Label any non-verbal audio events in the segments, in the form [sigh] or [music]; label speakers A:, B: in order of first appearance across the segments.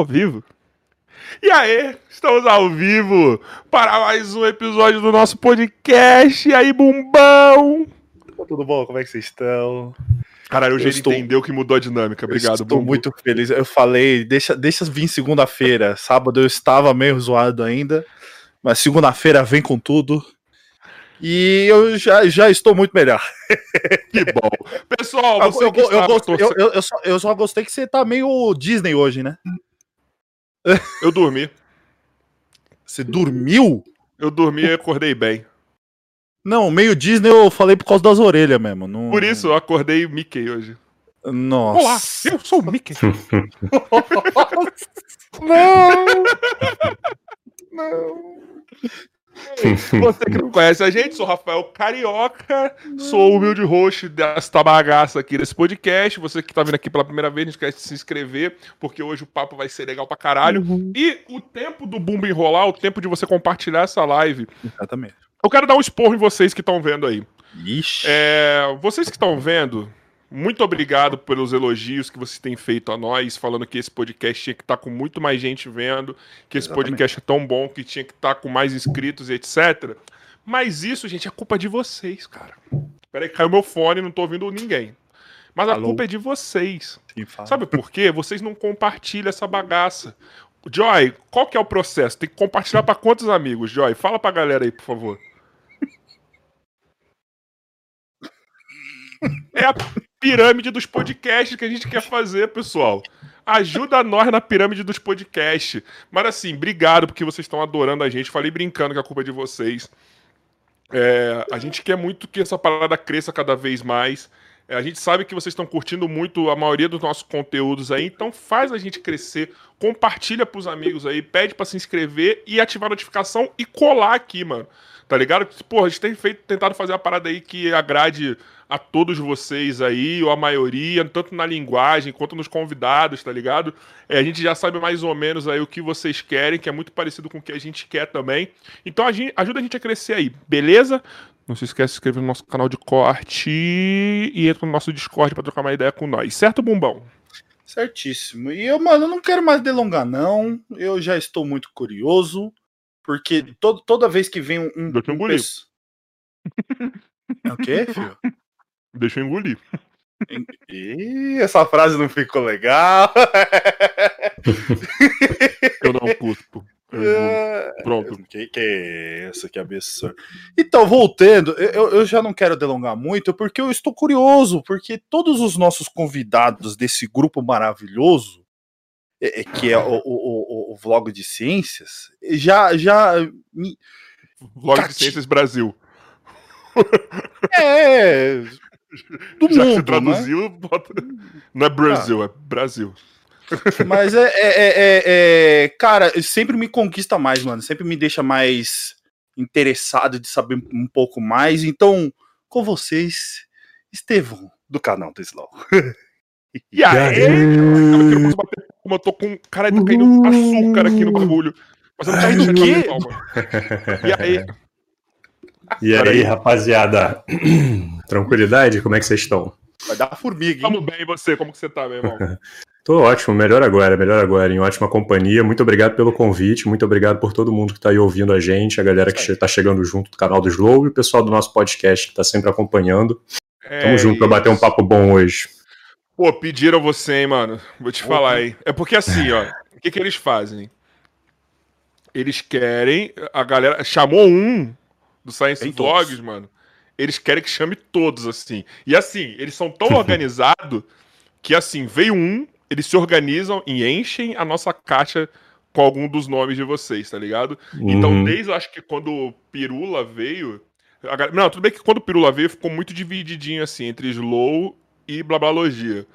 A: Ao vivo? E aí, estamos ao vivo para mais um episódio do nosso podcast. E aí, bumbão?
B: Tudo bom? Como é que vocês estão?
A: Caralho, hoje eu ele estou... entendeu que mudou a dinâmica. Obrigado,
B: Estou Bumbo. muito feliz. Eu falei, deixa, deixa vir segunda-feira. Sábado eu estava meio zoado ainda, mas segunda-feira vem com tudo. E eu já, já estou muito melhor. [laughs]
A: Que bom. Pessoal,
B: você eu, eu, eu, eu, só, eu só gostei que você tá meio Disney hoje, né?
A: Eu dormi.
B: Você dormiu?
A: Eu dormi e acordei bem.
B: Não, meio Disney eu falei por causa das orelhas mesmo. Não...
A: Por isso eu acordei Mickey hoje.
B: Nossa.
A: Olá, eu sou o Mickey. [laughs]
B: não! Não! [laughs]
A: Você que não conhece a gente, sou Rafael Carioca, sou o humilde host desta bagaça aqui desse podcast. Você que tá vindo aqui pela primeira vez, não esquece de se inscrever, porque hoje o papo vai ser legal pra caralho. Uhum. E o tempo do Bumbo enrolar, o tempo de você compartilhar essa live.
B: Exatamente.
A: Eu quero dar um esporro em vocês que estão vendo aí.
B: Ixi.
A: É, vocês que estão vendo, muito obrigado pelos elogios que vocês têm feito a nós, falando que esse podcast tinha que estar tá com muito mais gente vendo, que esse Exatamente. podcast é tão bom que tinha que estar tá com mais inscritos e etc. Mas isso, gente, é culpa de vocês, cara. Peraí, caiu meu fone, não tô ouvindo ninguém. Mas a Alô? culpa é de vocês. Sabe por quê? Vocês não compartilham essa bagaça. Joy, qual que é o processo? Tem que compartilhar para quantos amigos, Joy? Fala pra galera aí, por favor. [laughs] É a pirâmide dos podcasts que a gente quer fazer, pessoal. Ajuda nós na pirâmide dos podcasts. Mas assim, obrigado porque vocês estão adorando a gente. Falei brincando que a culpa é de vocês. É, a gente quer muito que essa parada cresça cada vez mais. É, a gente sabe que vocês estão curtindo muito a maioria dos nossos conteúdos aí, então faz a gente crescer, compartilha pros amigos aí, pede para se inscrever e ativar a notificação e colar aqui, mano. Tá ligado? Porra, a gente tem feito, tentado fazer a parada aí que agrade a todos vocês aí, ou a maioria, tanto na linguagem quanto nos convidados, tá ligado? É, a gente já sabe mais ou menos aí o que vocês querem, que é muito parecido com o que a gente quer também. Então a gente, ajuda a gente a crescer aí, beleza? Não se esquece de se inscrever no nosso canal de corte e entra no nosso Discord para trocar uma ideia com nós. Certo, Bumbão?
B: Certíssimo. E eu, mano, não quero mais delongar, não. Eu já estou muito curioso. Porque todo, toda vez que vem um. um
A: Deixa eu engolir.
B: É o quê, [laughs] filho?
A: Deixa eu engolir.
B: Ih, essa frase não ficou legal. [laughs]
A: eu não cuspo.
B: É, Pronto. Que, que é isso? Que absurdo. Então, voltando, eu, eu já não quero delongar muito, porque eu estou curioso, porque todos os nossos convidados desse grupo maravilhoso, é, é que é o, o, o, vlog de ciências, já. já me...
A: Vlog de Ciências Brasil.
B: É, do Já mundo. Que
A: traduziu, né? bota... não é Brasil, ah. é Brasil.
B: Mas é, é, é, é, Cara, sempre me conquista mais, mano. Sempre me deixa mais interessado de saber um pouco mais. Então, com vocês, Estevão, do canal do Slow.
A: E aí? Como eu tô com. Cara, tá caindo açúcar aqui no bagulho. Mas eu não
B: tá indo quê? [laughs]
A: E aí?
C: E aí, rapaziada? [clears throat] Tranquilidade? Como é que vocês estão?
B: Vai dar formiga, hein?
A: Tamo bem, e você? Como que você tá, meu irmão? [laughs]
C: Tô ótimo, melhor agora, melhor agora, em ótima companhia. Muito obrigado pelo convite, muito obrigado por todo mundo que tá aí ouvindo a gente, a galera que tá chegando junto do canal do Slow e o pessoal do nosso podcast que tá sempre acompanhando. É Tamo junto isso. pra bater um papo bom hoje.
A: Pô, pediram você, hein, mano. Vou te falar aí. É porque assim, ó, [laughs] o que que eles fazem? Eles querem, a galera chamou um do Science Tem Vlogs, todos. mano eles querem que chame todos, assim. E assim, eles são tão [laughs] organizados que, assim, veio um, eles se organizam e enchem a nossa caixa com algum dos nomes de vocês, tá ligado? Então, uhum. Então, desde acho que quando o Pirula veio. A, não, tudo bem que quando o Pirula veio ficou muito divididinho, assim, entre Slow e Blablalogia,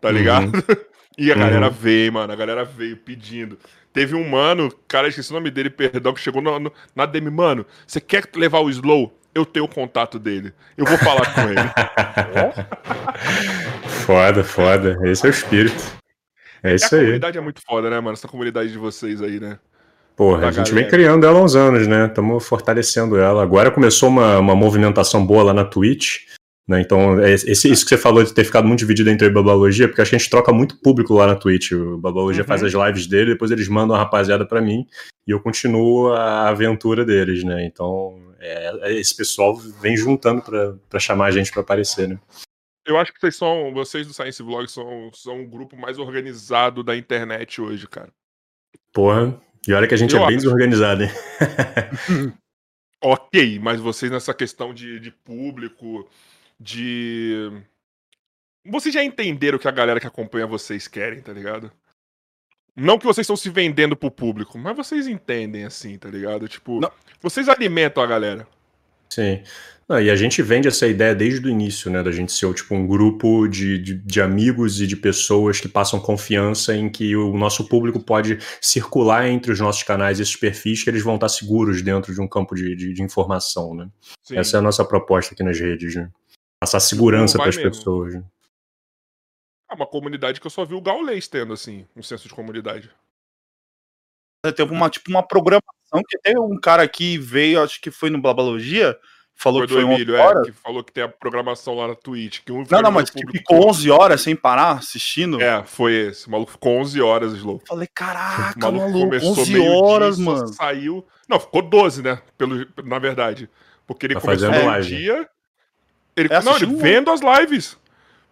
A: tá uhum. ligado? Uhum. [laughs] e a galera uhum. veio, mano, a galera veio pedindo. Teve um mano, cara, esqueci o nome dele, perdão, que chegou no, no, na DM, mano, você quer levar o Slow? eu tenho o contato dele. Eu vou falar com ele. [laughs]
C: foda, foda. Esse é o espírito. É isso
A: a
C: aí.
A: A comunidade é muito foda, né, mano? Essa comunidade de vocês aí, né?
C: Porra, da a gente galera. vem criando ela há uns anos, né? Estamos fortalecendo ela. Agora começou uma, uma movimentação boa lá na Twitch. Né? Então, é esse, isso que você falou de ter ficado muito dividido entre babalogia, porque acho que a gente troca muito público lá na Twitch. O babalogia uhum. faz as lives dele, depois eles mandam a rapaziada para mim e eu continuo a aventura deles, né? Então, é, esse pessoal vem juntando para chamar a gente para aparecer, né?
A: Eu acho que vocês são, vocês do Science Vlog são, são o grupo mais organizado da internet hoje, cara.
C: Porra, e olha que a gente eu é bem desorganizado, hein? [laughs]
A: ok, mas vocês nessa questão de, de público, de. Vocês já entenderam o que a galera que acompanha vocês querem, tá ligado? Não que vocês estão se vendendo pro público, mas vocês entendem assim, tá ligado? Tipo, Não. vocês alimentam a galera.
C: Sim. E a gente vende essa ideia desde o início, né? Da gente ser tipo, um grupo de, de, de, amigos e de pessoas que passam confiança em que o nosso público pode circular entre os nossos canais, esses perfis, que eles vão estar seguros dentro de um campo de, de, de informação, né? Sim. Essa é a nossa proposta aqui nas redes, né? Passar segurança para as pessoas. Né?
A: É uma comunidade que eu só vi o Gaulês tendo, assim, um senso de comunidade.
B: Teve uma, tipo, uma programação que teve um cara que veio, acho que foi no Blabalogia, falou foi que foi Emílio,
A: é, que falou que tem a programação lá na Twitch. Que um
B: não, não, mas que ficou 11 horas sem parar assistindo.
A: É, foi esse. O maluco ficou 11 horas, Slow.
B: Falei, caraca, o maluco, maluco começou 11 horas, dia, mano.
A: Saiu. Não, ficou 12, né? Pelo, na verdade. Porque ele tá começou no dia ele, é não, ele vendo as lives.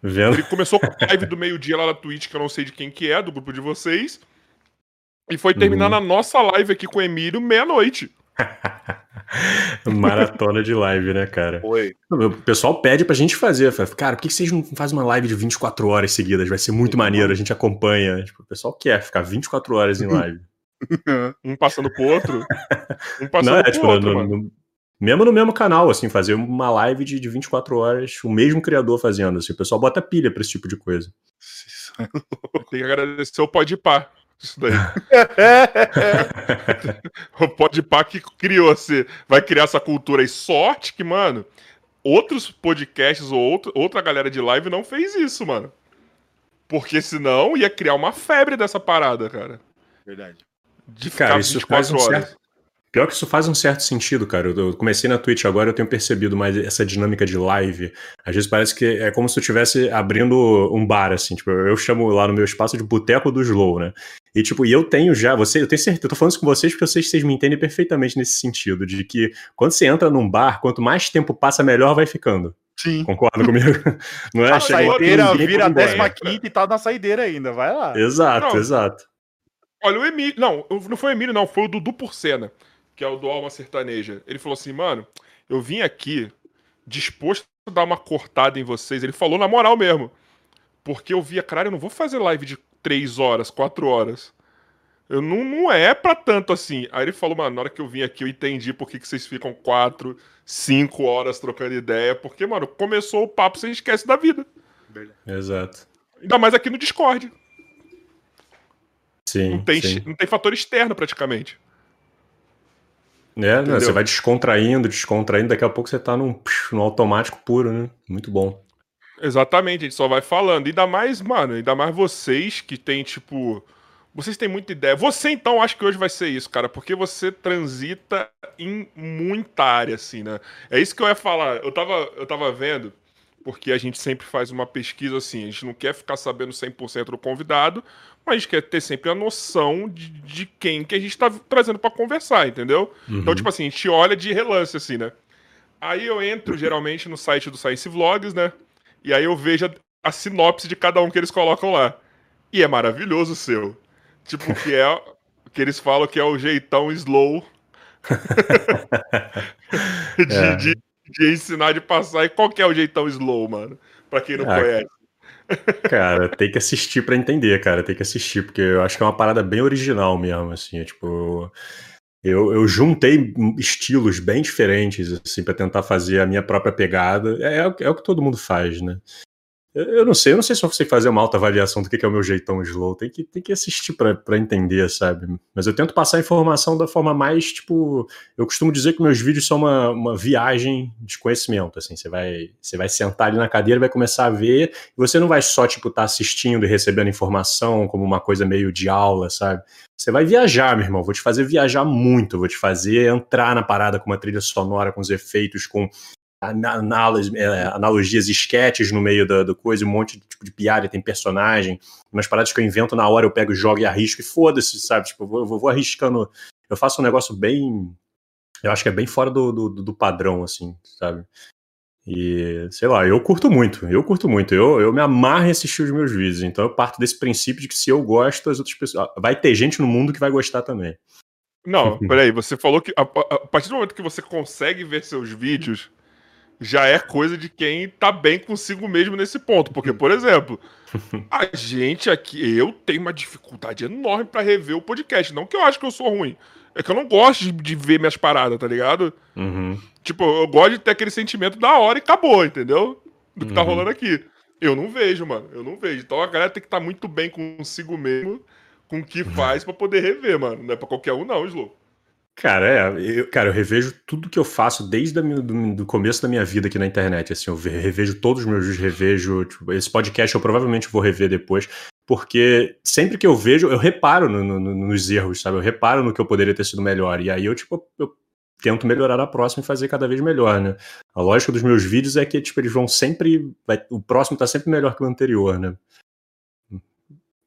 A: Vendo. Ele começou com a live do meio-dia lá na Twitch, que eu não sei de quem que é, do grupo de vocês. E foi terminar uhum. na nossa live aqui com o Emílio meia-noite. [laughs]
C: Maratona de live, né, cara? Oi. O pessoal pede pra gente fazer. Cara, por que vocês não fazem uma live de 24 horas seguidas? Vai ser muito maneiro, a gente acompanha. Tipo, o pessoal quer ficar 24 horas em [laughs] live.
A: um passando pro outro. Um passando não, é, pro tipo, outro, no, no,
C: mesmo no mesmo canal, assim, fazer uma live de, de 24 horas, o mesmo criador fazendo, assim, o pessoal bota pilha pra esse tipo de coisa.
A: Tem que agradecer o Podpah, isso daí. [laughs] o Podpah que criou, assim, vai criar essa cultura e sorte que, mano, outros podcasts ou outro, outra galera de live não fez isso, mano. Porque senão ia criar uma febre dessa parada, cara.
B: Verdade.
C: De ficar cara, isso 24 horas. Certo Pior que isso faz um certo sentido, cara. Eu comecei na Twitch agora, eu tenho percebido mais essa dinâmica de live. Às vezes parece que é como se eu estivesse abrindo um bar, assim. Tipo, eu chamo lá no meu espaço de boteco do Slow, né? E, tipo, e eu tenho já, você, eu tenho certeza, eu tô falando isso com vocês porque eu sei que vocês me entendem perfeitamente nesse sentido, de que quando você entra num bar, quanto mais tempo passa, melhor vai ficando.
B: Sim.
C: Concorda comigo? [laughs]
B: Não é? A saideira vira a 15 e tá na saideira ainda, vai lá.
C: Exato, não, exato.
A: Olha, o Emílio, não, não foi o Emílio, não, foi o Dudu Porcena que é o do Alma Sertaneja. Ele falou assim, mano, eu vim aqui disposto a dar uma cortada em vocês. Ele falou na moral mesmo. Porque eu via, cara, eu não vou fazer live de 3 horas, 4 horas. Eu não, não é pra tanto assim. Aí ele falou, mano, na hora que eu vim aqui eu entendi por que, que vocês ficam 4, 5 horas trocando ideia. Porque, mano, começou o papo, você esquece da vida.
C: Exato.
A: Ainda mais aqui no Discord.
C: Sim.
A: Não tem,
C: sim.
A: Não tem fator externo praticamente.
C: É, né, você vai descontraindo, descontraindo, daqui a pouco você tá num, num automático puro, né? Muito bom.
A: Exatamente, a gente só vai falando. Ainda mais, mano, ainda mais vocês que tem, tipo. Vocês têm muita ideia. Você, então, acho que hoje vai ser isso, cara, porque você transita em muita área, assim, né? É isso que eu ia falar. Eu tava, eu tava vendo, porque a gente sempre faz uma pesquisa assim, a gente não quer ficar sabendo 100% do convidado, mas a gente quer ter sempre a noção de, de quem que a gente tá trazendo para conversar, entendeu? Uhum. Então, tipo assim, a gente olha de relance, assim, né? Aí eu entro geralmente no site do Science Vlogs, né? E aí eu vejo a, a sinopse de cada um que eles colocam lá. E é maravilhoso o seu. Tipo, que é. que eles falam que é o jeitão slow. [laughs] [laughs] de, é. de, de, ensinar, de passar. E qual que é o jeitão slow, mano? Pra quem não ah, conhece.
C: Cara, tem que assistir para entender, cara. Tem que assistir, porque eu acho que é uma parada bem original mesmo, assim. É, tipo, eu, eu juntei estilos bem diferentes, assim, para tentar fazer a minha própria pegada. É, é, é, o que todo mundo faz, né? Eu não sei, eu não sei se eu sei fazer uma alta avaliação do que é o meu jeitão slow. Tem que, tem que assistir para entender, sabe? Mas eu tento passar a informação da forma mais, tipo. Eu costumo dizer que meus vídeos são uma, uma viagem de conhecimento. Assim, você vai, você vai sentar ali na cadeira, vai começar a ver, e você não vai só, tipo, estar tá assistindo e recebendo informação como uma coisa meio de aula, sabe? Você vai viajar, meu irmão. Vou te fazer viajar muito, vou te fazer entrar na parada com uma trilha sonora, com os efeitos, com analogias, é, analogias esquetes no meio da, da, coisa, um monte de, tipo, de piada, tem personagem, umas paradas que eu invento na hora, eu pego, jogo e arrisco e foda-se, sabe? Tipo, eu vou, vou, arriscando. Eu faço um negócio bem. Eu acho que é bem fora do, do, do padrão, assim, sabe? E, sei lá, eu curto muito, eu curto muito, eu, eu me amarro em assistir os meus vídeos, então eu parto desse princípio de que se eu gosto, as outras pessoas. Vai ter gente no mundo que vai gostar também.
A: Não, [laughs] peraí, você falou que a, a, a partir do momento que você consegue ver seus vídeos, já é coisa de quem tá bem consigo mesmo nesse ponto. Porque, por exemplo, [laughs] a gente aqui, eu tenho uma dificuldade enorme para rever o podcast. Não que eu acho que eu sou ruim, é que eu não gosto de, de ver minhas paradas, tá ligado?
C: Uhum.
A: Tipo, eu gosto de ter aquele sentimento da hora e acabou, entendeu? Do que tá uhum. rolando aqui. Eu não vejo, mano. Eu não vejo. Então a galera tem que estar tá muito bem consigo mesmo, com o que [laughs] faz para poder rever, mano. Não é pra qualquer um, não, Slow.
C: Cara, é, eu, cara, eu revejo tudo que eu faço desde do, do, começo da minha vida aqui na internet. Assim, eu revejo todos os meus vídeos, revejo. Tipo, esse podcast eu provavelmente vou rever depois, porque sempre que eu vejo, eu reparo no, no, nos erros, sabe? Eu reparo no que eu poderia ter sido melhor. E aí eu, tipo, eu tento melhorar a próxima e fazer cada vez melhor, né? A lógica dos meus vídeos é que, tipo, eles vão sempre. Vai, o próximo tá sempre melhor que o anterior, né?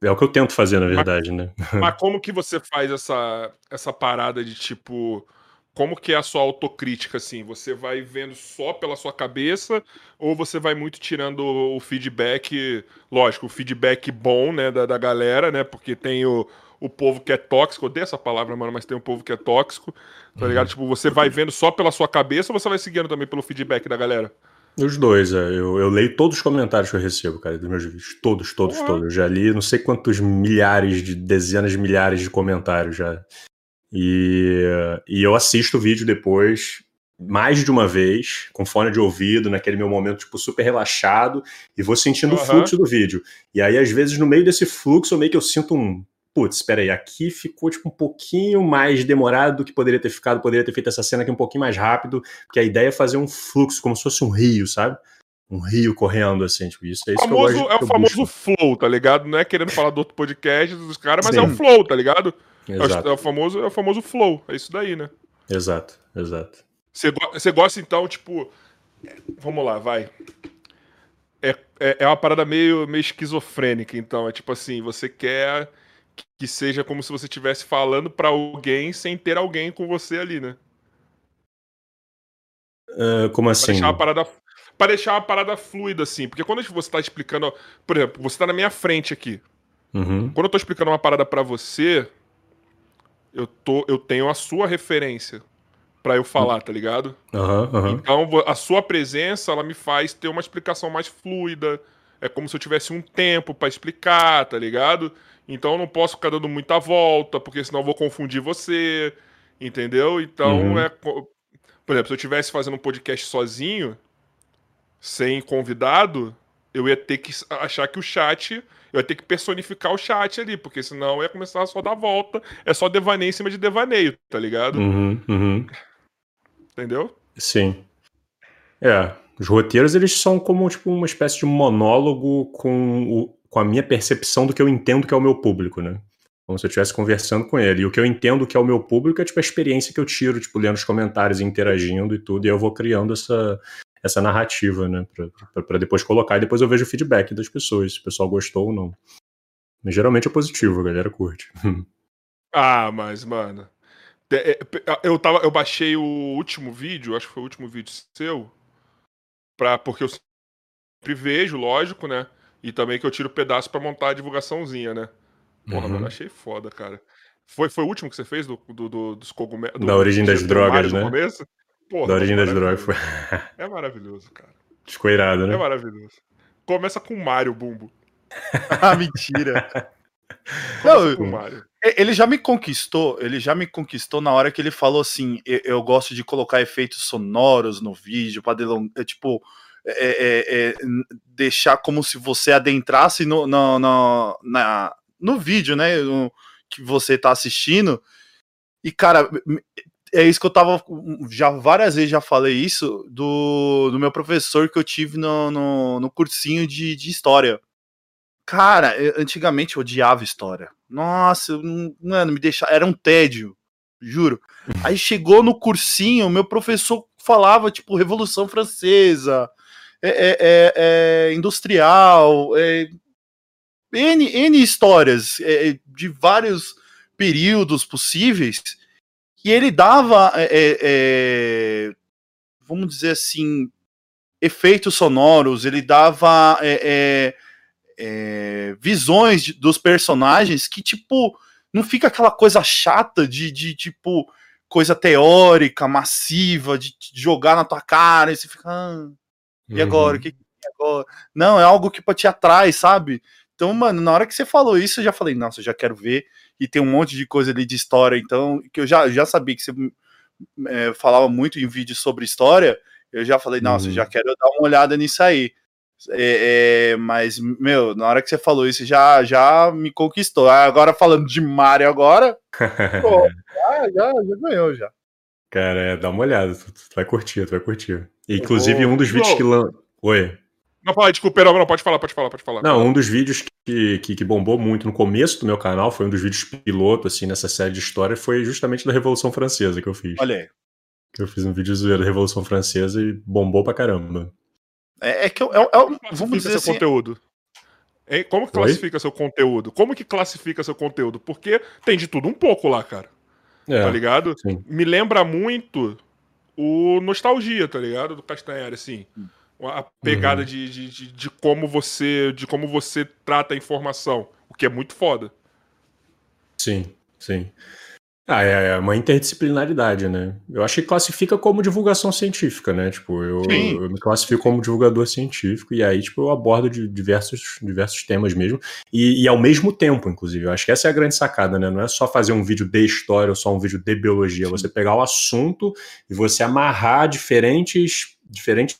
C: É o que eu tento fazer, na verdade,
A: mas,
C: né?
A: Mas [laughs] como que você faz essa, essa parada de tipo. Como que é a sua autocrítica, assim? Você vai vendo só pela sua cabeça ou você vai muito tirando o feedback, lógico, o feedback bom, né, da, da galera, né? Porque tem o, o povo que é tóxico, odeio essa palavra, mano, mas tem um povo que é tóxico, tá ligado? Uhum. Tipo, você vai vendo só pela sua cabeça ou você vai seguindo também pelo feedback da galera?
C: Os dois, é. eu, eu, leio todos os comentários que eu recebo, cara, dos meus vídeos. Todos, todos, uhum. todos. Eu já li não sei quantos milhares, de dezenas de milhares de comentários já. E, e eu assisto o vídeo depois, mais de uma vez, com fone de ouvido, naquele meu momento, tipo, super relaxado, e vou sentindo uhum. o fluxo do vídeo. E aí, às vezes, no meio desse fluxo, eu meio que eu sinto um putz, espera aí, aqui ficou tipo um pouquinho mais demorado do que poderia ter ficado, poderia ter feito essa cena aqui um pouquinho mais rápido, porque a ideia é fazer um fluxo, como se fosse um rio, sabe? Um rio correndo, assim, tipo, isso é isso
A: famoso,
C: que eu
A: gosto, É o famoso busco. flow, tá ligado? Não é querendo falar do outro podcast dos caras, mas Sim. é o flow, tá ligado? Exato. É, o famoso, é o famoso flow, é isso daí, né?
C: Exato, exato.
A: Você gosta, então, tipo. Vamos lá, vai. É, é, é uma parada meio, meio esquizofrênica, então. É tipo assim, você quer que seja como se você estivesse falando para alguém sem ter alguém com você ali, né?
C: Uh, como assim? Pra
A: deixar, uma parada, pra deixar uma parada fluida, assim. Porque quando você tá explicando. Por exemplo, você tá na minha frente aqui.
C: Uhum.
A: Quando eu tô explicando uma parada para você, eu, tô, eu tenho a sua referência para eu falar, tá ligado?
C: Uhum, uhum.
A: Então, a sua presença, ela me faz ter uma explicação mais fluida. É como se eu tivesse um tempo para explicar, tá ligado? Então eu não posso ficar dando muita volta, porque senão eu vou confundir você, entendeu? Então uhum. é. Por exemplo, se eu estivesse fazendo um podcast sozinho, sem convidado, eu ia ter que achar que o chat. Eu ia ter que personificar o chat ali, porque senão eu ia começar a só dar volta. É só devaneio em cima de devaneio, tá ligado?
C: Uhum, uhum.
A: Entendeu?
C: Sim. É. Os roteiros, eles são como tipo, uma espécie de monólogo com o, com a minha percepção do que eu entendo que é o meu público, né? Como se eu estivesse conversando com ele. E o que eu entendo que é o meu público é tipo a experiência que eu tiro, tipo, lendo os comentários, interagindo e tudo, e eu vou criando essa, essa narrativa, né? para depois colocar e depois eu vejo o feedback das pessoas, se o pessoal gostou ou não. Mas geralmente é positivo, a galera curte. [laughs]
A: ah, mas, mano. É, eu, tava, eu baixei o último vídeo, acho que foi o último vídeo seu, pra, porque eu sempre vejo, lógico, né? E também que eu tiro pedaço para montar a divulgaçãozinha, né? Porra, uhum. mano, achei foda, cara. Foi, foi o último que você fez do, do, do dos cogumelos?
C: Da origem das drogas, né?
A: Porra,
C: da origem das drogas. Foi...
A: é maravilhoso, cara.
C: Descoirado, né?
A: É maravilhoso. Começa com Mario, Bumbo. [laughs]
B: ah, mentira. Não, com Mario. Ele já me conquistou, ele já me conquistou na hora que ele falou assim: eu, eu gosto de colocar efeitos sonoros no vídeo, para delongar, tipo, é, é, é, deixar como se você adentrasse no, no, no, na, no vídeo, né? No, que você está assistindo. E, cara, é isso que eu tava. Já várias vezes já falei isso do, do meu professor que eu tive no, no, no cursinho de, de história. Cara, eu, antigamente eu odiava história. Nossa, mano, me deixava. Era um tédio, juro. [laughs] Aí chegou no cursinho, meu professor falava, tipo, Revolução Francesa, é, é, é, é industrial, é, N, N histórias de vários períodos possíveis, e ele dava, vamos dizer assim, efeitos sonoros, ele dava visões de, dos personagens que, tipo, não fica aquela coisa chata de, de tipo, coisa teórica, massiva, de, de jogar na tua cara, e você fica. Ah, e agora? Uhum. O que, que agora? Não, é algo que te atrai, sabe? Então, mano, na hora que você falou isso, eu já falei, nossa, eu já quero ver. E tem um monte de coisa ali de história, então, que eu já, já sabia que você é, falava muito em vídeos sobre história. Eu já falei, nossa, uhum. já quero dar uma olhada nisso aí. É, é, mas, meu, na hora que você falou isso, já, já me conquistou. Agora, falando de Mario agora, pô, [laughs] já, já, já, ganhou, já.
C: Cara, é, dá uma olhada, tu, tu, vai curtir, tu vai curtir. Inclusive, um dos vídeos que... Lan... Oi.
A: Não, fala, desculpa, não, não, pode falar, pode falar, pode falar.
C: Não, um dos vídeos que, que, que, bombou muito no começo do meu canal, foi um dos vídeos piloto, assim, nessa série de história, foi justamente da Revolução Francesa que eu fiz.
B: Olha aí.
C: Que eu fiz um vídeo da Revolução Francesa e bombou pra caramba.
B: É, é que é, é, é
A: vamos dizer seu assim, conteúdo. Hein? Como que classifica Oi? seu conteúdo? Como que classifica seu conteúdo? Porque tem de tudo um pouco lá, cara. É, tá ligado? Sim. Me lembra muito o Nostalgia, tá ligado? Do Castanheira, assim. A pegada uhum. de, de, de, de, como você de como você trata a informação. O que é muito foda.
C: Sim, sim. Ah, é, é uma interdisciplinaridade, né? Eu acho que classifica como divulgação científica, né? Tipo, eu, eu, me classifico como divulgador científico e aí, tipo, eu abordo de diversos, diversos temas mesmo. E, e, ao mesmo tempo, inclusive. Eu acho que essa é a grande sacada, né? Não é só fazer um vídeo de história ou só um vídeo de biologia. Você pegar o assunto e você amarrar diferentes, diferentes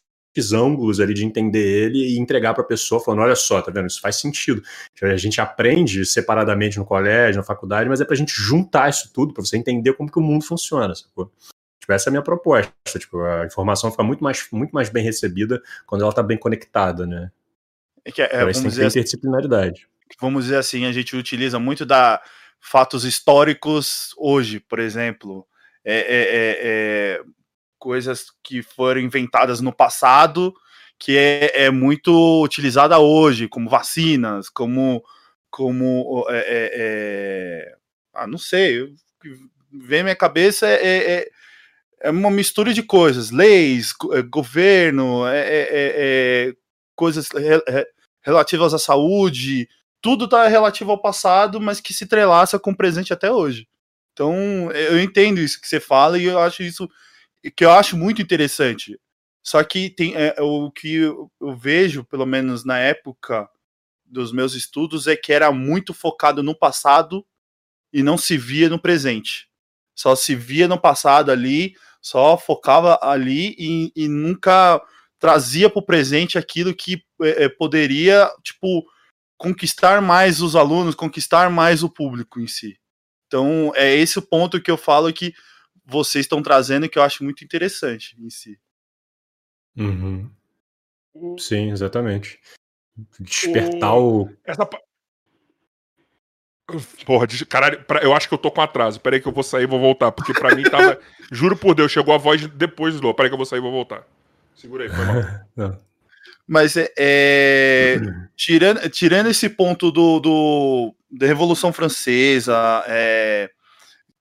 C: ângulos ali de entender ele e entregar para a pessoa falando, olha só, tá vendo? Isso faz sentido. A gente aprende separadamente no colégio, na faculdade, mas é para a gente juntar isso tudo para você entender como que o mundo funciona, sacou? Tipo, essa é a minha proposta. Tipo, a informação fica muito mais, muito mais bem recebida quando ela está bem conectada, né?
B: É que, é, então, vamos dizer assim, interdisciplinaridade. Vamos dizer assim, a gente utiliza muito da fatos históricos hoje, por exemplo. É, é, é, é coisas que foram inventadas no passado que é, é muito utilizada hoje, como vacinas, como como é, é, é ah, não sei, vem minha cabeça é, é, é, é uma mistura de coisas, leis, governo, coisas relativas à saúde, tudo está relativo ao passado, mas que se entrelaça com o presente até hoje. Então, eu entendo isso que você fala e eu acho isso que eu acho muito interessante. Só que tem é, o que eu, vejo, pelo menos na época dos meus estudos, é que era muito focado no passado e não se via no presente. Só se via no passado ali, só focava ali e, e nunca trazia para o presente aquilo que é, é, poderia, tipo, conquistar mais os alunos, conquistar mais o público em si. Então, é esse o ponto que eu falo que vocês estão trazendo que eu acho muito interessante em si.
C: Uhum. Sim, exatamente. Despertar o. o... Essa...
A: Porra, caralho, eu acho que eu tô com atraso. Peraí que eu vou sair e vou voltar. Porque pra mim tava. [laughs] Juro por Deus, chegou a voz depois do slow. Peraí que eu vou sair e vou voltar. Segura aí, foi mal. [laughs]
B: Mas é, é, tirando, tirando esse ponto do, do da Revolução Francesa, é,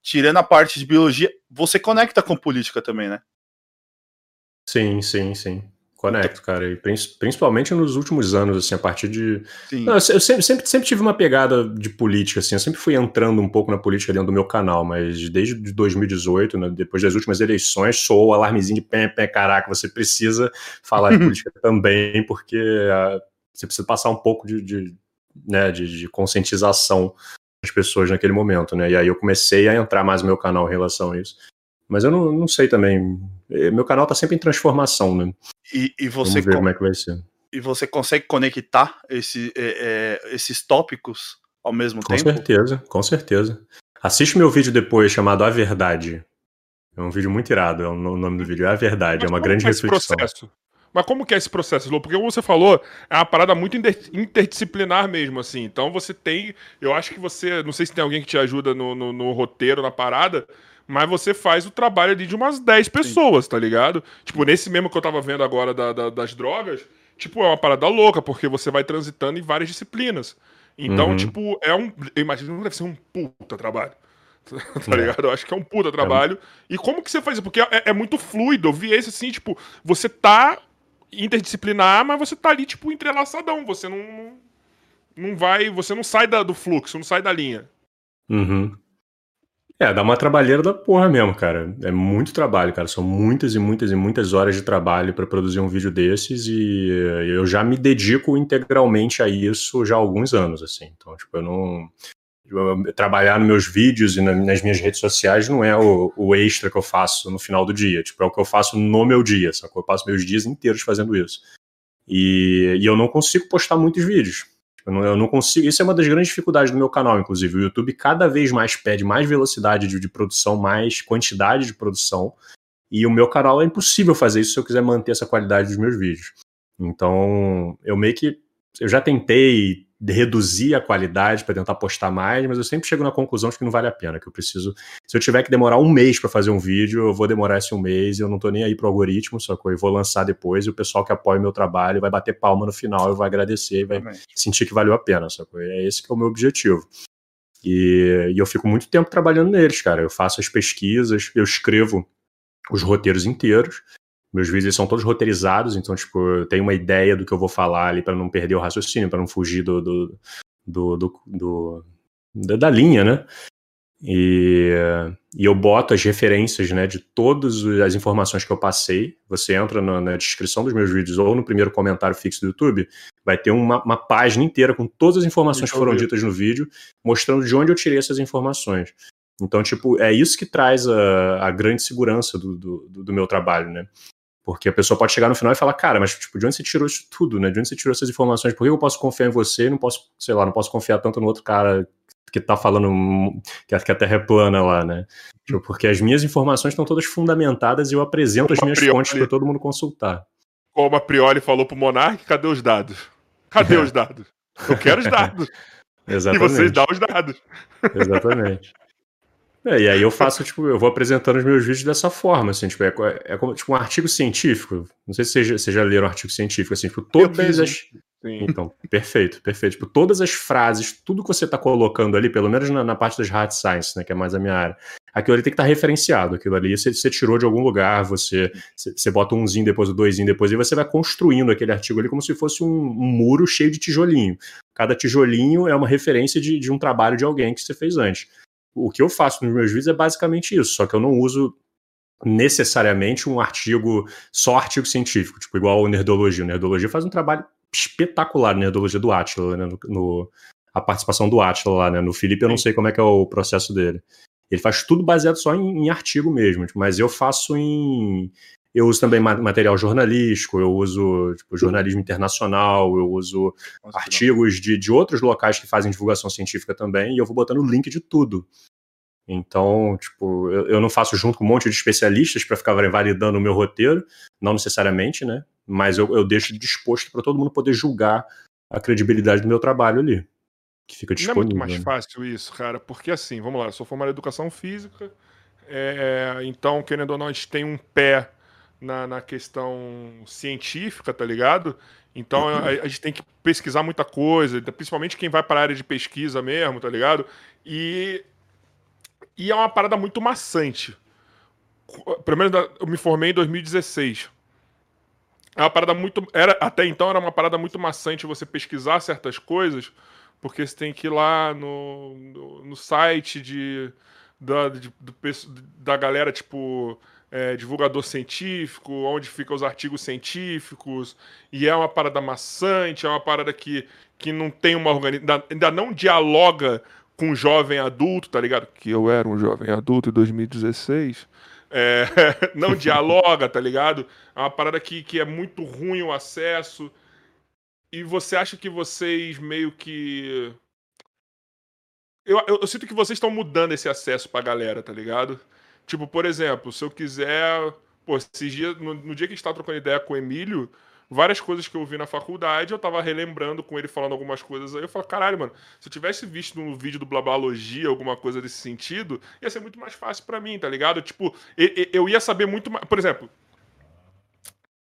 B: tirando a parte de biologia, você conecta com política também, né?
C: Sim, sim, sim. Conecto, cara. E principalmente nos últimos anos, assim, a partir de. Não, eu sempre, sempre, sempre tive uma pegada de política, assim. Eu sempre fui entrando um pouco na política dentro do meu canal, mas desde 2018, né, depois das últimas eleições, sou o alarmezinho de pé, pé, caraca, você precisa falar de [laughs] política também, porque uh, você precisa passar um pouco de, de né, de, de conscientização pessoas naquele momento, né? E aí eu comecei a entrar mais no meu canal em relação a isso. Mas eu não, não sei também. É, meu canal tá sempre em transformação, né?
B: E, e você
C: Vamos ver como é que vai ser.
B: E você consegue conectar esse, é, é, esses tópicos ao mesmo
C: com
B: tempo?
C: Com certeza, com certeza. Assiste meu vídeo depois chamado A Verdade. É um vídeo muito irado, é o nome do vídeo. É a Verdade, Mas é uma grande reflexão. Processo?
A: Mas como que é esse processo, Lô? Porque como você falou, é uma parada muito interdisciplinar mesmo, assim. Então você tem. Eu acho que você. Não sei se tem alguém que te ajuda no, no, no roteiro, na parada. mas você faz o trabalho ali de umas 10 pessoas, Sim. tá ligado? Tipo, nesse mesmo que eu tava vendo agora da, da, das drogas, tipo, é uma parada louca, porque você vai transitando em várias disciplinas. Então, uhum. tipo, é um. Eu imagino que deve ser um puta trabalho. [laughs] tá é. ligado? Eu acho que é um puta trabalho. É. E como que você faz isso? Porque é, é, muito fluido. Eu vi esse assim, tipo, você tá interdisciplinar, mas você tá ali, tipo, entrelaçadão. Você não. Não vai. Você não sai da, do fluxo, não sai da linha.
C: Uhum. É, dá uma trabalheira da porra mesmo, cara. É muito trabalho, cara. São muitas e muitas e muitas horas de trabalho para produzir um vídeo desses e eu já me dedico integralmente a isso já há alguns anos, assim. Então, tipo, eu não. Trabalhar nos meus vídeos e nas minhas redes sociais não é o, o, extra que eu faço no final do dia. Tipo, é o que eu faço no meu dia, sacou? Eu passo meus dias inteiros fazendo isso. E, e eu não consigo postar muitos vídeos. Eu não, eu não, consigo. Isso é uma das grandes dificuldades do meu canal, inclusive. O YouTube cada vez mais pede mais velocidade de, de produção, mais quantidade de produção. E o meu canal é impossível fazer isso se eu quiser manter essa qualidade dos meus vídeos. Então, eu meio que. Eu já tentei reduzir a qualidade para tentar postar mais, mas eu sempre chego na conclusão de que não vale a pena, que eu preciso. Se eu tiver que demorar um mês para fazer um vídeo, eu vou demorar esse um mês e eu não tô nem aí pro algoritmo, só que eu vou lançar depois e o pessoal que apoia o meu trabalho vai bater palma no final, eu vou agradecer e vai sentir que valeu a pena, sacou? É esse que é o meu objetivo. E, e eu fico muito tempo trabalhando neles, cara. Eu faço as pesquisas, eu escrevo os roteiros inteiros. Meus vídeos são todos roteirizados, então, tipo, eu tenho uma ideia do que eu vou falar ali para não perder o raciocínio, para não fugir do, do, do, do, do da, linha, né? E, e, eu boto as referências né, de todas as informações que eu passei. Você entra na, na, descrição dos meus vídeos ou no primeiro comentário fixo do YouTube, vai ter uma, uma página inteira com todas as informações que foram ditas no vídeo, mostrando de onde eu tirei essas informações. Então, tipo, é isso que traz a, a grande segurança do, do, do meu trabalho, né? Porque a pessoa pode chegar no final e falar, cara, mas tipo, de onde você tirou isso tudo, né? De onde você tirou essas informações? Por que eu posso confiar em você e não posso, sei lá, não posso confiar tanto no outro cara que tá falando que a Terra é plana lá, né? Tipo, porque as minhas informações estão todas fundamentadas e eu apresento Como as minhas fontes para todo mundo consultar.
A: Como a Prioli falou pro Monark, cadê os dados? Cadê [laughs] os dados? Eu quero os dados. [laughs]
C: Exatamente.
A: E vocês dão os dados.
C: Exatamente. É, e aí eu faço, tipo, eu vou apresentando os meus vídeos dessa forma, assim, tipo, é, é como tipo, um artigo científico. Não sei se vocês já, já leram um artigo científico, assim, tipo, todas as. Sim. Então, perfeito, perfeito. Tipo, todas as frases, tudo que você está colocando ali, pelo menos na, na, parte das hard science, né, que é mais a minha área, aquilo ali tem que estar tá referenciado. Aquilo ali você, você, tirou de algum lugar, você, você bota um umzinho depois, o doisinho depois, e você vai construindo aquele artigo ali como se fosse um, um, muro cheio de tijolinho. Cada tijolinho é uma referência de, de um trabalho de alguém que você fez antes o que eu faço nos meus vídeos é basicamente isso, só que eu não uso necessariamente um artigo, só artigo científico, tipo igual o Nerdologia. O Nerdologia faz um trabalho espetacular, Nerdologia do Atila, né, no, no, a participação do Atila lá, né, no Felipe eu não sei como é que é o processo dele. Ele faz tudo baseado só em, em artigo mesmo, mas eu faço em... Eu uso também material jornalístico, eu uso tipo, jornalismo internacional, eu uso Nossa, artigos de, de outros locais que fazem divulgação científica também, e eu vou botando o link de tudo. Então, tipo, eu, eu não faço junto com um monte de especialistas para ficar validando o meu roteiro, não necessariamente, né? Mas eu, eu deixo disposto para todo mundo poder julgar a credibilidade do meu trabalho ali. Que fica disponível. Não
A: é muito mais fácil isso, cara, porque assim, vamos lá, eu sou formado em educação física, é, então, querendo ou não, a gente tem um pé na, na questão científica, tá ligado? Então a, a, gente tem que pesquisar muita coisa, principalmente quem vai para a área de pesquisa mesmo, tá ligado? E e é uma parada muito maçante. Pelo menos eu me formei em 2016. É uma parada muito. Era, até então era uma parada muito maçante você pesquisar certas coisas, porque você tem que ir lá no, no, no site de, da, de, do, da galera, tipo. É, divulgador científico, onde ficam os artigos científicos, e é uma parada maçante, é uma parada que, que não tem uma organização, ainda não dialoga com jovem adulto, tá ligado? Que eu era um jovem adulto em 2016. É, [laughs] não dialoga, tá ligado? É uma parada que, que é muito ruim o acesso. E você acha que vocês meio que. Eu, eu, eu sinto que vocês estão mudando esse acesso pra galera, tá ligado? Tipo, por exemplo, se eu quiser. Pô, esses dias, no, no dia que a gente tava trocando ideia com o Emílio, várias coisas que eu vi na faculdade, eu tava relembrando com ele falando algumas coisas aí. Eu falo, caralho, mano, se eu tivesse visto no vídeo do Blabalogia alguma coisa desse sentido, ia ser muito mais fácil para mim, tá ligado? Tipo, eu ia saber muito mais. Por exemplo,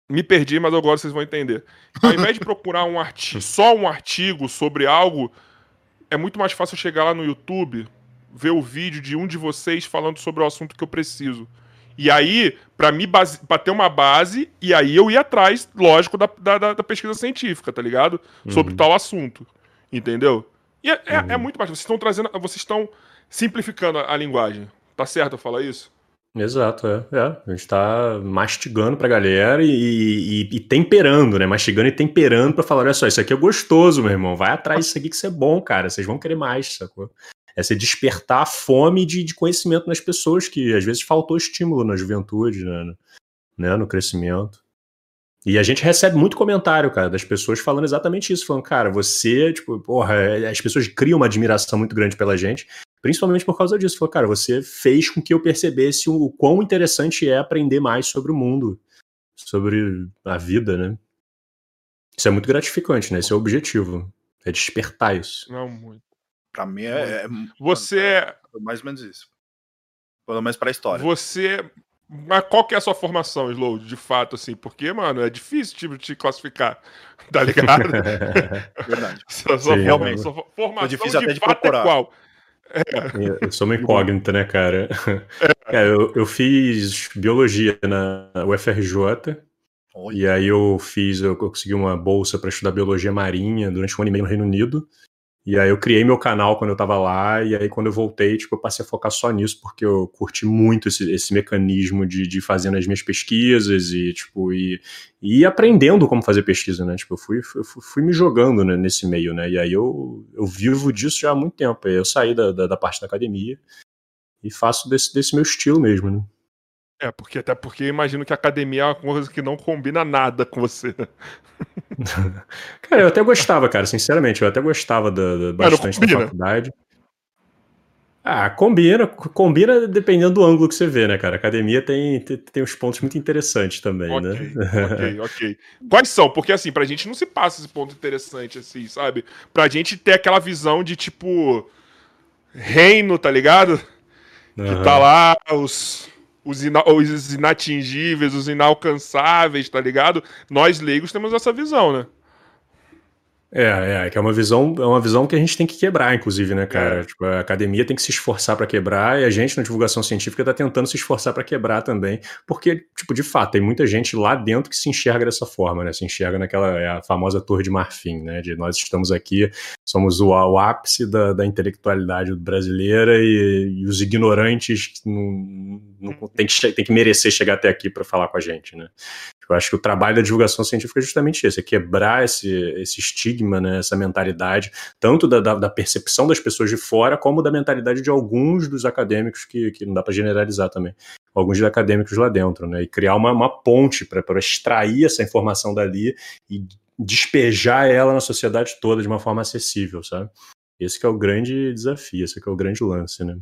A: me perdi, mas agora vocês vão entender. Ao invés de procurar um artigo, só um artigo sobre algo, é muito mais fácil chegar lá no YouTube, ver o vídeo de um de vocês falando sobre o assunto que eu preciso. E aí, para me base, pra ter uma base, e aí eu ia atrás, lógico, da, da, da pesquisa científica, tá ligado? Uhum. Sobre tal assunto. Entendeu? E é, é, uhum. é muito mais. Vocês estão trazendo. Vocês estão simplificando a, a, linguagem. Tá certo eu falar isso?
C: Exato, é. é. A gente tá mastigando pra galera e, e, e, temperando, né? Mastigando e temperando pra falar: olha só, isso aqui é gostoso, meu irmão. Vai atrás disso aqui que isso é bom, cara. Vocês vão querer mais, sacou? É você despertar a fome de, de, conhecimento nas pessoas, que às vezes faltou estímulo na juventude, né, né, no crescimento. E a gente recebe muito comentário, cara, das pessoas falando exatamente isso, falando, cara, você, tipo, porra, as pessoas criam uma admiração muito grande pela gente, principalmente por causa disso. Falou, cara, você fez com que eu percebesse o quão interessante é aprender mais sobre o mundo, sobre a vida, né? Isso é muito gratificante, né? Esse é o objetivo, é despertar isso.
A: Não, muito.
B: Pra mim é. é
A: você. É,
B: mais ou menos isso. Pelo menos pra história.
A: Você. Mas qual que é a sua formação, Slow, de fato, assim? Porque, mano, é difícil tipo, te classificar, [laughs] tá ligado? [laughs]
B: Verdade. [laughs]
A: sua, sua Sim, realmente. Sua formação
B: é difícil de até de fato é procurar. é qual?
C: É. Eu sou uma incógnita, né, cara? É. eu, eu fiz biologia na UFRJ. Oi. E aí eu fiz, eu consegui uma bolsa para estudar biologia marinha durante um ano e meio no Reino Unido. E aí eu criei meu canal quando eu tava lá, e aí quando eu voltei, tipo, eu passei a focar só nisso, porque eu curti muito esse, esse mecanismo de, de fazendo as minhas pesquisas e, tipo, e, e aprendendo como fazer pesquisa, né? Tipo, eu fui, fui, fui me jogando né, nesse meio, né? E aí eu, eu vivo disso já há muito tempo. Eu saí da, da, da parte da academia e faço desse, desse meu estilo mesmo, né?
A: É, porque até porque eu imagino que a academia é uma coisa que não combina nada com você. [laughs]
C: cara, eu até gostava, cara, sinceramente, eu até gostava da, da bastante da faculdade. Ah, combina, combina dependendo do ângulo que você vê, né, cara? A academia tem, tem, tem uns pontos muito interessantes também,
A: okay,
C: né?
A: Ok, [laughs] ok. Quais são? Porque assim, pra gente não se passa esse ponto interessante, assim, sabe? Pra gente ter aquela visão de tipo. Reino, tá ligado? Uhum. Que tá lá os os, ina os inatingíveis, os inalcançáveis, tá ligado? Nós leigos temos essa visão, né?
C: É, é, que é uma visão, é uma visão que a gente tem que quebrar, inclusive, né, cara? É. Tipo, a academia tem que se esforçar para quebrar e a gente na divulgação científica tá tentando se esforçar para quebrar também, porque, tipo, de fato, tem muita gente lá dentro que se enxerga dessa forma, né? Se enxerga naquela é a famosa torre de marfim, né? De nós estamos aqui, somos o, o ápice da, da intelectualidade brasileira e, e os ignorantes não, não uhum. tem, que, tem que merecer chegar até aqui para falar com a gente, né? Eu acho que o trabalho da divulgação científica é justamente esse, é quebrar esse, esse estigma, né, essa mentalidade, tanto da, da, da, percepção das pessoas de fora, como da mentalidade de alguns dos acadêmicos, que, que não dá para generalizar também, alguns dos acadêmicos lá dentro, né, e criar uma, uma ponte para extrair essa informação dali e despejar ela na sociedade toda de uma forma acessível, sabe? Esse é o grande desafio, esse é o grande lance, né?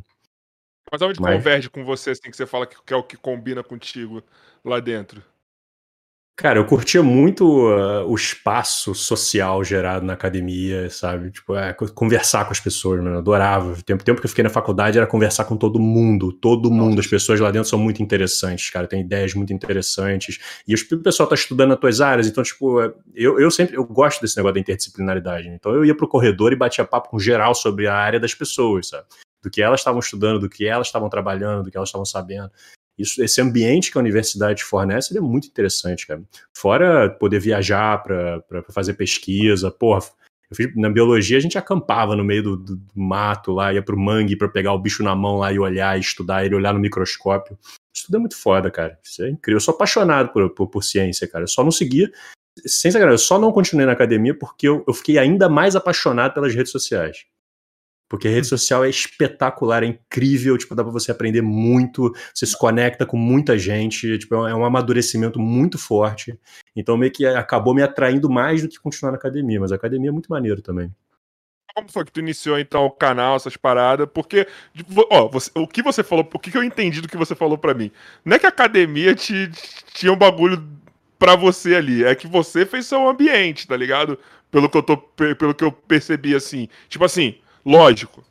A: Mas onde Mas... converge com você, assim, que você fala que, que é o que combina contigo lá dentro?
C: Cara, eu curtia muito uh, o espaço social gerado na academia, sabe? Tipo, é, conversar com as pessoas, mano. Eu adorava. O tempo, tempo que eu fiquei na faculdade era conversar com todo mundo. Todo mundo. Nossa. As pessoas lá dentro são muito interessantes, cara. Tem ideias muito interessantes. E o pessoal tá estudando as tuas áreas. Então, tipo, é, eu, eu sempre eu gosto desse negócio da interdisciplinaridade. Então, eu ia pro corredor e batia papo com geral sobre a área das pessoas, sabe? Do que elas estavam estudando, do que elas estavam trabalhando, do que elas estavam sabendo. Isso, esse ambiente que a universidade fornece é muito interessante, cara. Fora poder viajar para fazer pesquisa, porra. Fiz, na biologia a gente acampava no meio do, do, do mato lá, ia pro mangue para pegar o bicho na mão lá e olhar, estudar ele, olhar no microscópio. Isso tudo é muito foda, cara. Isso é incrível. Eu sou apaixonado por, por, por ciência, cara. Eu só não seguia, sem sacanagem, eu só não continuei na academia porque eu, eu fiquei ainda mais apaixonado pelas redes sociais. Porque a rede hum. social é espetacular, é incrível, tipo, dá pra você aprender muito, você se conecta com muita gente, tipo, é um amadurecimento muito forte. Então meio que acabou me atraindo mais do que continuar na academia, mas a academia é muito maneiro também.
A: Como foi que tu iniciou então o canal, essas paradas? Porque, ó, você, o que você falou, o que eu entendi do que você falou para mim? Não é que a academia te, tinha um bagulho para você ali. É que você fez seu ambiente, tá ligado? Pelo que eu tô pelo que eu percebi assim. Tipo assim, lógico.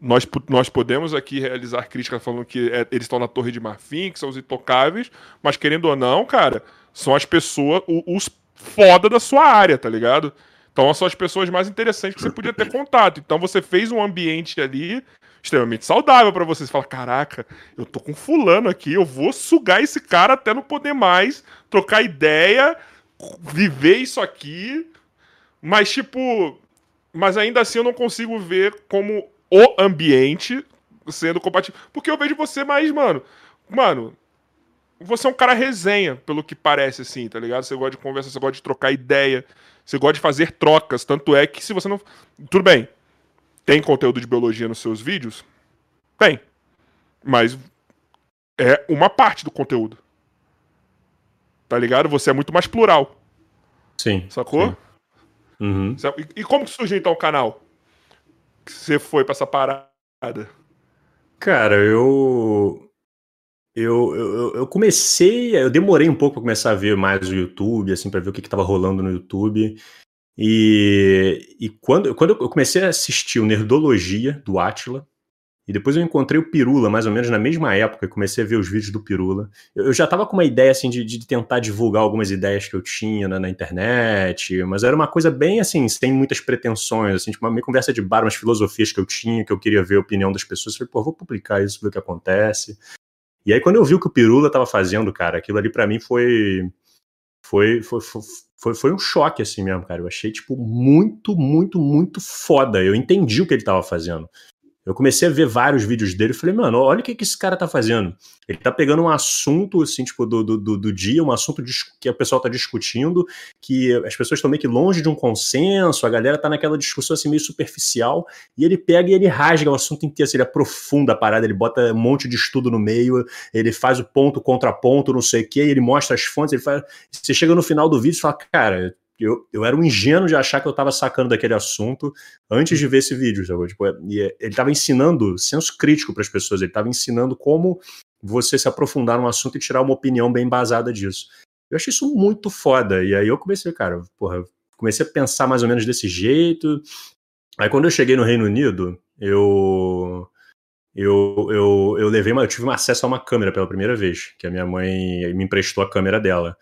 A: Nós, nós podemos aqui realizar críticas falando que é, eles estão na Torre de Marfim, que são os intocáveis, mas querendo ou não, cara, são as pessoas, os foda da sua área, tá ligado? Então são as pessoas mais interessantes que você podia ter contato. Então você fez um ambiente ali extremamente saudável para você. Você fala, caraca, eu tô com fulano aqui, eu vou sugar esse cara até não poder mais, trocar ideia, viver isso aqui. Mas, tipo, mas ainda assim eu não consigo ver como o ambiente sendo compatível. Porque eu vejo você mais, mano. Mano, você é um cara resenha, pelo que parece, assim, tá ligado? Você gosta de conversar, você gosta de trocar ideia, você gosta de fazer trocas. Tanto é que se você não. Tudo bem, tem conteúdo de biologia nos seus vídeos? Tem. Mas é uma parte do conteúdo. Tá ligado? Você é muito mais plural.
C: Sim.
A: Sacou?
C: Sim. Uhum.
A: E, e como que surgiu então o canal? Que você foi pra essa parada?
C: Cara, eu. Eu, eu, eu comecei, eu demorei um pouco para começar a ver mais o YouTube, assim, para ver o que, que tava rolando no YouTube. E, e quando, quando eu comecei a assistir o Nerdologia do Atila, depois eu encontrei o Pirula, mais ou menos na mesma época, comecei a ver os vídeos do Pirula. Eu, eu já estava com uma ideia assim de, de, tentar divulgar algumas ideias que eu tinha na, na, internet, mas era uma coisa bem assim, sem muitas pretensões, assim, tipo uma meio conversa de bar, umas filosofias que eu tinha, que eu queria ver a opinião das pessoas. Eu falei, pô, vou publicar isso, ver o que acontece. E aí quando eu vi o que o Pirula estava fazendo, cara, aquilo ali para mim foi foi, foi, foi, foi, foi um choque assim mesmo, cara. Eu achei, tipo, muito, muito, muito foda. Eu entendi o que ele tava fazendo. Eu comecei a ver vários vídeos dele e falei, mano, olha o que, que esse cara tá fazendo. Ele tá pegando um assunto, assim, tipo, do, do, do dia, um assunto que o pessoal tá discutindo, que as pessoas estão meio que longe de um consenso, a galera tá naquela discussão, assim, meio superficial, e ele pega e ele rasga o assunto inteiro, assim, ele aprofunda a parada, ele bota um monte de estudo no meio, ele faz o ponto, contraponto, não sei o quê, ele mostra as fontes, ele faz... Você chega no final do vídeo e fala, cara, eu, eu era um ingênuo de achar que eu estava sacando daquele assunto antes de ver esse vídeo, sabe? Tipo, e ele estava ensinando senso crítico para as pessoas, ele estava ensinando como você se aprofundar num assunto e tirar uma opinião bem basada disso. Eu achei isso muito foda. E aí eu comecei, cara, porra, comecei a pensar mais ou menos desse jeito. Aí quando eu cheguei no Reino Unido, eu eu, eu, eu levei uma, eu tive acesso a uma câmera pela primeira vez, que a minha mãe me emprestou a câmera dela.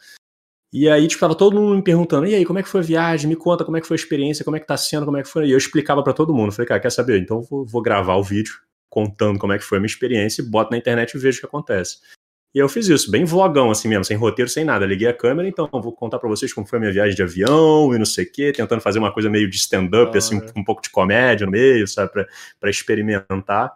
C: E aí, tipo, tava todo mundo me perguntando, e aí, como é que foi a viagem? Me conta como é que foi a experiência, como é que tá sendo, como é que foi. E eu explicava para todo mundo. Falei, cara, quer saber? Então vou, vou, gravar o vídeo contando como é que foi a minha experiência e boto na internet e vejo o que acontece. E eu fiz isso, bem vlogão assim mesmo, sem roteiro, sem nada. Liguei a câmera, então vou contar para vocês como foi a minha viagem de avião e não sei o quê, tentando fazer uma coisa meio de stand-up, ah, assim, um, um, pouco de comédia no meio, sabe, para experimentar.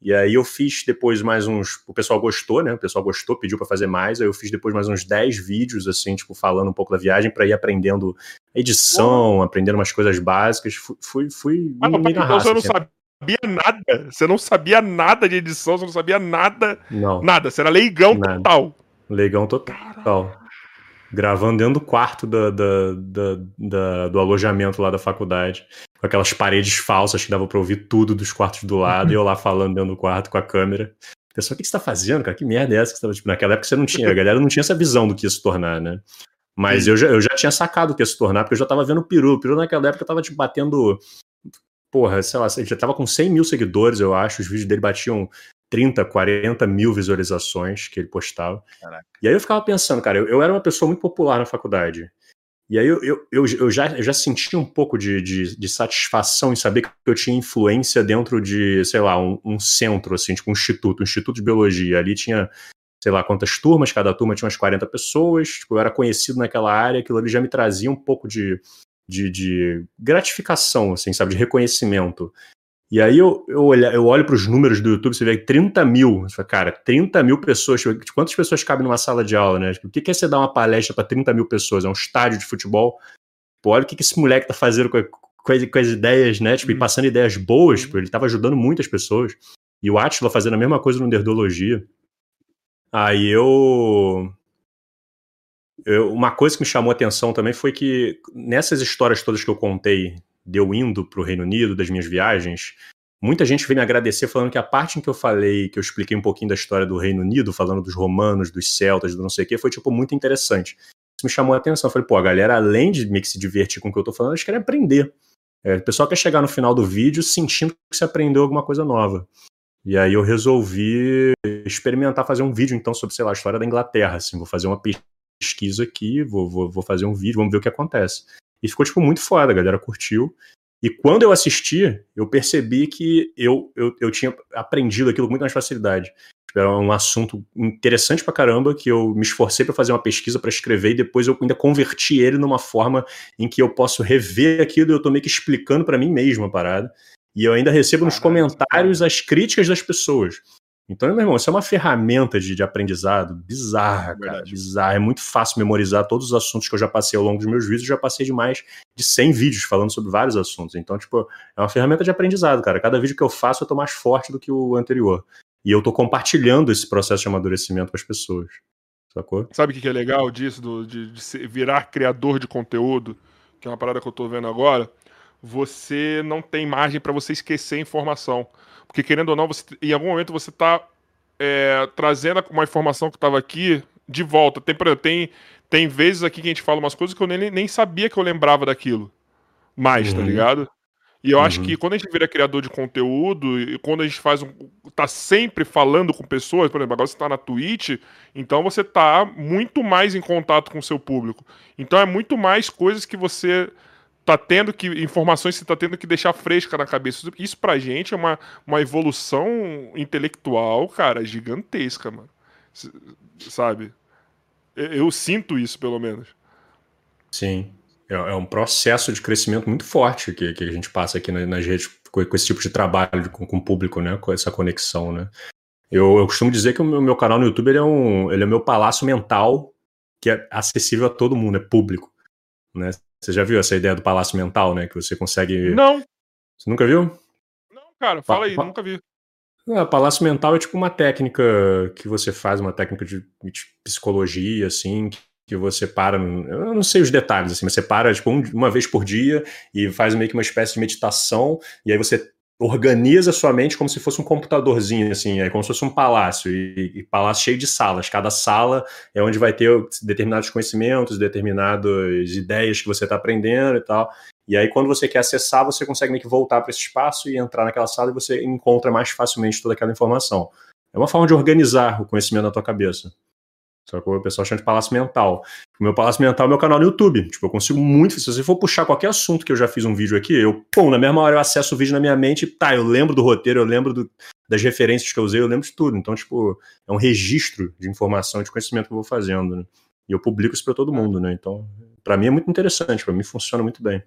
C: E aí eu fiz depois mais uns. O pessoal gostou, né? O pessoal gostou, pediu para fazer mais. Aí eu fiz depois mais uns 10 vídeos, assim, tipo, falando um pouco da viagem para ir aprendendo edição, aprendendo umas coisas básicas. Fui, fui, fui
A: ah, meio na raça, você não assim. sabia nada. Você não sabia nada de edição, você não sabia nada.
C: Não.
A: Nada. Você era leigão nada. total.
C: Leigão total. Gravando dentro do quarto da, da, da, do alojamento lá da faculdade com aquelas paredes falsas que dava para ouvir tudo dos quartos do lado, e [laughs] eu lá falando dentro do quarto com a câmera. Pessoal, o que você tá fazendo, cara? Que merda é essa que você tá... tipo, naquela época você não tinha, a galera não tinha essa visão do que ia se tornar, né? Mas eu já, eu já tinha sacado o que ia se tornar, porque eu já tava vendo o Peru. O Peru naquela época tava, tipo, batendo. Porra, sei lá, ele já tava com 100 mil seguidores, eu acho. Os vídeos dele batiam 30, 40 mil visualizações que ele postava. Caraca. E aí eu ficava pensando, cara, eu, eu, era uma pessoa muito popular na faculdade. E aí eu, eu, eu, já, eu já senti um pouco de, de, de, satisfação em saber que eu tinha influência dentro de, sei lá, um, um, centro, assim, tipo um instituto, um instituto de biologia. Ali tinha, sei lá, quantas turmas, cada turma tinha umas 40 pessoas, tipo, eu era conhecido naquela área, aquilo ali já me trazia um pouco de, de, de gratificação, assim, sabe, de reconhecimento. E aí eu, eu, olho, eu olho para os números do YouTube, você vê 30 mil. Você fala, cara, 30 mil pessoas. Quantas pessoas cabem numa sala de aula, né? O que é você dar uma palestra para 30 mil pessoas? É um estádio de futebol. Pô, olha o que, que esse moleque tá fazendo com, a, com, as, com as, ideias, né? Tipo, e uhum. passando ideias boas, uhum. ele tava ajudando muitas pessoas. E o Atila fazendo a mesma coisa no Nerdologia. Aí eu, eu. Uma coisa que me chamou a atenção também foi que nessas histórias todas que eu contei de eu indo para o Reino Unido, das minhas viagens, muita gente veio me agradecer falando que a parte em que eu falei, que eu expliquei um pouquinho da história do Reino Unido, falando dos romanos, dos celtas, do não sei o que, foi, tipo, muito interessante. me chamou a atenção. Eu falei, pô, a galera, além de que se divertir com o que eu tô falando, eles querem aprender. É, o pessoal quer chegar no final do vídeo sentindo que você aprendeu alguma coisa nova. E aí eu resolvi experimentar fazer um vídeo, então, sobre, sei lá, a história da Inglaterra. Assim, vou fazer uma pesquisa aqui, vou, vou, vou fazer um vídeo, vamos ver o que acontece. E ficou, tipo, muito foda, a galera curtiu. E quando eu assisti, eu percebi que eu, eu, eu tinha aprendido aquilo com muito mais facilidade. Tipo, era um assunto interessante pra caramba que eu me esforcei para fazer uma pesquisa para escrever e depois eu ainda converti ele numa forma em que eu posso rever aquilo e eu tô meio que explicando para mim mesmo a parada. E eu ainda recebo nos comentários as críticas das pessoas. Então, meu irmão, isso é uma ferramenta de, de aprendizado bizarra, cara. Verdade. Bizarra. É muito fácil memorizar todos os assuntos que eu já passei ao longo dos meus vídeos. Eu já passei de mais de 100 vídeos falando sobre vários assuntos. Então, tipo, é uma ferramenta de aprendizado, cara. Cada vídeo que eu faço eu tô mais forte do que o anterior. E eu tô compartilhando esse processo de amadurecimento com as pessoas. Sacou?
A: Sabe o que é legal disso, do, de, de virar criador de conteúdo? Que é uma parada que eu tô vendo agora. Você não tem margem para você esquecer informação. Porque, querendo ou não, você, em algum momento você está é, trazendo uma informação que estava aqui de volta. Tem, tem, tem vezes aqui que a gente fala umas coisas que eu nem, nem sabia que eu lembrava daquilo. Mais, tá uhum. tá ligado? E eu uhum. acho que quando a gente vira criador de conteúdo, e quando a gente faz um. tá sempre falando com pessoas, por exemplo, agora você tá na Twitch, então você tá muito mais em contato com o seu público. Então é muito mais coisas que você tá tendo que. informações que tá tendo que deixar fresca na cabeça. Isso pra gente é uma, uma evolução intelectual, cara, gigantesca, mano. sabe? Eu, eu, sinto isso, pelo menos.
C: Sim. É, é, um processo de crescimento muito forte que, que a gente passa aqui nas redes com, com esse tipo de trabalho com, com o público, né? Com essa conexão, né? Eu, eu costumo dizer que o meu, meu canal no YouTube ele é, um, ele é meu palácio mental que é acessível a todo mundo, é público. Né? Você já viu essa ideia do palácio mental, né? Que você consegue.
A: Não.
C: Você nunca viu?
A: Não, cara, fala pa aí, nunca vi.
C: É, palácio mental é tipo uma técnica que você faz, uma técnica de, de psicologia, assim, que, que você para. Eu não sei os detalhes, assim, mas você para tipo, um, uma vez por dia e faz meio que uma espécie de meditação, e aí você organiza sua mente como se fosse um computadorzinho, assim, é como se fosse um palácio, e, e, palácio cheio de salas. Cada sala é onde vai ter determinados conhecimentos, determinadas ideias que você está aprendendo e tal. E aí, quando você quer acessar, você consegue meio que voltar para esse espaço e entrar naquela sala e você encontra mais facilmente toda aquela informação. É uma forma de organizar o conhecimento na tua cabeça. Que o pessoal chama de palácio mental. O meu palácio mental é meu canal no YouTube. Tipo, eu consigo muito. Se você for puxar qualquer assunto que eu já fiz um vídeo aqui, eu, pum, na mesma hora eu acesso o vídeo na minha mente e tá, eu lembro do roteiro, eu lembro do, das referências que eu usei, eu lembro de tudo. Então, tipo, é um registro de informação, de conhecimento que eu vou fazendo. Né? E eu publico isso para todo mundo, né? Então, para mim é muito interessante, para mim funciona muito bem.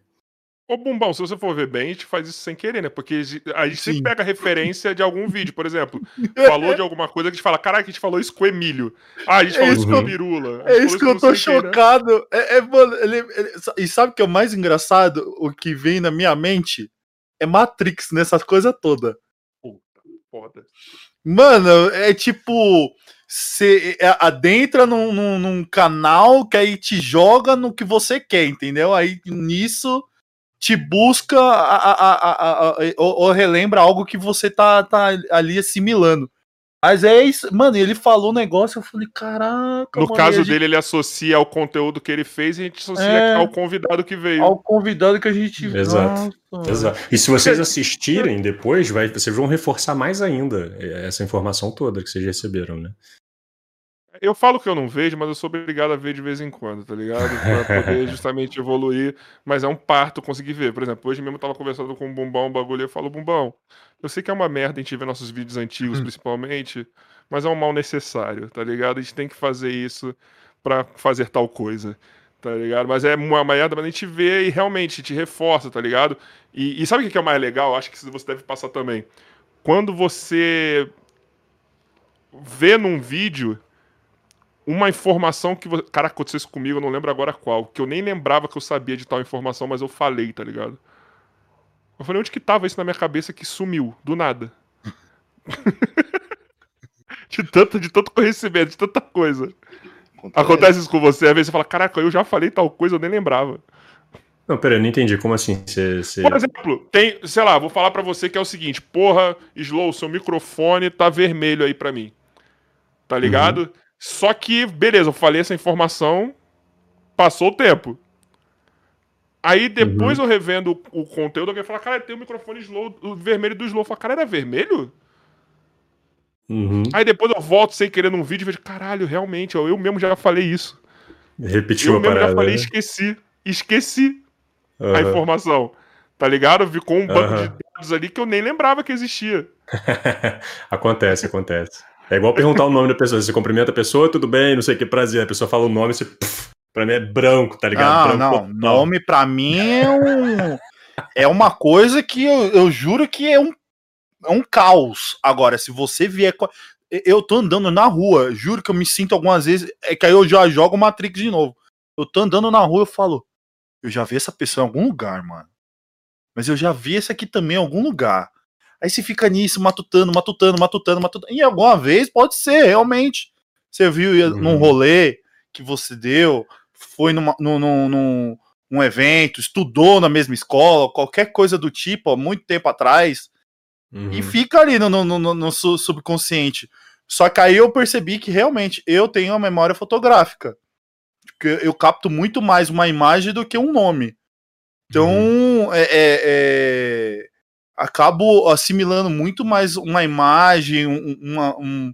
A: Ô, Bumbão, se você for ver bem, a gente faz isso sem querer, né? Porque a gente Sim. sempre pega referência de algum vídeo, por exemplo. [laughs] falou de alguma coisa que a gente fala, caraca, a gente falou isso com o Emílio. Ah, a gente é falou isso com o Birula.
B: É isso que eu tô chocado. Né? É, é, mano, ele, ele, e sabe o que é o mais engraçado? O que vem na minha mente é Matrix nessa coisa toda.
A: Puta, foda.
B: Mano, é tipo. Você é, adentra num, num, num canal que aí te joga no que você quer, entendeu? Aí nisso te busca a, a, a, ou, ou, relembra algo que você tá, tá ali assimilando. Mas é isso, mano, ele falou um negócio, eu falei, caraca.
A: No mano, caso gente... dele, ele associa ao conteúdo que ele fez e a gente associa é, ao convidado que veio.
B: Ao convidado que a gente
C: Exato. Exato. E se vocês assistirem depois, vai, vocês vão reforçar mais ainda essa informação toda que vocês receberam, né?
A: Eu falo que eu não vejo, mas eu sou obrigado a ver de vez em quando, tá ligado? Pra poder [laughs] justamente evoluir. Mas é um parto conseguir ver. Por exemplo, hoje mesmo eu tava conversando com o Bumbão, um bagulho, e eu falo, Bumbão, eu sei que é uma merda a gente ver nossos vídeos antigos, hum. principalmente, mas é um mal necessário, tá ligado? A gente tem que fazer isso para fazer tal coisa, tá ligado? Mas é uma merda, mas a gente vê e realmente te reforça, tá ligado? E, e sabe o que é mais legal? Acho que você deve passar também. Quando você vê num vídeo uma informação que. Cara, aconteceu isso comigo, eu não lembro agora qual. Que eu nem lembrava que eu sabia de tal informação, mas eu falei, tá ligado? Eu falei, onde que tava isso na minha cabeça que sumiu? Do nada. [laughs] de, tanto, de tanto conhecimento, de tanta coisa. Acontece. Acontece isso com você, às vezes você fala, caraca, eu já falei tal coisa, eu nem lembrava.
C: Não, pera, eu não entendi. Como assim? Cê, cê...
A: Por exemplo, tem, sei lá, vou falar para você que é o seguinte: porra, Slow, seu microfone tá vermelho aí para mim. Tá ligado? Uhum. Só que, beleza, eu falei essa informação, passou o tempo. Aí depois uhum. eu revendo o, o conteúdo, alguém fala, cara, tem o microfone slow, o vermelho do slow. Eu falo, cara, era vermelho? Uhum. Aí depois eu volto sem querer num vídeo e vejo, caralho, realmente, eu, eu mesmo já falei isso.
C: Repetiu
A: eu
C: a parada. Eu
A: mesmo já falei, né? esqueci. Esqueci uhum. a informação. Tá ligado? Ficou um banco de dados ali que eu nem lembrava que existia. [laughs]
C: acontece, acontece. É igual perguntar o nome da pessoa. Você cumprimenta a pessoa, tudo bem, não sei o que, prazer. A pessoa fala o nome você. Pff, pra mim é branco, tá ligado?
B: Ah, não,
C: branco
B: não. Nome pra mim é um. é uma coisa que eu, eu juro que é um, é um caos. Agora, se você vier. Eu tô andando na rua, juro que eu me sinto algumas vezes. É que aí eu já jogo Matrix de novo. Eu tô andando na rua, eu falo. Eu já vi essa pessoa em algum lugar, mano. Mas eu já vi esse aqui também em algum lugar. Aí você fica nisso, matutando, matutando, matutando, matutando. E alguma vez pode ser, realmente. Você viu uhum. num rolê que você deu, foi numa, num, num, num um evento, estudou na mesma escola, qualquer coisa do tipo, há muito tempo atrás. Uhum. E fica ali no, no, no, no, subconsciente. Só que aí eu percebi que realmente eu tenho uma memória fotográfica. Porque eu capto muito mais uma imagem do que um nome. Então, uhum. é, é, é acabo assimilando muito mais uma imagem, uma, um,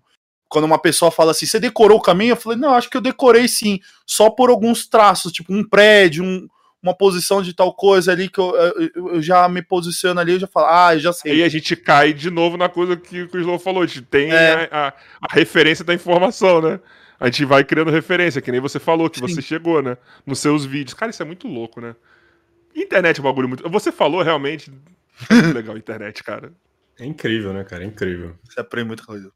B: quando uma pessoa fala assim, você decorou o caminho? Eu falei, não, acho que eu decorei sim, só por alguns traços, tipo um prédio, um, uma posição de tal coisa ali que eu, eu, eu, já me posiciono ali, eu já falo, ah, eu já sei.
A: E a gente cai de novo na coisa que, que o Slow falou, a gente tem é. a, a, a, referência da informação, né? A gente vai criando referência, que nem você falou, que Sim. você chegou, né? Nos seus vídeos. Cara, isso é muito louco, né? Internet é um bagulho muito. Você falou realmente é [laughs] muito legal a internet, cara.
C: É incrível, né, cara? É incrível.
B: Você aprende muita coisa.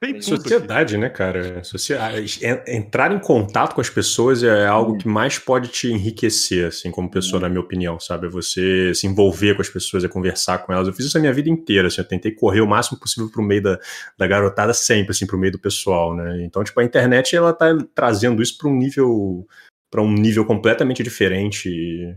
C: Tem sociedade, né, cara? Sociedade. Entrar em contato com as pessoas é algo que mais pode te enriquecer, assim, como pessoa, na minha opinião, sabe? É você se envolver com as pessoas, é conversar com elas. Eu fiz isso a minha vida inteira, assim, eu tentei correr o máximo possível pro meio da, da garotada sempre, assim, pro meio do pessoal, né? Então, tipo, a internet, ela tá trazendo isso para um nível para um nível completamente diferente. E,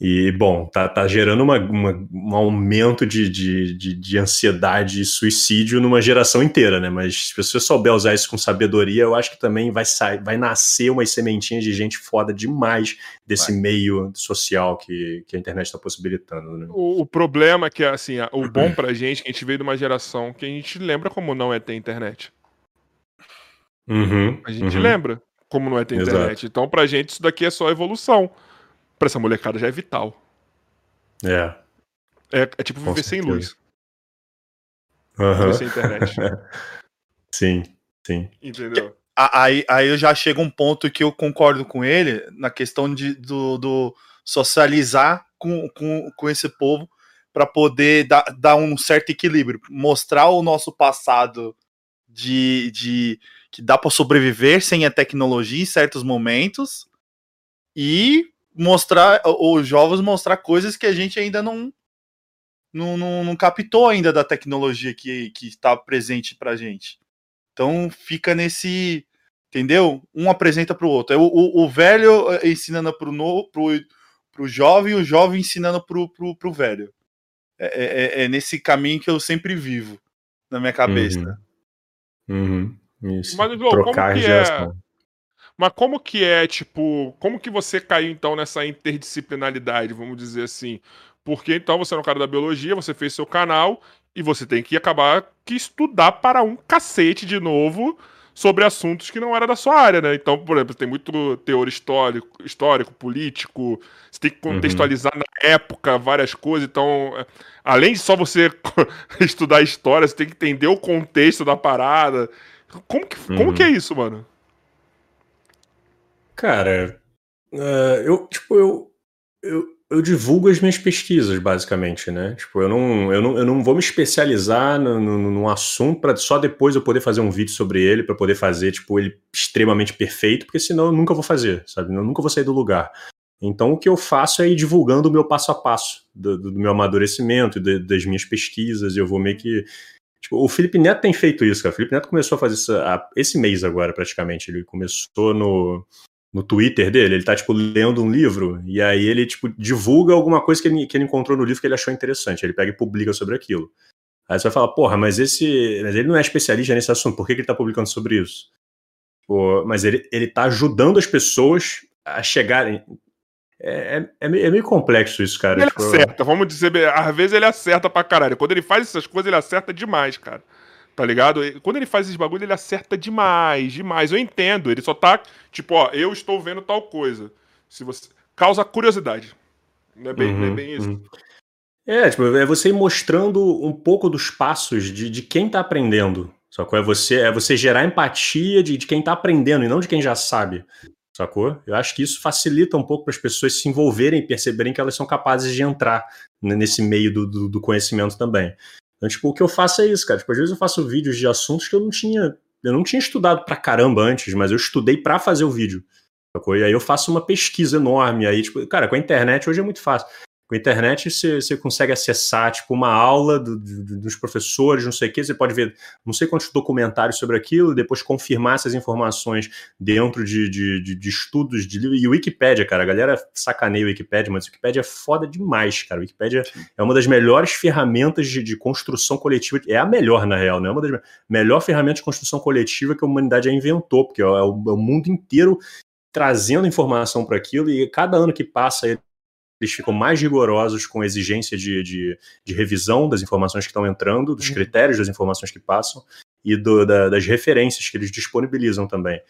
C: e, bom, tá, tá gerando uma, uma, um aumento de, de, de, de, ansiedade e suicídio numa geração inteira, né? Mas se você souber usar isso com sabedoria, eu acho que também vai, sair, vai nascer umas sementinhas de gente foda demais desse vai. meio social que, que a internet está possibilitando. Né?
A: O, o, problema é que, assim, o bom pra gente, que a gente veio de uma geração que a gente lembra como não é ter internet.
C: Uhum,
A: a gente uhum. lembra como não é ter internet. Exato. Então, pra gente, isso daqui é só evolução pra essa molecada já é vital.
C: É.
A: É, é tipo viver sem luz.
C: Uhum. Viver
A: sem internet. [laughs]
C: sim, sim.
A: Entendeu?
B: Aí, aí eu já chego um ponto que eu concordo com ele na questão de, do, do socializar com, com, com esse povo para poder dar, dar um certo equilíbrio, mostrar o nosso passado de, de que dá para sobreviver sem a tecnologia em certos momentos e mostrar, os jovens mostrar coisas que a gente ainda não não, não, não captou ainda da tecnologia que, que está presente pra gente. Então fica nesse, entendeu? Um apresenta para o outro. O, o, o, velho eh, ensinando pro, no, pro, pro jovem, o jovem ensinando pro, pro, pro velho. É, é, é, é nesse caminho que eu sempre vivo na minha cabeça.
C: Uhum. Uhum. Isso.
A: Mas, João, como que é... Mas como que é, tipo, como que você caiu então nessa interdisciplinaridade, vamos dizer assim? Porque então você é um cara da biologia, você fez seu canal e você tem que acabar que estudar para um cacete de novo sobre assuntos que não era da sua área, né? Então, por exemplo, tem muito teor histórico, histórico, político, você tem que uhum. contextualizar uhum. na época várias coisas, então, é, além de só você [laughs] estudar história, você tem que entender o contexto da parada. Como que, uhum. como que é isso, mano?
C: Cara, uh, eu, tipo, eu, eu, eu divulgo as minhas pesquisas, basicamente, né? Tipo, eu não, eu não, eu não vou me especializar no, num assunto para só depois eu poder fazer um vídeo sobre ele, para poder fazer, tipo, ele extremamente perfeito, porque senão eu nunca vou fazer, sabe? Eu nunca vou sair do lugar. Então, o que eu faço é ir divulgando o meu passo a passo do, do meu amadurecimento, das minhas pesquisas, eu vou meio que Tipo, o Felipe Neto tem feito isso, cara. O Felipe Neto começou a fazer isso esse mês agora, praticamente. Ele começou no, no Twitter dele, ele tá, tipo, lendo um livro, e aí ele, tipo, divulga alguma coisa que ele, que ele encontrou no livro que ele achou interessante, ele pega e publica sobre aquilo. Aí você vai falar, porra, mas esse. Mas ele não é especialista nesse assunto, por que, que ele tá publicando sobre isso? Pô, mas ele, ele tá ajudando as pessoas a chegarem. É, é, é, meio complexo isso, cara.
A: Ele tipo... acerta, vamos dizer, às vezes ele acerta pra caralho. Quando ele faz essas coisas, ele acerta demais, cara. Tá ligado? Quando ele faz esses bagulho, ele acerta demais, demais. Eu entendo. Ele só tá, tipo, ó, eu estou vendo tal coisa. Se você. Causa curiosidade. Não é bem, uhum, não é uhum, bem isso. Uhum.
C: É, tipo, é você ir mostrando um pouco dos passos de, de quem tá aprendendo. Sacou? É você, é você gerar empatia de, de quem tá aprendendo e não de quem já sabe. Sacou? Eu acho que isso facilita um pouco para as pessoas se envolverem e perceberem que elas são capazes de entrar nesse meio do, do, do, conhecimento também. Então, tipo, o que eu faço é isso, cara. Tipo, às vezes eu faço vídeos de assuntos que eu não tinha. Eu não tinha estudado pra caramba antes, mas eu estudei para fazer o vídeo. E aí eu faço uma pesquisa enorme. Aí, tipo, cara, com a internet hoje é muito fácil. Com a internet você, você consegue acessar tipo uma aula do, do, dos professores, não sei o que, você pode ver não sei quantos documentários sobre aquilo, depois confirmar essas informações dentro de, de, de, de estudos de livro. E o Wikipedia, cara, a galera sacaneia o Wikipedia, mas o Wikipedia é foda demais, cara. O Wikipedia é uma das melhores ferramentas de, de construção coletiva, é a melhor, na real, né? É uma das melhores ferramentas de construção coletiva que a humanidade já inventou, porque é o, é o mundo inteiro trazendo informação para aquilo e cada ano que passa eles ficam mais rigorosos com a exigência de, de, de revisão das informações que estão entrando, dos uhum. critérios das informações que passam e do, da, das referências que eles disponibilizam também.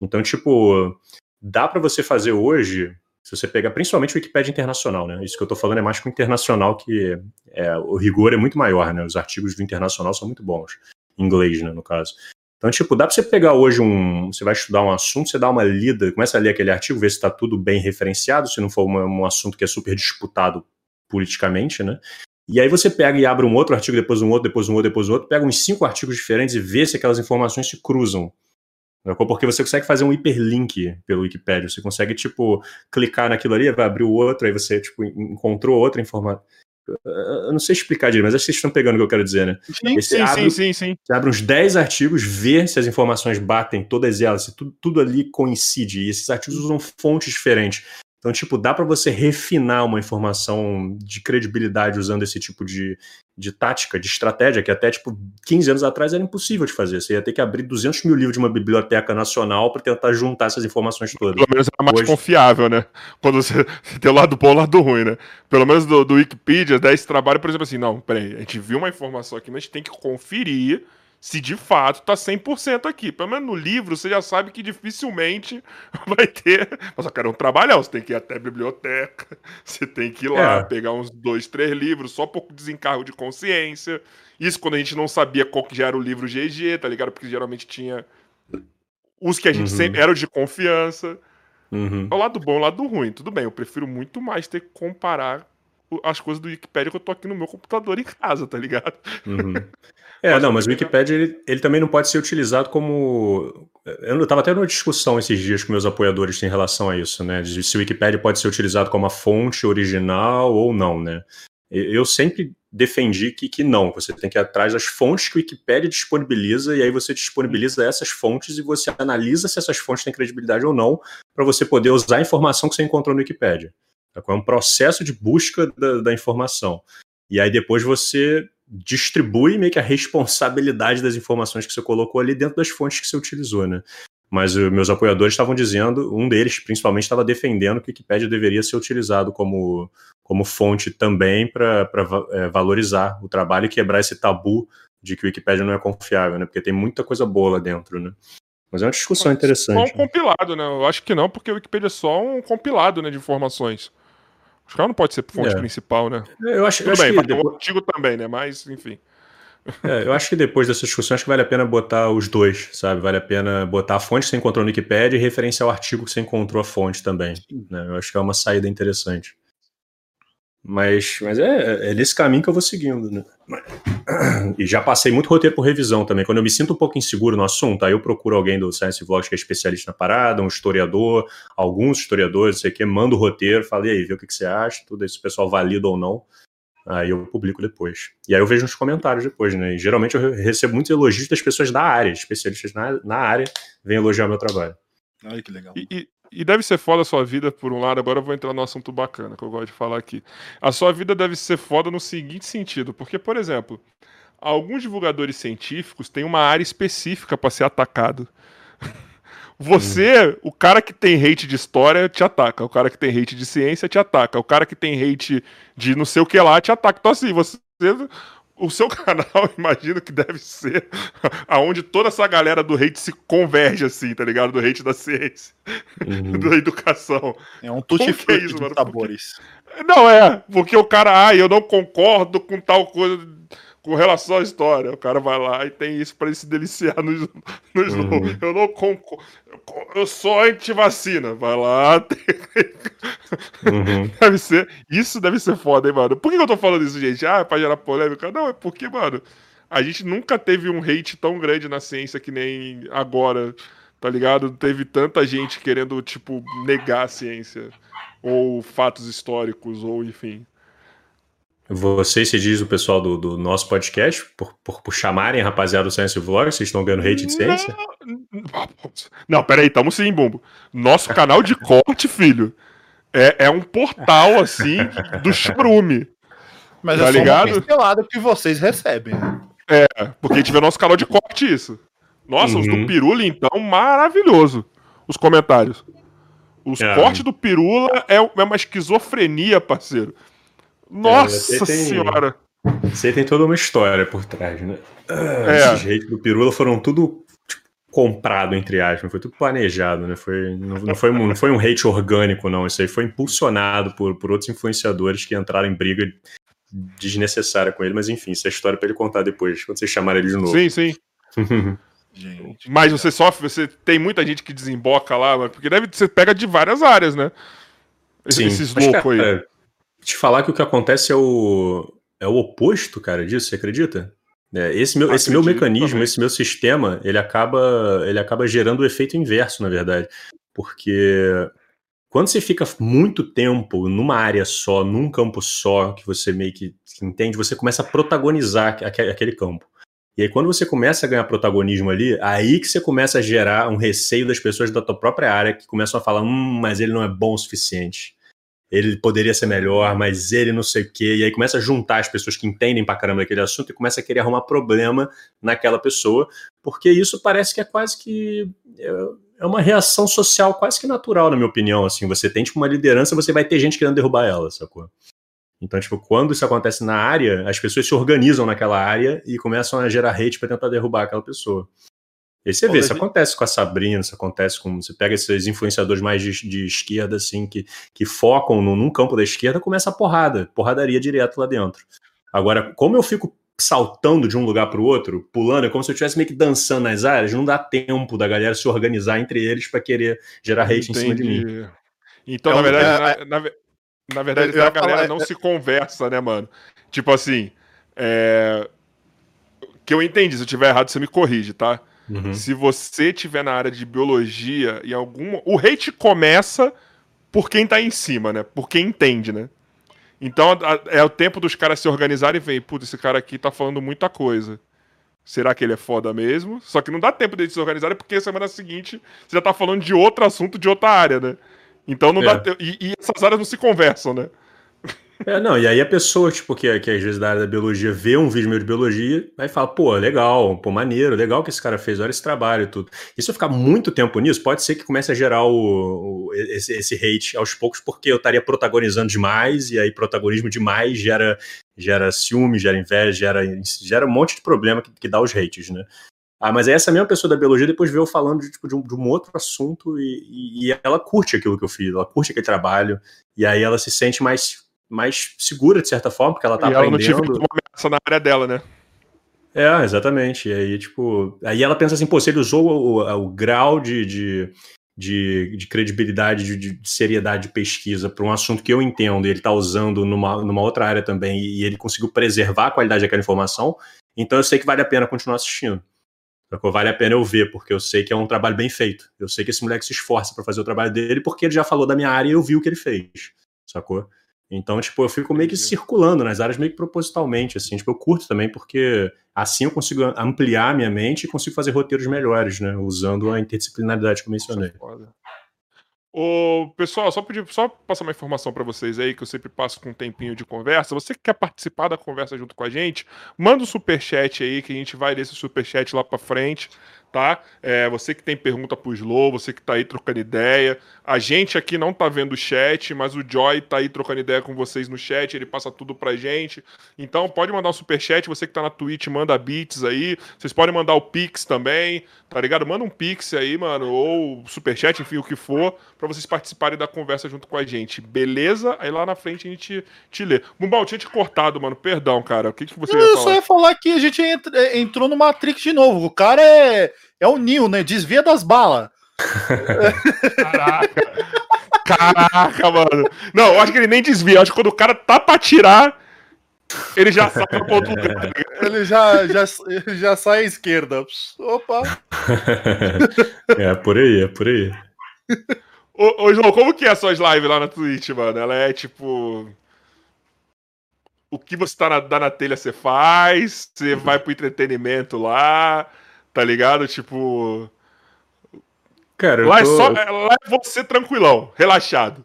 C: Então, tipo, dá para você fazer hoje, se você pegar principalmente o Wikipedia internacional, né? Isso que eu estou falando é mais com o internacional, que é, o rigor é muito maior, né? Os artigos do internacional são muito bons, em inglês, né, no caso. Então, tipo, dá para você pegar hoje um. Você vai estudar um assunto, você dá uma lida, começa a ler aquele artigo, ver se está tudo bem referenciado, se não for um assunto que é super disputado politicamente, né? E aí você pega e abre um outro artigo, depois um outro, depois um outro, depois um outro, pega uns cinco artigos diferentes e vê se aquelas informações se cruzam. Porque você consegue fazer um hiperlink pelo Wikipedia. Você consegue, tipo, clicar naquilo ali, vai abrir o outro, aí você, tipo, encontrou outra informação. Eu não sei explicar direito, mas acho que vocês estão pegando o que eu quero dizer, né?
A: Sim, sim, abre, sim, sim, sim.
C: Você abre uns 10 artigos, vê se as informações batem, todas elas, se tudo, tudo ali coincide. E esses artigos usam fontes diferentes. Então, tipo, dá para você refinar uma informação de credibilidade usando esse tipo de, de tática, de estratégia, que até, tipo, 15 anos atrás era impossível de fazer. Você ia ter que abrir 200 mil livros de uma biblioteca nacional para tentar juntar essas informações todas.
A: Pelo menos era mais Hoje... confiável, né? Quando você, [laughs] você tem o lado bom e o lado ruim, né? Pelo menos do, do Wikipedia, dá esse trabalho, por exemplo, assim, não, peraí, a gente viu uma informação aqui, mas a gente tem que conferir se de fato tá 100% aqui. Pelo menos no livro você já sabe que dificilmente [laughs] vai ter. Mas, cara, é um trabalhão. Você tem que ir até a biblioteca, [laughs] você tem que ir lá, é. pegar uns dois, três livros, só por desencargo de consciência. Isso quando a gente não sabia qual que já era o livro GG, tá ligado? Porque geralmente tinha os que a gente uhum. sempre eram de confiança. Uhum. É o lado bom e o lado ruim. Tudo bem, eu prefiro muito mais ter que comparar as coisas do Wikipedia que eu tô aqui no meu computador em casa, tá ligado?
C: Uhum. [laughs] É, não, mas o Wikipedia ele, ele, também não pode ser utilizado como. Eu estava até numa discussão esses dias com meus apoiadores em relação a isso, né? De se o Wikipedia pode ser utilizado como a fonte original ou não, né? Eu sempre defendi que, que não, você tem que ir atrás das fontes que o Wikipedia disponibiliza, e aí você disponibiliza essas fontes e você analisa se essas fontes têm credibilidade ou não, para você poder usar a informação que você encontrou no Wikipedia. É um processo de busca da, da informação. E aí depois você distribui meio que a responsabilidade das informações que você colocou ali dentro das fontes que você utilizou, né? Mas uh, meus apoiadores estavam dizendo, um deles principalmente estava defendendo que o Wikipedia deveria ser utilizado como, como fonte também para é, valorizar o trabalho e quebrar esse tabu de que o Wikipedia não é confiável, né? Porque tem muita coisa boa lá dentro, né? Mas é uma discussão interessante. Só
A: um né? compilado, né? Eu acho que não, porque o Wikipedia é só um compilado né, de informações. Acho que ela não pode ser fonte é. principal, né?
C: Eu acho,
A: Tudo
C: eu acho
A: bem,
C: que depois...
A: artigo também, né? Mas, enfim.
C: É, eu acho que depois dessa discussão, acho que vale a pena botar os dois, sabe? Vale a pena botar a fonte que você encontrou no Wikipedia e referenciar o artigo que você encontrou a fonte também. Né? Eu acho que é uma saída interessante. Mas, mas é, é nesse caminho que eu vou seguindo, né? E já passei muito roteiro por revisão também. Quando eu me sinto um pouco inseguro no assunto, aí eu procuro alguém do Science Vlogs que é especialista na parada, um historiador, alguns historiadores, não sei o que, mando o roteiro, falei aí, vê o que, que você acha, tudo isso o pessoal valida ou não. Aí eu publico depois. E aí eu vejo nos comentários depois, né? E geralmente eu recebo muitos elogios das pessoas da área, especialistas na, na área, vêm elogiar meu trabalho.
A: Ai, que legal. E, e, e, deve ser foda a sua vida, por um lado. Agora eu vou entrar no assunto bacana que eu gosto de falar aqui. A sua vida deve ser foda no seguinte sentido, porque, por exemplo, alguns divulgadores científicos têm uma área específica para ser atacado. [laughs] Você, o cara que tem hate de história, te ataca. O cara que tem hate de ciência, te ataca. O cara que tem hate de não sei o que lá, te ataca. Então, assim, você. O seu [laughs] canal, imagino que deve ser aonde toda essa galera do hate se converge, assim, tá ligado? Do hate da ciência, uhum. [laughs] da educação.
B: É um tutti que é isso, mano? sabores.
A: Porque... Não, é, porque o cara, ah, eu não concordo com tal coisa com relação à história. O cara vai lá e tem isso para ele se deliciar nos, nos uhum. Eu não concordo. Eu sou anti-vacina. Vai lá. [laughs] Uhum. [laughs] Deve ser. Isso deve ser foda, hein, mano? Por que eu tô falando isso, gente? Ah, é pra gerar polêmica? Não, é porque, mano, a gente nunca teve um hate tão grande na ciência que nem agora. Tá ligado? Teve tanta gente querendo, tipo, negar a ciência. Ou fatos históricos, ou enfim.
C: Vocês se diz o pessoal do, do nosso podcast, por, por, por, chamarem a rapaziada do Science Vlog, vocês estão ganhando hate de ciência?
A: Não, não peraí, tamo sim, Bumbo. Nosso canal de corte, filho, é, é um portal, assim, do churume.
B: Mas tá é só ligado? uma pincelada que vocês recebem. Né?
A: É, porque tiver nosso canal de corte isso. Nossa, uhum. os do uhum. Pirula, então, maravilhoso. Os comentários. Os é. cortes do Pirula é, é uma esquizofrenia, parceiro. Nossa é, tem, senhora!
C: Você tem toda uma história por trás, né? Ah, é. Esses hates do Pirula foram tudo tipo, comprado, entre aspas, foi tudo planejado, né? Foi, não, não, foi, não foi um hate orgânico, não. Isso aí foi impulsionado por, por outros influenciadores que entraram em briga desnecessária com ele, mas enfim, essa é história para ele contar depois, quando vocês chamarem ele de novo.
A: Sim, sim. [laughs] gente, mas você sofre, você tem muita gente que desemboca lá, porque deve você pega de várias áreas, né?
C: Sim, Esses loucos aí te falar que o que acontece é o, é o oposto, cara, disso, você acredita? É, esse meu, esse meu mecanismo, também. esse meu sistema, ele acaba, ele acaba gerando o efeito inverso, na verdade. Porque quando você fica muito tempo numa área só, num campo só, que você meio que entende, você começa a protagonizar aquele campo. E aí, quando você começa a ganhar protagonismo ali, aí que você começa a gerar um receio das pessoas da tua própria área que começam a falar: hum, mas ele não é bom o suficiente ele poderia ser melhor, mas ele não sei o quê. E aí começa a juntar as pessoas que entendem pra caramba daquele assunto e começa a querer arrumar problema naquela pessoa, porque isso parece que é quase que. É, é uma reação social quase que natural, na minha opinião. Assim, você tem tipo, uma liderança, você vai ter gente querendo derrubar ela, sacou? Então, tipo, quando isso acontece na área, as pessoas se organizam naquela área e começam a gerar hate para tentar derrubar aquela pessoa. E aí você vê, isso acontece com a Sabrina, isso acontece com. Você pega esses influenciadores mais de, de esquerda, assim, que, que focam no, num campo da esquerda, começa a porrada, porradaria direto lá dentro. Agora, como eu fico saltando de um lugar para o outro, pulando, é como se eu estivesse meio que dançando nas áreas, não dá tempo da galera se organizar entre eles para querer gerar hate Entendi. em cima de mim.
A: Então, na verdade, é, na, na, na, verdade, a galera falar, não é... se conversa, né, mano? Tipo assim, é... que eu entendi, se eu tiver errado, você me corrige, tá? Uhum. Se você tiver na área de biologia e alguma. O hate começa por quem tá em cima, né? Por quem entende, né? Então a, é o tempo dos caras se organizarem e ver, putz, esse cara aqui tá falando muita coisa. Será que ele é foda mesmo? Só que não dá tempo deles se organizarem porque semana seguinte você já tá falando de outro assunto, de outra área, né? Então não é. dá tempo. E, e essas áreas não se conversam, né?
C: É, não, e aí a pessoa, tipo, que, que às vezes da área da biologia vê um vídeo meu de biologia, aí fala, pô, legal, pô, maneiro, legal que esse cara fez, olha esse trabalho e tudo. E se eu ficar muito tempo nisso, pode ser que comece a gerar o, o esse, esse, hate aos poucos, porque eu estaria protagonizando demais, e aí protagonismo demais gera, gera ciúme, gera inveja, gera, gera um monte de problema que, que dá os hates, né? Ah, mas essa mesma pessoa da biologia depois veio falando de, tipo, de, um, de um outro assunto e, e, e ela curte aquilo que eu fiz, ela curte aquele trabalho, e aí ela se sente mais mais segura, de certa forma, porque ela tá e aprendendo. Ela não tive uma
A: ameaça na área dela, né?
C: É, exatamente. E aí, tipo. Aí ela pensa assim, pô, se ele usou o, o, o grau de, de, de, de credibilidade, de, de, seriedade de pesquisa para um assunto que eu entendo, e ele tá usando numa, numa outra área também, e ele conseguiu preservar a qualidade daquela informação, então eu sei que vale a pena continuar assistindo. Vale a pena eu ver, porque eu sei que é um trabalho bem feito. Eu sei que esse moleque se esforça para fazer o trabalho dele, porque ele já falou da minha área e eu vi o que ele fez. Sacou? Então, tipo, eu fico meio que circulando nas áreas meio que propositalmente, assim. Tipo, eu curto também porque assim eu consigo ampliar minha mente e consigo fazer roteiros melhores, né? Usando a interdisciplinaridade que eu mencionei.
A: Ô, pessoal, só pedir, só passar uma informação para vocês aí, que eu sempre passo com um tempinho de conversa. Você que quer participar da conversa junto com a gente, manda um superchat aí, que a gente vai ler esse superchat lá para frente tá? É, você que tem pergunta pro Slow, você que tá aí trocando ideia. A gente aqui não tá vendo o chat, mas o Joy tá aí trocando ideia com vocês no chat, ele passa tudo pra gente. Então pode mandar um super chat, você que tá na Twitch, manda bits aí. Vocês podem mandar o Pix também, tá ligado? Manda um Pix aí, mano, ou super chat, enfim, o que for, para vocês participarem da conversa junto com a gente. Beleza? Aí lá na frente a gente te lê. Bumbal, tinha te cortado, mano. Perdão, cara. O que, que você
B: ia
A: falar?
B: Eu só ia falar que a gente entrou no Matrix de novo. O cara é é o Neo, né? Desvia das balas.
A: Caraca. Caraca, mano. Não, eu acho que ele nem desvia. Eu acho que quando o cara tá pra tirar, ele já sai pro outro
B: lugar. Ele já, já, já sai à esquerda. Opa! [laughs]
C: é por aí, é por aí.
A: Ô, ô, João, como que é as suas lives lá na Twitch, mano? Ela é tipo. O que você tá na, dá na telha, você faz, você vai pro entretenimento lá. Tá ligado? Tipo.
C: Cara,
A: lá, é tô... é só, lá é você tranquilão, relaxado.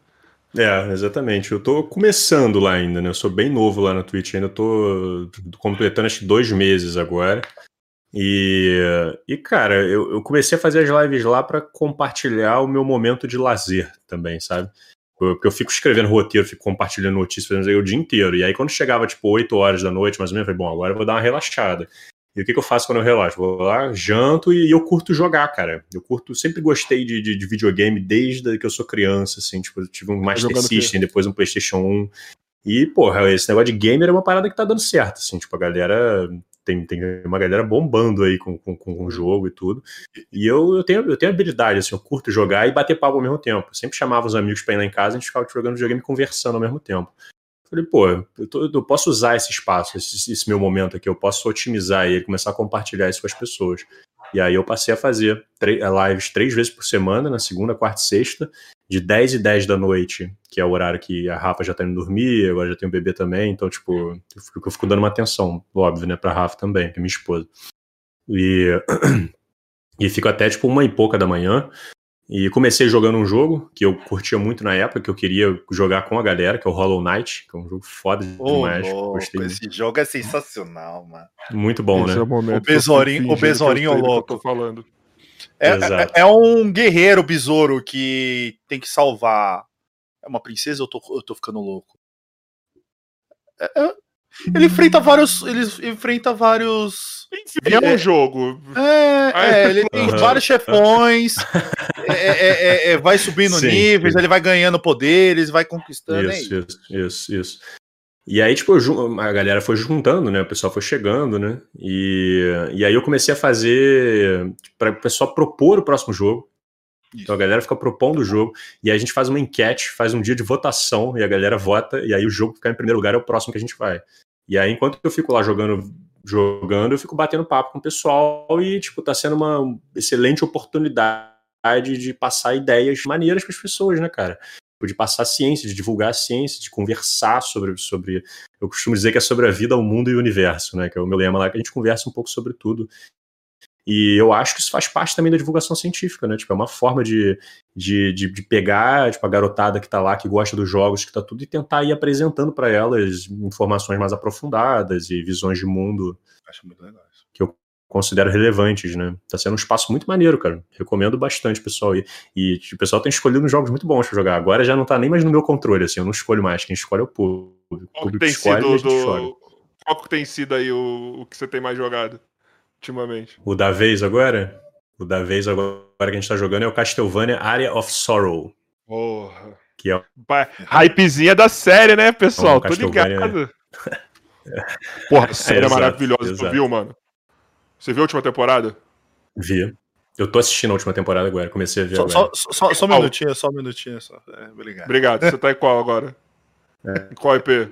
C: É, exatamente. Eu tô começando lá ainda, né? Eu sou bem novo lá na Twitch, ainda tô completando acho que dois meses agora. E, e cara, eu, eu comecei a fazer as lives lá para compartilhar o meu momento de lazer também, sabe? Porque eu fico escrevendo roteiro, fico compartilhando notícias, fazendo o dia inteiro. E aí, quando chegava, tipo, 8 horas da noite, mais ou menos, eu falei, bom, agora eu vou dar uma relaxada. E o que, que, eu faço quando eu relaxo? Vou lá, janto e eu curto jogar, cara. Eu curto, sempre gostei de, de, de videogame desde que eu sou criança, assim, tipo, eu tive um Master System, depois um PlayStation 1. E, porra, esse negócio de gamer é uma parada que tá dando certo, assim, tipo, a galera. Tem, tem uma galera bombando aí com, com, com o jogo e tudo. E eu, eu, tenho, eu tenho habilidade, assim, eu curto jogar e bater papo ao mesmo tempo. Eu sempre chamava os amigos pra ir lá em casa e a gente ficava jogando videogame e conversando ao mesmo tempo. Falei, pô, eu, tô, eu, posso usar esse espaço, esse, esse, meu momento aqui, eu posso otimizar ele, começar a compartilhar isso com as pessoas. E aí eu passei a fazer lives três vezes por semana, na segunda, quarta e sexta, de 10 e 10 da noite, que é o horário que a Rafa já tá indo dormir, agora já tem o bebê também, então, tipo, eu fico, eu fico dando uma atenção, óbvio, né, pra Rafa também, que é minha esposa. E, [clears throat] e fico até, tipo, uma e pouca da manhã, e comecei jogando um jogo que eu curtia muito na época, que eu queria jogar com a galera, que é o Hollow Knight, que é um jogo foda
B: oh, demais. Louco, esse jogo é sensacional, mano.
C: Muito bom, esse
B: né? É o, o besourinho, o besourinho louco.
A: falando.
B: É, é, é, um guerreiro besouro que tem que salvar. É uma princesa ou eu tô, eu tô ficando louco? É, é ele enfrenta vários. Ele enfrenta vários.
A: Enfim, é um jogo.
B: É, é ele tem uhum. vários chefões. [laughs] É, é, é, vai subindo sim, níveis, sim. ele vai ganhando poderes, vai conquistando.
C: Isso, isso, isso, isso. E aí, tipo, a galera foi juntando, né? O pessoal foi chegando, né? E, e aí eu comecei a fazer para o pessoal propor o próximo jogo. Isso. Então a galera fica propondo o jogo e aí a gente faz uma enquete, faz um dia de votação e a galera vota e aí o jogo que ficar em primeiro lugar é o próximo que a gente vai. E aí enquanto eu fico lá jogando jogando, eu fico batendo papo com o pessoal e tipo tá sendo uma excelente oportunidade de passar ideias maneiras para as pessoas, né, cara? Tipo, de passar ciência, de divulgar a ciência, de conversar sobre, sobre. Eu costumo dizer que é sobre a vida, o mundo e o universo, né? Que é o meu lema lá, que a gente conversa um pouco sobre tudo. E eu acho que isso faz parte também da divulgação científica, né? Tipo, é uma forma de, de, de, de pegar tipo, a garotada que está lá, que gosta dos jogos, que está tudo, e tentar ir apresentando para elas informações mais aprofundadas e visões de mundo.
B: Acho muito legal isso.
C: Que eu considero relevantes, né? Tá sendo um espaço muito maneiro, cara. Recomendo bastante, pessoal. E, e tipo, o pessoal tem escolhido uns jogos muito bons para jogar. Agora já não tá nem mais no meu controle, assim, eu não escolho mais. Quem escolhe é o público.
A: O público escolhe e a gente do... Qual que tem sido aí o, o que você tem mais jogado? Ultimamente.
C: O da vez agora? O da vez agora que a gente tá jogando é o Castlevania Area of Sorrow.
A: Porra.
C: Que é...
A: Hypezinha da série, né, pessoal? Tô ligado. [laughs] Porra, a série é, maravilhosa. Tu viu, mano? Você viu a última temporada?
C: Vi. Eu tô assistindo a última temparada agora, comecei a ver
B: só,
C: agora.
B: Só, só, só um minutinho, só um minutinho. Só. É, obrigado.
A: Obrigado. Você tá em qual agora? É. Em qual IP?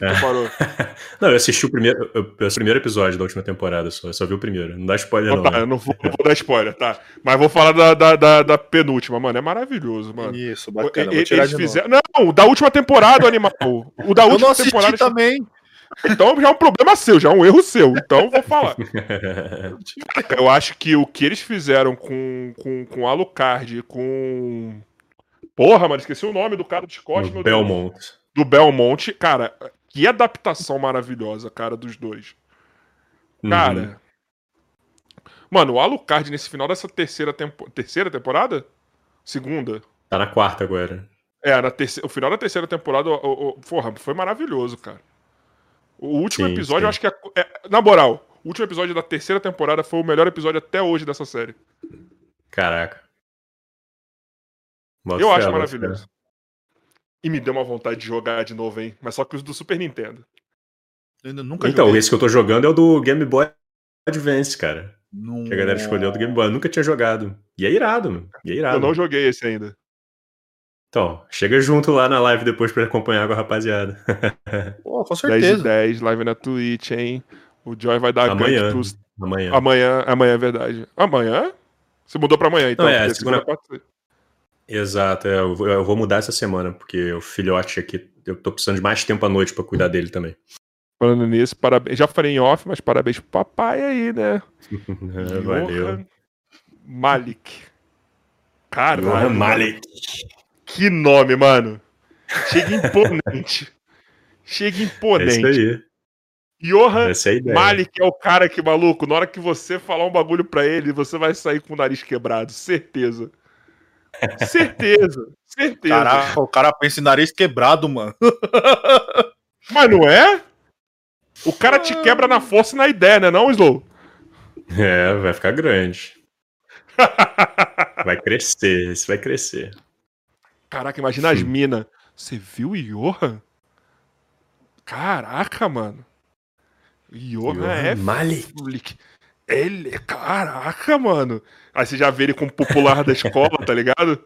C: É. [laughs] não, eu assisti o primeiro, o primeiro episódio da última temporada só. Eu só vi o primeiro. Não dá spoiler, não.
A: Tá,
C: né?
A: eu não vou, não vou, dar spoiler, tá? Mas vou falar da, da, da, da penúltima, mano. É maravilhoso, mano.
B: Isso, bacana.
A: Eles fizeram. Não, da última temporada, animal. O da última temporada.
B: também.
A: Então já é um problema seu, já é um erro seu. Então vou falar. [laughs] eu acho que o que eles fizeram com, com, com Alucard, com. Porra, mano, esqueci o nome do cara do Scott,
C: meu Belmont. Deus.
A: Do Belmont, cara, que adaptação maravilhosa, cara, dos dois. Cara. Uhum. Mano, o Alucard nesse final dessa terceira, tempo... terceira temporada? Segunda?
C: Tá na quarta agora.
A: É, na terceira... o final da terceira temporada, o, o... porra, foi maravilhoso, cara. O último sim, episódio, sim. eu acho que é... é... Na moral, o último episódio da terceira temporada foi o melhor episódio até hoje dessa série.
C: Caraca.
A: Eu acho maravilhoso. E me deu uma vontade de jogar de novo, hein? Mas só que os do Super Nintendo.
C: então, joguei. esse que eu tô jogando é o do Game Boy Advance, cara. Que a galera escolheu do Game Boy. Eu nunca tinha jogado. E é irado, mano. E é irado.
A: Eu não joguei esse ainda.
C: Então, chega junto lá na live depois pra acompanhar com a rapaziada. [laughs]
A: Pô, com certeza. 10 10, live na Twitch, hein? O Joy vai dar
C: amanhã. Pros... Amanhã.
A: Amanhã, amanhã é verdade. Amanhã? Você mudou pra amanhã, então. Não,
C: é, segunda... segunda... Exato, é, eu vou mudar essa semana, porque o filhote aqui, eu tô precisando de mais tempo à noite para cuidar dele também.
A: Falando nisso, parabéns. Já falei em off, mas parabéns pro papai aí, né? [laughs]
C: Valeu.
A: Malik. Caralho.
C: Malik.
A: Que nome, mano. Chega imponente. Chega imponente.
C: É isso aí.
A: Johan é Malik é o cara que, maluco, na hora que você falar um bagulho pra ele, você vai sair com o nariz quebrado, certeza. Certeza, certeza.
B: Caraca, o cara pensa em nariz quebrado, mano. [laughs]
A: Mas não é? O cara te quebra na força e na ideia, né, não, Slow?
C: É, vai ficar grande. vai crescer, isso vai crescer.
A: Caraca, imagina as minas. Você viu o Johan? Caraca, mano. Johan, Johan é.
C: Malik.
A: Ele, caraca, mano. Aí você já vê ele como popular da escola, tá ligado?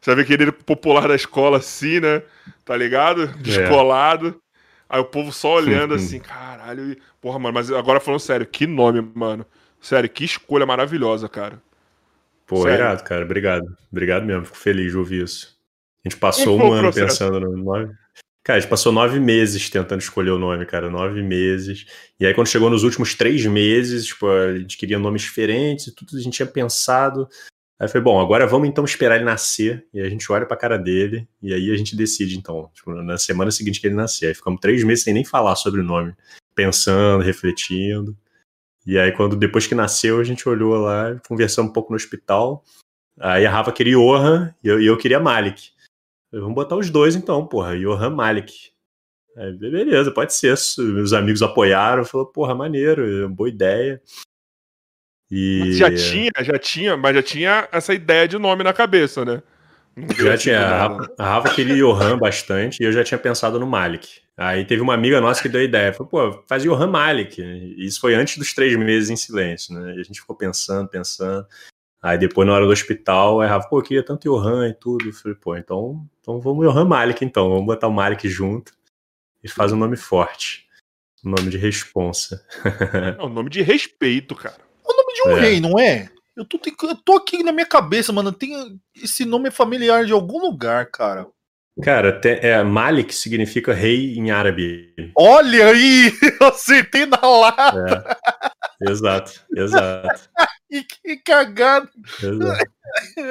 A: Você vê que ele é popular da escola assim, né? Tá ligado? Descolado. É. Aí o povo só olhando assim, caralho. Porra, mano, mas agora falando sério, que nome, mano. Sério, que escolha maravilhosa, cara.
C: Pô, sério. irado, cara. Obrigado. Obrigado mesmo. Fico feliz de ouvir isso. A gente passou um ano pensando no nome. Cara, a gente passou nove meses tentando escolher o nome, cara. Nove meses. E aí, quando chegou nos últimos três meses, tipo, a gente queria nomes diferentes e tudo a gente tinha pensado. Aí foi bom, agora vamos então esperar ele nascer. E a gente olha pra cara dele. E aí a gente decide, então, tipo, na semana seguinte que ele nascer. Aí ficamos três meses sem nem falar sobre o nome. Pensando, refletindo. E aí, quando depois que nasceu, a gente olhou lá, conversamos um pouco no hospital. Aí a Rafa queria Johan e eu, e eu queria Malik. Vamos botar os dois então, porra. Johan Malik. Aí, beleza, pode ser. Meus amigos apoiaram, falou, porra, maneiro, boa ideia.
A: E... Mas já tinha, já tinha, mas já tinha essa ideia de nome na cabeça, né?
C: já tinha. A, a Rafa queria Johan bastante e eu já tinha pensado no Malik. Aí teve uma amiga nossa que deu a ideia, falou, pô, faz Johan Malik. E isso foi antes dos três meses em silêncio, né? E a gente ficou pensando, pensando. Aí depois, na hora do hospital, aí Rafa, pô, eu queria tanto Johan e tudo. Eu falei, pô, então, então vamos Johan Malik, então. Vamos botar o Malik junto e faz um nome forte. Um nome de responsa.
A: É um nome de respeito, cara.
B: É o nome de um é. rei, não é? Eu tô, eu tô aqui na minha cabeça, mano. Tem, esse nome é familiar de algum lugar, cara.
C: Cara, te, é, Malik significa rei em árabe.
B: Olha aí! [laughs] Eu acertei na lata!
C: É, exato, exato.
B: E que cagada.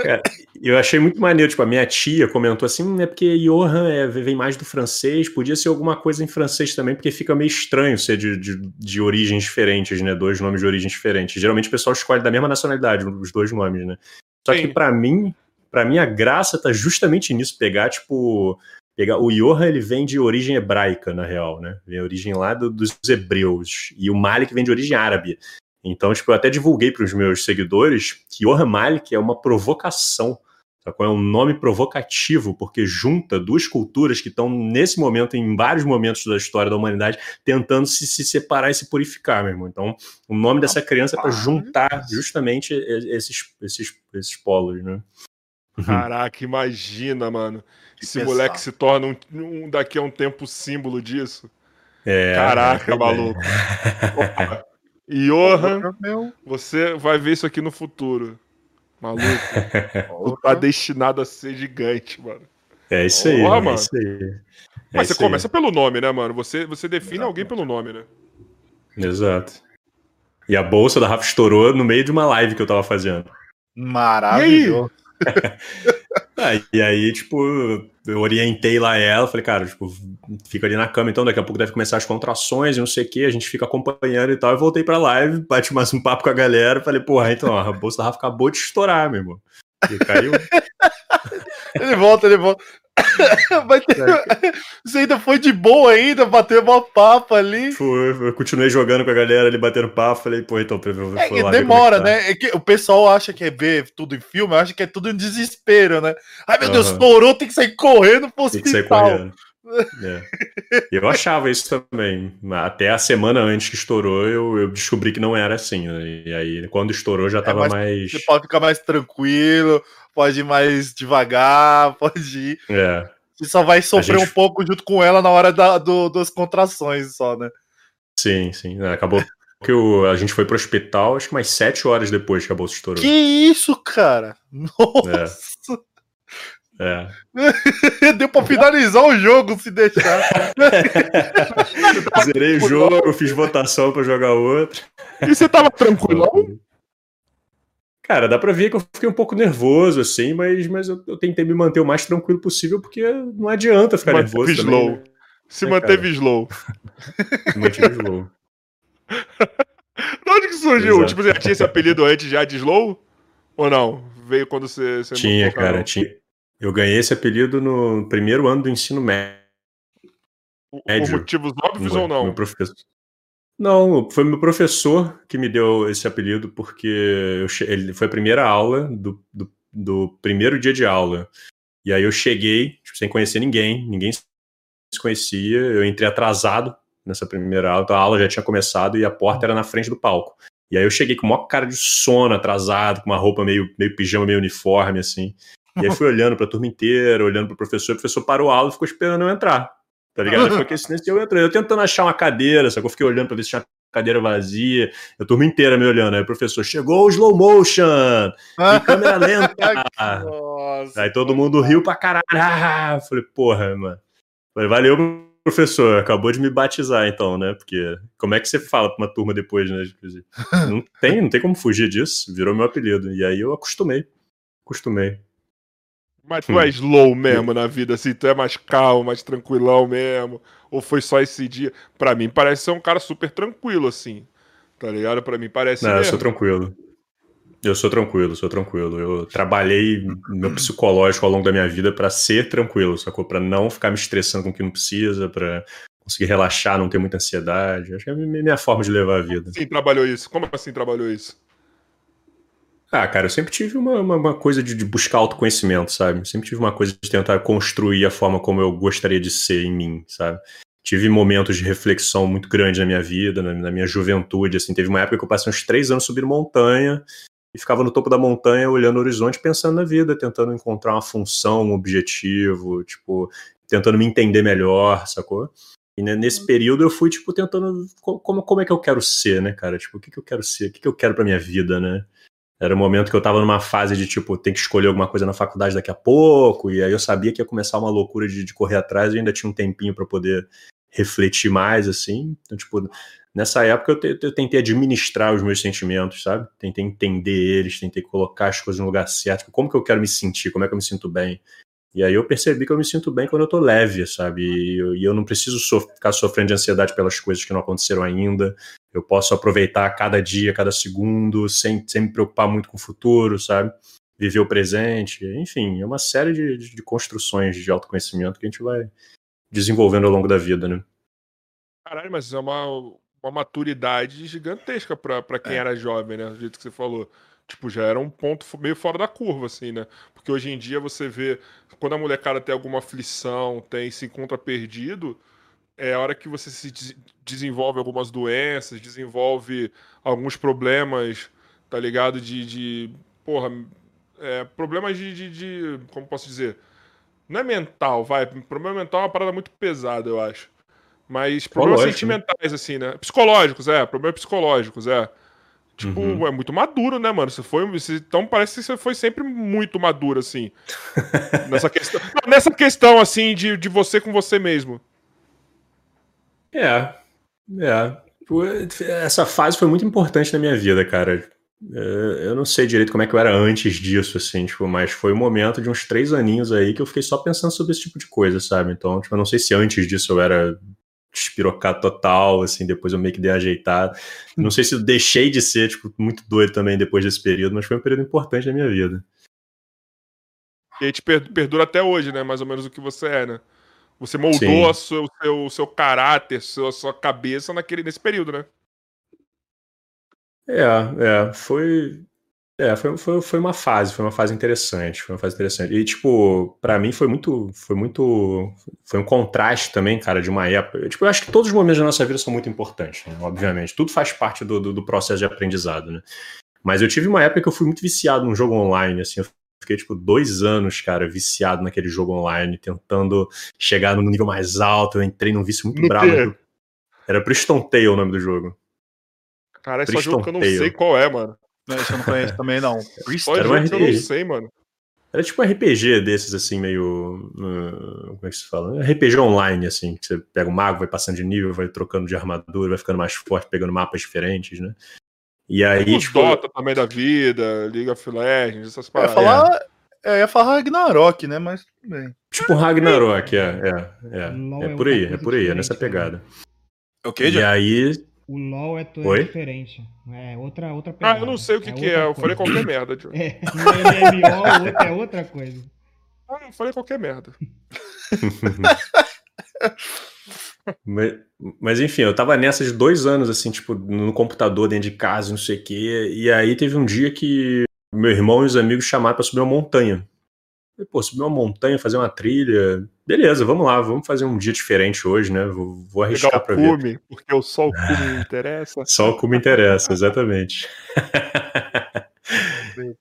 C: Cara, eu achei muito maneiro, tipo, a minha tia comentou assim, é porque Johan é, vem mais do francês, podia ser alguma coisa em francês também, porque fica meio estranho ser de, de, de origens diferentes, né, dois nomes de origens diferentes. Geralmente o pessoal escolhe da mesma nacionalidade, os dois nomes, né. Só Sim. que para mim, para mim a graça tá justamente nisso, pegar, tipo, pegar o Johan ele vem de origem hebraica na real, né? Vem origem lá do, dos hebreus e o Malik vem de origem árabe. Então, tipo, eu até divulguei para os meus seguidores que Johan Malik é uma provocação, é um nome provocativo, porque junta duas culturas que estão, nesse momento, em vários momentos da história da humanidade, tentando se, se separar e se purificar, meu irmão. Então, o nome dessa criança é para juntar justamente esses, esses, esses polos, né?
A: Caraca, imagina, mano. Esse moleque se torna um, um, daqui a um tempo símbolo disso.
C: É,
A: Caraca, é maluco. [laughs] Johan, você vai ver isso aqui no futuro. Maluco. [laughs] tu tá destinado a ser gigante, mano.
C: É isso aí. Porra, é mano. Isso aí. É
A: Mas você aí. começa pelo nome, né, mano? Você, você define Exato. alguém pelo nome, né?
C: Exato. E a bolsa da Rafa estourou no meio de uma live que eu tava fazendo.
B: Maravilhoso. [laughs]
C: ah, e aí, tipo, eu orientei lá ela, falei, cara, tipo, fica ali na cama, então daqui a pouco deve começar as contrações e não sei o que, a gente fica acompanhando e tal. Eu voltei pra live, bati mais um papo com a galera, falei, porra, então, ó, a bolsa da Rafa acabou de estourar, meu irmão. E caiu. [laughs]
B: ele volta, ele volta. [coughs] Mas, você ainda foi de boa ainda, bateu uma papo ali.
C: Foi, eu continuei jogando com a galera ali, batendo papo, falei, pô, então...
B: É que demora, é que tá. né? É que o pessoal acha que é ver tudo em filme, acha que é tudo em desespero, né? Ai, meu uhum. Deus, estourou, tem que sair correndo pro hospital. Tem que sair correndo.
C: É. Eu achava isso também. Até a semana antes que estourou, eu, eu descobri que não era assim. Né? E aí, quando estourou, já é, tava é, mais.
B: Você pode ficar mais tranquilo, pode ir mais devagar, [laughs] pode ir.
C: É.
B: Você só vai sofrer gente... um pouco junto com ela na hora da, do, das contrações, só, né?
C: Sim, sim. É, acabou que o, a gente foi pro hospital, acho que mais sete horas depois que a bolsa estourou.
B: Que isso, cara? Nossa!
C: É. [laughs]
B: Deu pra finalizar o jogo se deixar. [laughs]
C: Zerei o jogo, fiz votação pra jogar outro.
A: E você tava tranquilão?
C: Cara, dá pra ver que eu fiquei um pouco nervoso, assim, mas, mas eu, eu tentei me manter o mais tranquilo possível, porque não adianta ficar manteve nervoso.
A: Slow. Também, né? Se é, manteve cara. slow.
C: Se manteve slow. [laughs]
A: de onde que surgiu? Exato. Tipo, você já tinha esse apelido antes já de slow? Ou não? Veio quando você. você
C: tinha, cara, tinha. Eu ganhei esse apelido no primeiro ano do ensino médio.
A: Por motivos óbvios ou não?
C: Professor. Não, foi meu professor que me deu esse apelido, porque eu, ele foi a primeira aula do, do, do, primeiro dia de aula. E aí eu cheguei, tipo, sem conhecer ninguém, ninguém se conhecia, eu entrei atrasado nessa primeira aula, então a aula já tinha começado e a porta era na frente do palco. E aí eu cheguei com uma cara de sono, atrasado, com uma roupa meio, meio pijama, meio uniforme, assim. E aí fui olhando pra turma inteira, olhando pro professor, o professor parou a aula e ficou esperando eu entrar. Tá ligado? Foi que silêncio eu entrei. Eu tentando achar uma cadeira, só que eu fiquei olhando pra ver se tinha cadeira vazia, a turma inteira me olhando. Aí o professor chegou o slow motion, em câmera [laughs] lenta. Nossa, aí todo mundo riu pra caralho. Ah, falei, porra, mano. Falei, valeu, professor. Acabou de me batizar, então, né? Porque como é que você fala pra uma turma depois, né? Não tem, não tem como fugir disso. Virou meu apelido. E aí eu acostumei. Acostumei.
A: Mas tu hum. é slow mesmo na vida, assim, tu é mais calmo, mais tranquilão mesmo? Ou foi só esse dia? Pra mim parece ser um cara super tranquilo, assim. Tá ligado? Pra mim parece.
C: Não, mesmo. eu sou tranquilo. Eu sou tranquilo, sou tranquilo. Eu trabalhei meu psicológico ao longo da minha vida para ser tranquilo, sacou? Pra não ficar me estressando com o que não precisa, pra conseguir relaxar, não ter muita ansiedade. Acho que é a minha forma de levar a vida.
A: Sim, trabalhou isso. Como assim trabalhou isso?
C: Ah, cara, eu sempre tive uma, uma, uma coisa de, de, buscar autoconhecimento, sabe? Sempre tive uma coisa de tentar construir a forma como eu gostaria de ser em mim, sabe? Tive momentos de reflexão muito grande na minha vida, na, na minha juventude, assim. Teve uma época que eu passei uns três anos subindo montanha e ficava no topo da montanha olhando o horizonte, pensando na vida, tentando encontrar uma função, um objetivo, tipo, tentando me entender melhor, sacou? E nesse período eu fui, tipo, tentando como, como é que eu quero ser, né, cara? Tipo, o que, que eu quero ser? O que, que eu quero pra minha vida, né? Era o momento que eu tava numa fase de, tipo, ter que escolher alguma coisa na faculdade daqui a pouco, e aí eu sabia que ia começar uma loucura de, de correr atrás e ainda tinha um tempinho para poder refletir mais, assim. Então, tipo, nessa época eu, te, eu, tentei administrar os meus sentimentos, sabe? Tentei entender eles, tentei colocar as coisas no lugar certo. Tipo, como que eu quero me sentir? Como é que eu me sinto bem? E aí eu percebi que eu me sinto bem quando eu tô leve, sabe? E eu, e eu não preciso so ficar sofrendo de ansiedade pelas coisas que não aconteceram ainda. Eu posso aproveitar cada dia, cada segundo, sem, sem me preocupar muito com o futuro, sabe? Viver o presente. Enfim, é uma série de, de, de construções de autoconhecimento que a gente vai desenvolvendo ao longo da vida, né?
A: Caralho, mas é uma, uma maturidade gigantesca para quem é. era jovem, né? Do jeito que você falou tipo, já era um ponto meio fora da curva, assim, né? Porque hoje em dia você vê, quando a molecada tem alguma aflição, tem se encontra perdido, é a hora que você se desenvolve algumas doenças, desenvolve alguns problemas, tá ligado? De, de porra, é, problemas de, de, de, como posso dizer? Não é mental, vai. Problema mental é uma parada muito pesada, eu acho. Mas problemas né? sentimentais, assim, né? Psicológicos, é. Problemas psicológicos, é. Tipo, uhum. é muito maduro, né, mano? Você foi. Você, então parece que você foi sempre muito maduro, assim. [laughs] nessa questão. Nessa questão, assim, de, de você com você mesmo.
C: É. É. Essa fase foi muito importante na minha vida, cara. É, eu não sei direito como é que eu era antes disso, assim, tipo, mas foi um momento de uns três aninhos aí que eu fiquei só pensando sobre esse tipo de coisa, sabe? Então, tipo, eu não sei se antes disso eu era despirocado total, assim, depois eu meio que dei ajeitado. Não sei se eu deixei de ser, tipo, muito doido também depois desse período, mas foi um período importante na minha vida.
A: E aí te perdura até hoje, né? Mais ou menos o que você é, né? Você moldou o seu, seu, seu caráter, a sua cabeça naquele, nesse período, né?
C: É, é, foi. É, foi, foi, foi uma fase, foi uma fase interessante, foi uma fase interessante. E, tipo, para mim foi muito, foi muito, foi um contraste também, cara, de uma época. Tipo, eu acho que todos os momentos da nossa vida são muito importantes, né? obviamente. Tudo faz parte do, do, do, processo de aprendizado, né? Mas eu tive uma época que eu fui muito viciado num jogo online, assim, eu fiquei, tipo, dois anos, cara, viciado naquele jogo online, tentando chegar no nível mais alto, eu entrei num vício muito no bravo. Quê? Era Priston Tale o nome do jogo.
A: Cara, esse é jogo que eu não Tale. sei qual é, mano.
B: Não, esse eu não conheço também, não. [laughs]
A: Priston Era um RPG. eu não sei, mano.
C: Era tipo um RPG desses, assim, meio. Uh, como é que se fala? RPG online, assim, que você pega o um mago, vai passando de nível, vai trocando de armadura, vai ficando mais forte, pegando mapas diferentes, né? E aí. Tipo,
A: tipo... Dota também da vida, League of Legends, essas
B: paradas. Eu ia falar, é, ia falar Ragnarok, né? Mas tudo bem.
C: Tipo Ragnarok, é, é, é. É, é por aí, é por aí, é nessa pegada.
B: O que,
C: E aí,
D: o LoL é, é diferente. É outra, outra
A: pegada. Ah, eu não sei o que é, que é. Eu falei qualquer merda, Joe.
D: É, no MMO é outra coisa.
A: Ah, eu falei qualquer merda. [laughs] [laughs] [laughs]
C: mas, mas, enfim, eu tava nessas dois anos, assim, tipo, no computador dentro de casa, não sei o quê. E aí teve um dia que meu irmão e os amigos chamaram pra subir uma montanha. Pô, subir uma montanha, fazer uma trilha. Beleza, vamos lá, vamos fazer um dia diferente hoje, né? Vou, vou arriscar para ver.
A: Cume, porque o sol cume me [laughs] interessa.
C: Só o cume interessa, exatamente. [laughs]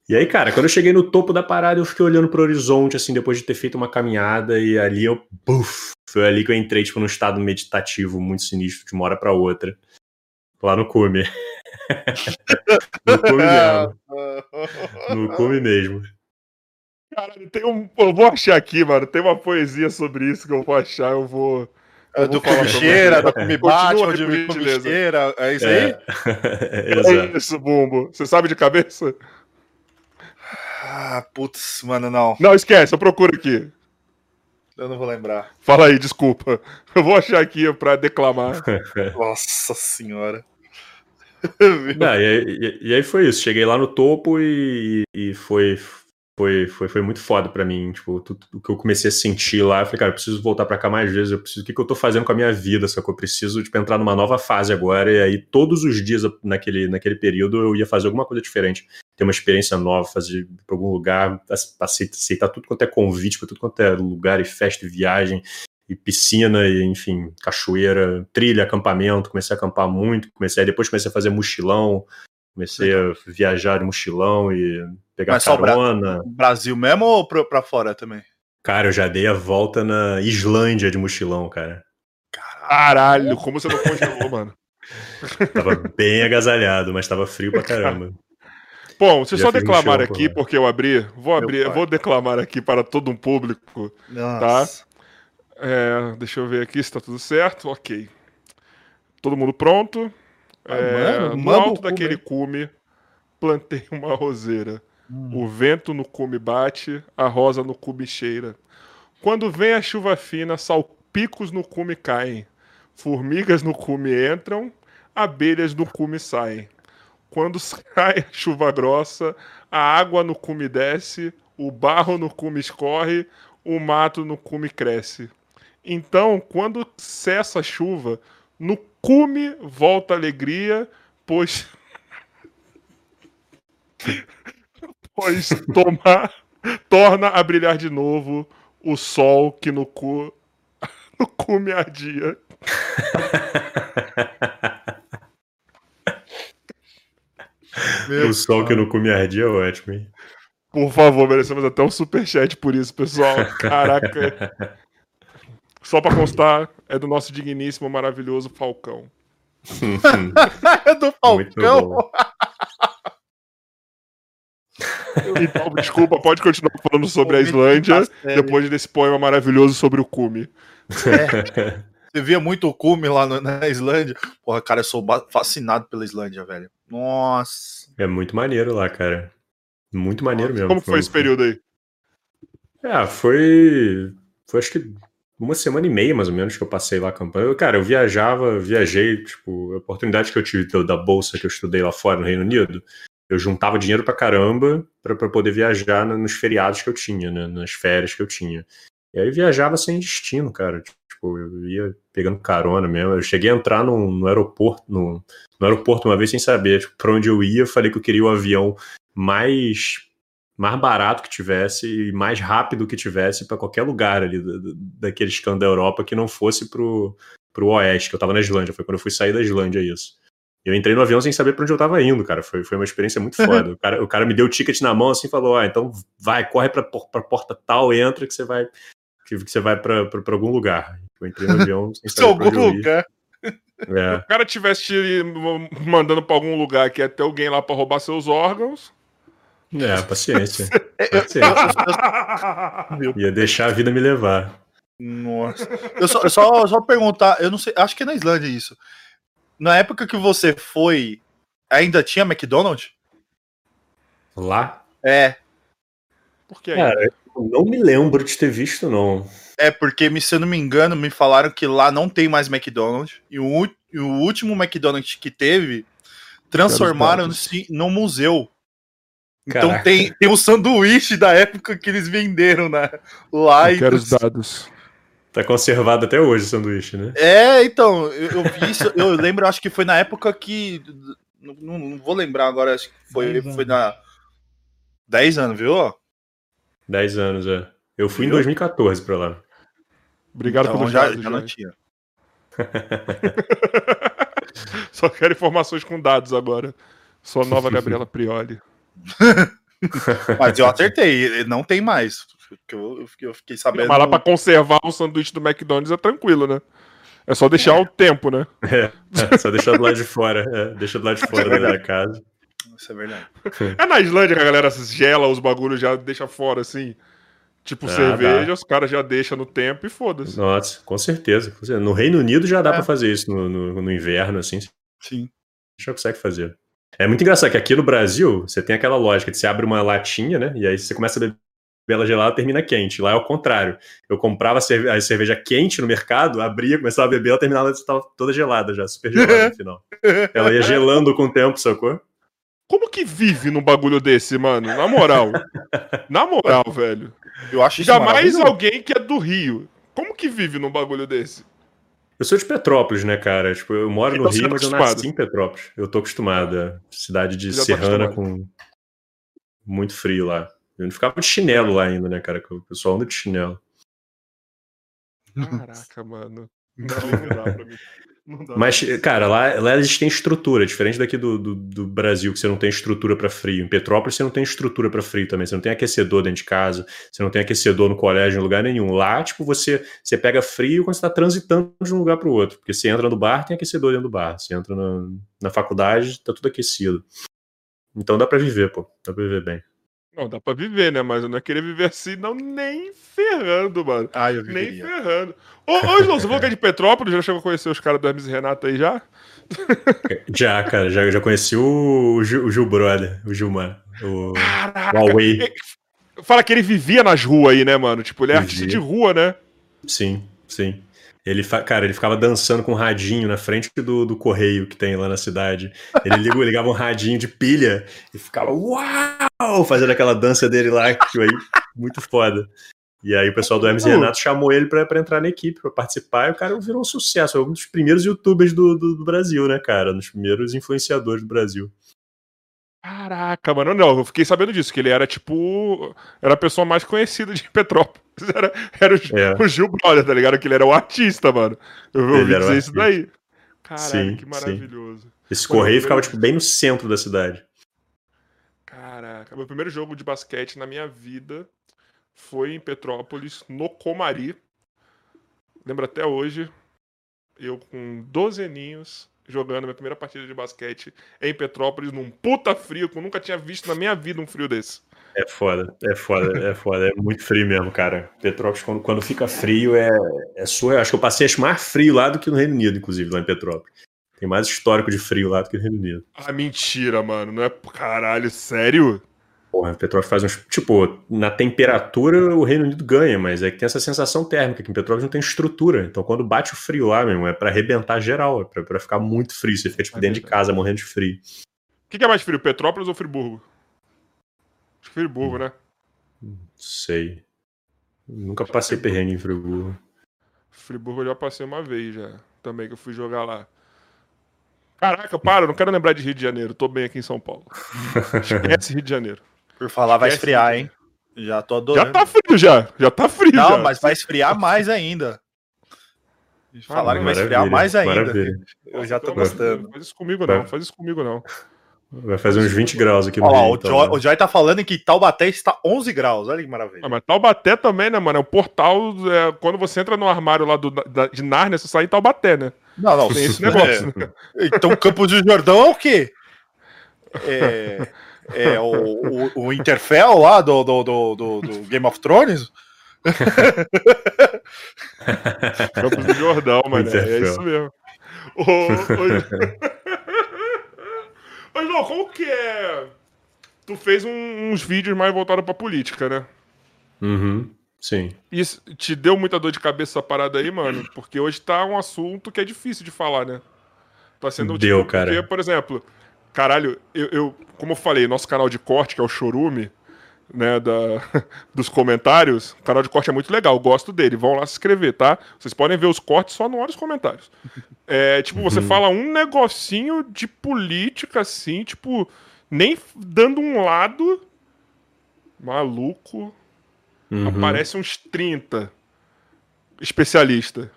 C: e aí, cara, quando eu cheguei no topo da parada, eu fiquei olhando pro horizonte, assim, depois de ter feito uma caminhada, e ali eu, buf, foi ali que eu entrei, tipo, num estado meditativo muito sinistro, de uma hora pra outra. Lá no cume. [laughs] no cume mesmo. No cume mesmo.
A: Caralho, tem um. Eu vou achar aqui, mano. Tem uma poesia sobre isso que eu vou achar, eu vou.
B: Eu é do Cumicheira, da Cumibate, onde Cumicheira. É isso aí? [laughs]
A: É, é isso, Bumbo. Você sabe de cabeça?
B: Ah, putz, mano, não.
A: Não, esquece, eu procuro aqui.
B: Eu não vou lembrar.
A: Fala aí, desculpa. Eu vou achar aqui pra declamar. [laughs]
B: Nossa senhora.
C: Não, e, aí, e, aí, foi isso. Cheguei lá no topo e, e foi, foi, foi, foi muito foda para mim. Tipo, tudo, o que eu comecei a sentir lá, eu falei, cara, eu preciso voltar para cá mais vezes, eu preciso, o que, que eu tô fazendo com a minha vida, que eu preciso tipo, entrar numa nova fase agora, e aí todos os dias naquele, naquele período eu ia fazer alguma coisa diferente, ter uma experiência nova, fazer pra algum lugar, aceitar, aceitar tudo quanto é convite, pra tudo quanto é lugar e festa e viagem, e piscina, e enfim, cachoeira, trilha, acampamento, comecei a acampar muito, comecei, depois comecei a fazer mochilão, comecei a viajar de mochilão e pegar Mas carona.
B: Só Brasil mesmo ou pra, pra fora também?
C: Cara, eu já dei a volta na Islândia de mochilão, cara.
A: Caralho, como você não congelou, mano? [laughs]
C: Tava bem agasalhado, mas tava frio pra caramba.
A: Bom, se só declamar aqui, porque eu abri, vou abrir, vou declamar aqui para todo um público, tá? Nossa. tá? É, deixa eu ver aqui se tá tudo certo. Ok. Todo mundo pronto. Ah, é, mano, no alto daquele cume, plantei [laughs] uma roseira. Hum. O vento no cume bate, a rosa no cume cheira. Quando vem a chuva fina, salpicos no cume caem. Formigas no cume entram, abelhas no cume saem. Quando [laughs] sai a chuva grossa, a água no cume desce, o barro no cume escorre, o mato no cume cresce. Então, quando cessa a chuva, no cume volta a alegria, pois pois tomar, torna a brilhar de novo o sol que no cu, no cu me ardia. [laughs]
C: o sol que no cu me ardia é ótimo, hein?
A: Por favor, merecemos até um superchat por isso, pessoal. Caraca. [laughs] Só pra constar, é do nosso digníssimo, maravilhoso Falcão. [laughs]
B: é do Falcão?
A: Então, desculpa, pode continuar falando sobre a Islândia depois desse poema maravilhoso sobre o cume.
B: É. Você via muito o cume lá na Islândia. Porra, cara, eu sou fascinado pela Islândia, velho. Nossa.
C: É muito maneiro lá, cara. Muito maneiro mesmo.
A: Como foi esse período aí?
C: É, foi. Foi acho que uma semana e meia, mais ou menos, que eu passei lá a campanha. Eu, cara, eu viajava, viajei, tipo, a oportunidade que eu tive da bolsa que eu estudei lá fora no Reino Unido, eu juntava dinheiro pra caramba para poder viajar nos feriados que eu tinha, né, nas férias que eu tinha. E aí viajava sem destino, cara. Tipo, eu ia pegando carona mesmo. Eu cheguei a entrar no, no aeroporto, no, no, aeroporto uma vez sem saber tipo, pra onde eu ia. Falei que eu queria o avião mais mais barato que tivesse e mais rápido que tivesse para qualquer lugar ali daqueles cantos da Europa que não fosse pro, pro oeste, que eu tava na Islândia. Foi quando eu fui sair da Islândia isso. Eu entrei no avião sem saber para onde eu tava indo, cara. Foi, foi uma experiência muito [laughs] foda. o, cara, o cara me deu o ticket na mão assim falou: Ah, então vai, corre pra, pra porta tal, entra que você vai que, que você vai para algum lugar. Eu entrei no [laughs] avião sem saber algum lugar.
A: É. Se o cara tivesse mandando para algum lugar que ia ter alguém lá para roubar seus órgãos.
C: É, [laughs] paciência. paciência. [laughs] ia deixar a vida me levar.
B: Nossa. Eu só, eu só, só perguntar, eu não sei, acho que é na Islândia isso. Na época que você foi, ainda tinha McDonald's?
C: Lá?
B: É.
C: Por que Cara, não me lembro de ter visto, não.
B: É, porque, se eu não me engano, me falaram que lá não tem mais McDonald's. E o, e o último McDonald's que teve, transformaram-se num museu. Então tem, tem um sanduíche da época que eles venderam né, lá.
A: Eu quero os dados.
C: Tá conservado até hoje o sanduíche, né?
B: É, então, eu, eu vi isso, eu lembro, acho que foi na época que. Não, não vou lembrar agora, acho que foi, foi na. 10 anos, viu?
C: 10 anos, é. Eu fui Viu? em 2014 pra lá.
A: Obrigado então, pelo já, já não tinha. [laughs] Só quero informações com dados agora. Sou a nova [laughs] Gabriela Prioli. [laughs]
B: Mas eu acertei, não tem mais. Eu, eu fiquei sabendo.
A: Mas lá pra conservar o sanduíche do McDonald's é tranquilo, né? É só deixar é. o tempo, né? [laughs]
C: É, é, só deixar do lado de fora. É, deixa do lado de fora da casa.
B: Isso é verdade.
A: É na Islândia que a galera gela os bagulhos, já deixa fora assim. Tipo ah, cerveja, dá. os caras já deixam no tempo e foda-se.
C: Nossa, com certeza, No Reino Unido já dá é. para fazer isso no, no, no, inverno, assim.
B: Sim.
C: Já consegue fazer. É muito engraçado que aqui no Brasil, você tem aquela lógica de você abre uma latinha, né? E aí você começa a beber ela gelada termina quente. Lá é o contrário. Eu comprava a, cerve a cerveja quente no mercado, abria, começava a beber, ela terminava estava toda gelada já, super gelada no final. Ela ia gelando com o tempo, sacou?
A: Como que vive num bagulho desse, mano? Na moral. Na moral, velho. Eu acho Ainda mais alguém que é do Rio. Como que vive num bagulho desse?
C: Eu sou de Petrópolis, né, cara? Tipo, eu moro então, no Rio, tá mas eu nasci em Petrópolis. Eu tô acostumado. É cidade de tá Serrana tá com muito frio lá. Eu não ficava de chinelo lá ainda, né, cara? O pessoal anda de chinelo.
A: Caraca, mano. Não, não dá pra [laughs] mim. [laughs]
C: Mas, cara, lá, lá gente tem estrutura, diferente daqui do, do, do Brasil, que você não tem estrutura para frio. Em Petrópolis você não tem estrutura para frio também. Você não tem aquecedor dentro de casa, você não tem aquecedor no colégio em lugar nenhum. Lá, tipo, você, você pega frio quando você tá transitando de um lugar para o outro. Porque você entra no bar, tem aquecedor dentro do bar. Você entra na, na faculdade, tá tudo aquecido. Então dá para viver, pô. Dá pra viver bem.
A: Não, dá pra viver, né? Mas eu não ia querer viver assim, não, nem ferrando, mano.
B: Ah, eu viveria.
A: Nem ferrando. Ô, ô João, você falou que é de Petrópolis? Já chegou a conhecer os caras do Hermes e Renato aí já? [laughs]
C: Já, cara, já, já conheci o, o, Gil, o Gil Brother, o Gilmar. O Caraca, Huawei.
A: Fala que ele vivia nas ruas aí, né, mano? Tipo, ele é artista de rua, né?
C: Sim, sim. Ele, cara, ele ficava dançando com um radinho na frente do, do correio que tem lá na cidade. Ele ligava, ligava um radinho de pilha e ficava uau! Fazendo aquela dança dele lá, que aí, muito foda. E aí o pessoal do Hermes e Renato chamou ele pra, pra entrar na equipe, pra participar, e o cara virou um sucesso. Foi um dos primeiros youtubers do, do, do Brasil, né, cara? Um dos primeiros influenciadores do Brasil.
A: Caraca, mano, não, eu fiquei sabendo disso, que ele era tipo. Era a pessoa mais conhecida de [laughs] Petrópolis. Era, era o, é. o Gil Brother, tá ligado? Que ele era o artista, mano. Eu ouvi dizer isso daí. Caraca, sim, que maravilhoso. Sim.
C: Esse correio ficava, tipo, bem no centro da cidade.
A: Caraca, meu primeiro jogo de basquete na minha vida foi em Petrópolis, no Comari. Lembro até hoje, eu com 12 aninhos, jogando minha primeira partida de basquete em Petrópolis, num puta frio, que eu nunca tinha visto na minha vida um frio desse.
C: É foda, é foda, é foda, é muito frio mesmo, cara. Petrópolis, quando, quando fica frio, é, é sua. Acho que eu passei acho, mais frio lá do que no Reino Unido, inclusive, lá em Petrópolis. Tem mais histórico de frio lá do que no Reino Unido.
A: Ah, mentira, mano. Não é. Caralho, sério?
C: Porra, Petrópolis faz uns. Tipo, na temperatura o Reino Unido ganha, mas é que tem essa sensação térmica, que em Petrópolis não tem estrutura. Então quando bate o frio lá, mesmo, é para arrebentar geral, é pra, pra, ficar muito frio. Você fica, tipo, é dentro de casa morrendo de frio.
A: O que, que, é mais frio, Petrópolis ou Friburgo? Acho que Friburgo, hum. né?
C: Sei. Nunca passei perrengue em Friburgo.
A: Friburgo eu já passei uma vez já. Também que eu fui jogar lá. Caraca, para, não quero lembrar de Rio de Janeiro. Tô bem aqui em São Paulo. [laughs] Esquece Rio de Janeiro.
B: Por falar, vai esfriar, hein? Já tô adorando.
A: Já tá frio já. Já tá frio
B: Não,
A: já.
B: mas vai esfriar mais ainda. Falaram ah, que vai esfriar mais ainda. Maravilha. Eu já tô gostando.
A: Faz isso comigo não, faz isso comigo não.
C: Vai fazer uns 20 graus aqui
B: no Rio, o, então, Joy, né? o Joy tá falando que Taubaté está 11 graus. Olha que maravilha.
A: Ah, mas Taubaté também, né, mano? É o portal. É, quando você entra no armário lá do, da, de Nárnia, você sai em Taubaté, né?
B: Não, não. Tem esse negócio. É. Né? Então, Campos do Jordão é o quê? É, [laughs] é o, o, o, Interfell lá do, do, do, do, do Game of Thrones? [laughs]
A: Campos do Jordão, mano. É isso mesmo. Ô, Mas, [laughs] não, como que é? Tu fez um, uns vídeos mais voltados pra política, né?
C: Uhum, sim.
A: Isso te deu muita dor de cabeça essa parada aí, mano? Porque hoje tá um assunto que é difícil de falar, né? Tá sendo
C: Deu, tipo, cara. Porque,
A: por exemplo, caralho, eu, eu, como eu falei, nosso canal de corte, que é o Chorume, né, da, [laughs] dos comentários, o canal de corte é muito legal, gosto dele. Vão lá se inscrever, tá? Vocês podem ver os cortes só no hora dos comentários. É, tipo, você uhum. fala um negocinho de política, assim, tipo, nem dando um lado. Maluco. Uhum. Aparece uns 30 especialista.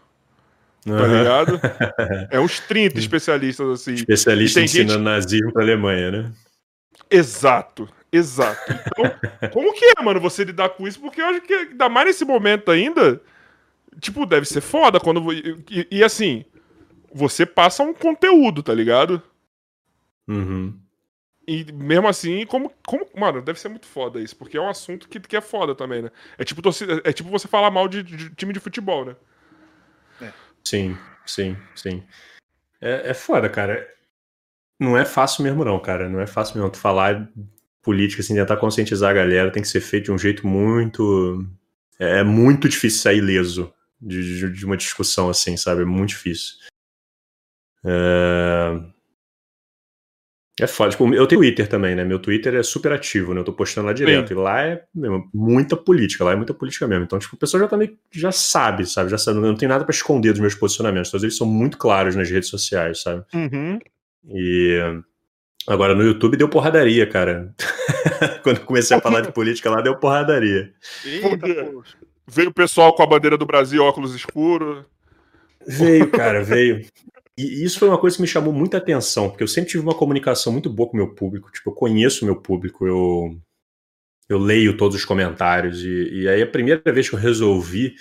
A: Tá uhum. ligado? [laughs] É uns 30 especialistas, assim.
C: Especialista ensinando gente... nazismo pra Alemanha, né?
A: Exato, exato. Então, [laughs] como que é, mano, você lidar com isso? Porque eu acho que, ainda mais nesse momento ainda, tipo, deve ser foda quando. E, e assim, você passa um conteúdo, tá ligado?
C: Uhum.
A: E mesmo assim, como, como. Mano, deve ser muito foda isso, porque é um assunto que, que é foda também, né? É tipo, torcida, é tipo você falar mal de, de time de futebol, né?
C: Sim, sim, sim. É, é foda, cara. Não é fácil mesmo, não, cara. Não é fácil mesmo. Tu falar política, assim, tentar conscientizar a galera tem que ser feito de um jeito muito. É, é muito difícil sair ileso de, de, uma discussão assim, sabe? É muito difícil. É... É foda. Tipo, eu tenho Twitter também, né? Meu Twitter é super ativo, né? Eu tô postando lá direto. Sim. E lá é mesmo, muita política, lá é muita política mesmo. Então, tipo, o pessoal já também já sabe, sabe? Já sabe. Não tenho nada para esconder dos meus posicionamentos. Todos eles são muito claros nas redes sociais, sabe?
A: Uhum.
C: E agora no YouTube deu porradaria, cara. [laughs] Quando comecei a falar de política lá, deu porradaria.
A: Eita, veio o pessoal com a bandeira do Brasil, óculos escuros.
C: Veio, cara, veio. E isso foi uma coisa que me chamou muita atenção, porque eu sempre tive uma comunicação muito boa com o meu público. Tipo, eu conheço o meu público, eu, eu leio todos os comentários. E, e aí a primeira vez que eu resolvi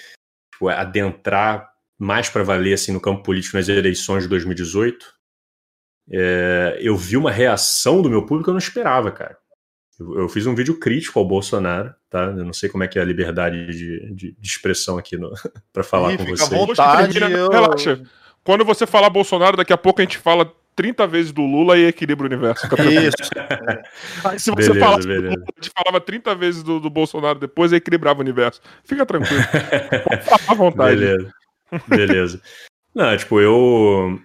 C: tipo, adentrar mais para valer assim, no campo político nas eleições de 2018, é, eu vi uma reação do meu público que eu não esperava, cara. Eu, eu, fiz um vídeo crítico ao Bolsonaro, tá? Eu não sei como é que é a liberdade de, de, de expressão aqui [laughs] para falar Ih, com
B: você. Vontade, eu... Relaxa.
A: Quando você falar Bolsonaro, daqui a pouco a gente fala 30 vezes do Lula e equilibra o universo.
B: Isso.
A: Aí, [laughs] se você falasse do Lula, a gente falava 30 vezes do, do Bolsonaro depois e equilibrava o universo. Fica tranquilo. [laughs] Pode falar à vontade.
C: Beleza. Beleza. Não, tipo, eu,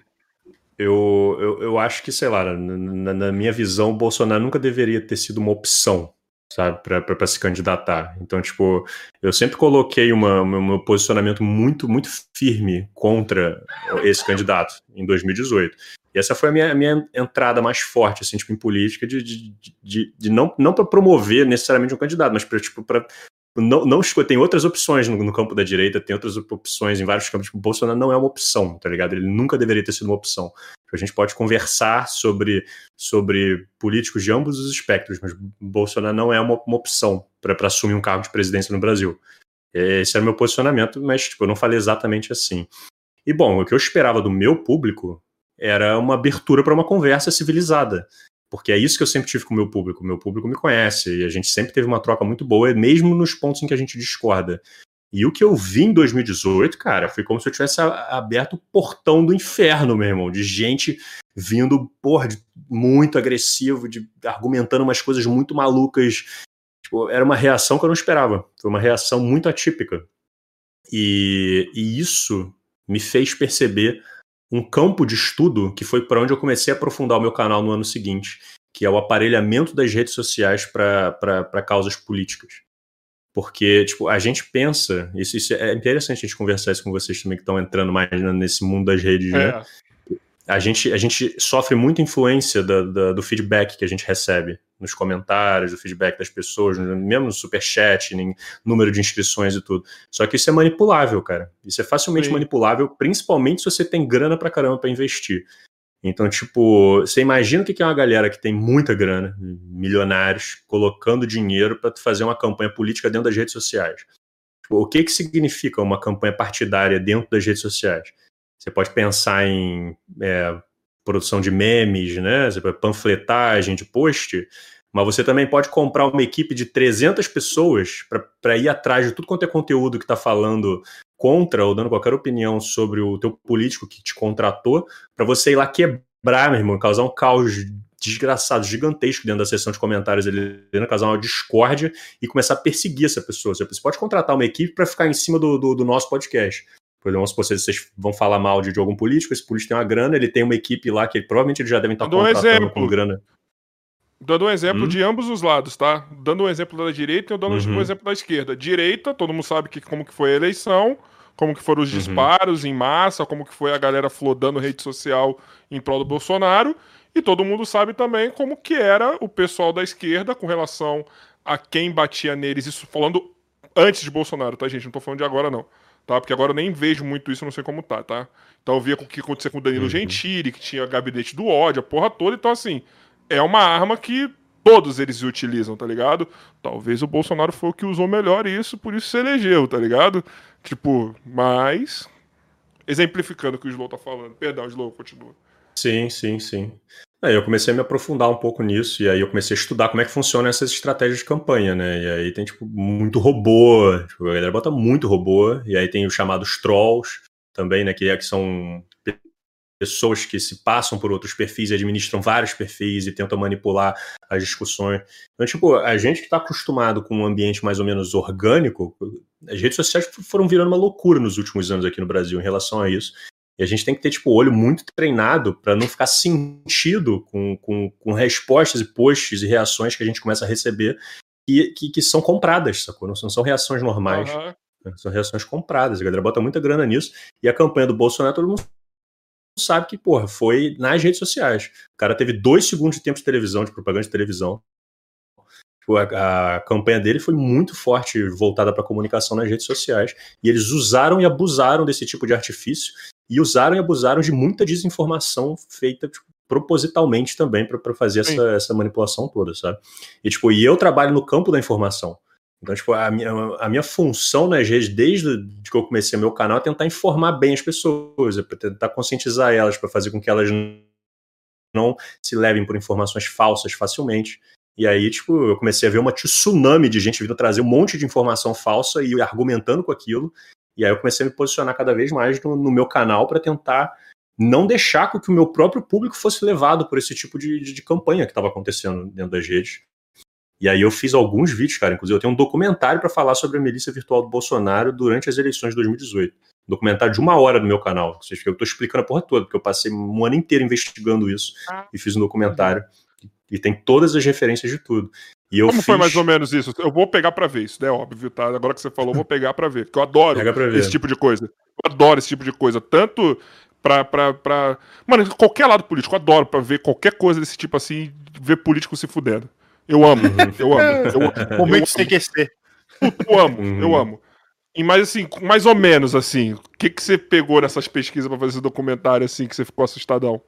C: eu, eu, eu acho que, sei lá, na, na, minha visão, o Bolsonaro nunca deveria ter sido uma opção sabe, para se candidatar. Então, tipo, eu sempre coloquei uma, um posicionamento muito, muito firme contra esse candidato em 2018. E essa foi a minha, a minha entrada mais forte, assim, tipo, em política, de, de, de, de não, não para promover necessariamente um candidato, mas para tipo, não, não tem outras opções no, no, campo da direita, tem outras opções em vários campos. Tipo, Bolsonaro não é uma opção, tá ligado? Ele nunca deveria ter sido uma opção. A gente pode conversar sobre, sobre políticos de ambos os espectros, mas Bolsonaro não é uma, uma opção para assumir um cargo de presidência no Brasil. Esse é o meu posicionamento, mas tipo, eu não falei exatamente assim. E bom, o que eu esperava do meu público era uma abertura para uma conversa civilizada porque é isso que eu sempre tive com o meu público. O meu público me conhece e a gente sempre teve uma troca muito boa, mesmo nos pontos em que a gente discorda. E o que eu vi em 2018, cara, foi como se eu tivesse aberto o portão do inferno, meu irmão, de gente vindo, porra, de, muito agressivo, de argumentando umas coisas muito malucas. Tipo, era uma reação que eu não esperava. Foi uma reação muito atípica. E, e isso me fez perceber um campo de estudo que foi para onde eu comecei a aprofundar o meu canal no ano seguinte, que é o aparelhamento das redes sociais para causas políticas. Porque, tipo, a gente pensa, isso, isso, é interessante a gente conversar isso com vocês também que estão entrando mais nesse mundo das redes, né? é. né? A gente, a gente sofre muita influência da, da, do feedback que a gente recebe nos comentários, do feedback das pessoas, mesmo no superchat, em número de inscrições e tudo. Só que isso é manipulável, cara. Isso é facilmente Sim. manipulável, principalmente se você tem grana pra caramba pra investir. Então, tipo, você imagina o que é uma galera que tem muita grana, milionários, colocando dinheiro para fazer uma campanha política dentro das redes sociais. Tipo, o que, que significa uma campanha partidária dentro das redes sociais? Você pode pensar em é, produção de memes, né? panfletagem de post, mas você também pode comprar uma equipe de 300 pessoas para ir atrás de tudo quanto é conteúdo que está falando contra ou dando qualquer opinião sobre o teu político que te contratou, para você ir lá quebrar, meu irmão, causar um caos desgraçado, gigantesco dentro da seção de comentários, ele causar uma discórdia e começar a perseguir essa pessoa. Você pode contratar uma equipe para ficar em cima do, do, do, nosso podcast. Por exemplo, se vocês vão falar mal de, de, algum político, esse político tem uma grana, ele tem uma equipe lá que ele, provavelmente ele já devem estar contratando com grana.
A: Dando um exemplo hum? de ambos os lados, tá? Dando um exemplo da direita e dando uhum. um exemplo da esquerda. Direita, todo mundo sabe que, como que foi a eleição, como que foram os uhum. disparos em massa, como que foi a galera flodando rede social em prol do Bolsonaro. E todo mundo sabe também como que era o pessoal da esquerda com relação a quem batia neles. Isso falando antes de Bolsonaro, tá, gente? Não tô falando de agora, não. Tá? Porque agora eu nem vejo muito isso, não sei como tá, tá? Então eu via o que acontecia com o Danilo uhum. Gentili, que tinha gabinete do ódio, a porra toda. Então, assim, é uma arma que todos eles utilizam, tá ligado? Talvez o Bolsonaro foi o que usou melhor isso, por isso se elegeu, tá ligado? Tipo, mas. Exemplificando o que o Slow tá falando. Perdão, Slow, continua.
C: Sim, sim, sim. Aí eu comecei a me aprofundar um pouco nisso, e aí eu comecei a estudar como é que funcionam essas estratégias de campanha, né? E aí tem, tipo, muito robô, tipo, a galera bota muito robô, e aí tem os chamados trolls também, né? Que, é, que são pessoas que se passam por outros perfis e administram vários perfis e tentam manipular as discussões. Então, tipo, a gente que está acostumado com um ambiente mais ou menos orgânico, as redes sociais foram virando uma loucura nos últimos anos aqui no Brasil em relação a isso. E a gente tem que ter, tipo, o olho muito treinado para não ficar sentido com, com, com respostas e posts e reações que a gente começa a receber e que, que são compradas, sacou? Não são reações normais. Uhum. São reações compradas. A galera bota muita grana nisso. E a campanha do Bolsonaro, todo mundo sabe que, porra, foi nas redes sociais. O cara teve dois segundos de tempo de televisão, de propaganda de televisão. Tipo, a, a campanha dele foi muito forte, voltada para comunicação nas redes sociais. E eles usaram e abusaram desse tipo de artifício. E usaram e abusaram de muita desinformação feita tipo, propositalmente também para fazer essa, essa manipulação toda, sabe? E, tipo, e eu trabalho no campo da informação. Então, tipo, a minha, a minha função nas redes, desde que eu comecei meu canal, é tentar informar bem as pessoas, é tentar conscientizar elas, para fazer com que elas não se levem por informações falsas facilmente. E aí, tipo, eu comecei a ver uma tsunami de gente vindo trazer um monte de informação falsa e argumentando com aquilo. E aí eu comecei a me posicionar cada vez mais no, no meu canal para tentar não deixar com que o meu próprio público fosse levado por esse tipo de, de, de campanha que estava acontecendo dentro das redes. E aí eu fiz alguns vídeos, cara. Inclusive, eu tenho um documentário para falar sobre a milícia virtual do Bolsonaro durante as eleições de 2018. Um documentário de uma hora no meu canal. Seja, eu tô explicando a porra toda, porque eu passei um ano inteiro investigando isso e fiz um documentário. E tem todas as referências de tudo. E
A: Como fiz... foi mais ou menos isso? Eu vou pegar para ver, isso é óbvio, tá? Agora que você falou, eu vou pegar para ver, porque eu adoro esse tipo de coisa. Eu adoro esse tipo de coisa, tanto pra, pra, pra... Mano, qualquer lado político, eu adoro pra ver qualquer coisa desse tipo assim, ver político se fudendo. Eu amo, eu amo. Eu,
B: Momento sem esquecer.
A: Eu amo, uhum. eu amo. E mais assim, mais ou menos assim, o que, que você pegou nessas pesquisas para fazer esse documentário assim que você ficou assustadão?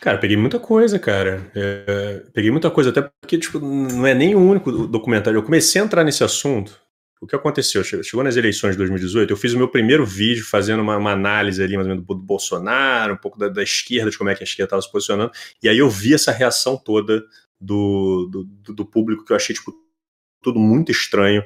C: Cara, peguei muita coisa, cara. É, peguei muita coisa, até porque tipo, não é nem o único documentário. Eu comecei a entrar nesse assunto. O que aconteceu? Chegou nas eleições de 2018, eu fiz o meu primeiro vídeo fazendo uma, uma análise ali, mais ou menos, do Bolsonaro, um pouco da, da esquerda, de como é que a esquerda estava se posicionando. E aí eu vi essa reação toda do, do, do, público que eu achei, tipo, tudo muito estranho.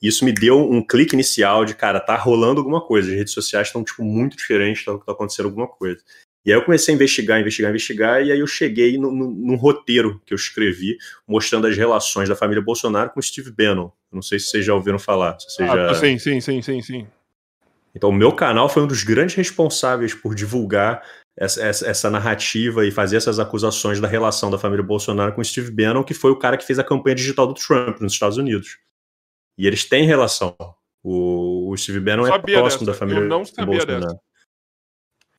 C: isso me deu um clique inicial de, cara, tá rolando alguma coisa. As redes sociais estão, tipo, muito diferentes, tá, tá acontecendo alguma coisa. E aí eu comecei a investigar, investigar, investigar, e aí eu cheguei no, no, num roteiro que eu escrevi, mostrando as relações da família Bolsonaro com Steve Bannon. Não sei se vocês já ouviram falar. Se ah, já...
A: Sim, sim, sim, sim, sim.
C: Então, o meu canal foi um dos grandes responsáveis por divulgar essa, essa, essa, narrativa e fazer essas acusações da relação da família Bolsonaro com Steve Bannon, que foi o cara que fez a campanha digital do Trump nos Estados Unidos. E eles têm relação. O, o Steve Bannon é próximo dessa. da família Eu não sabia Bolsonaro. Dessa.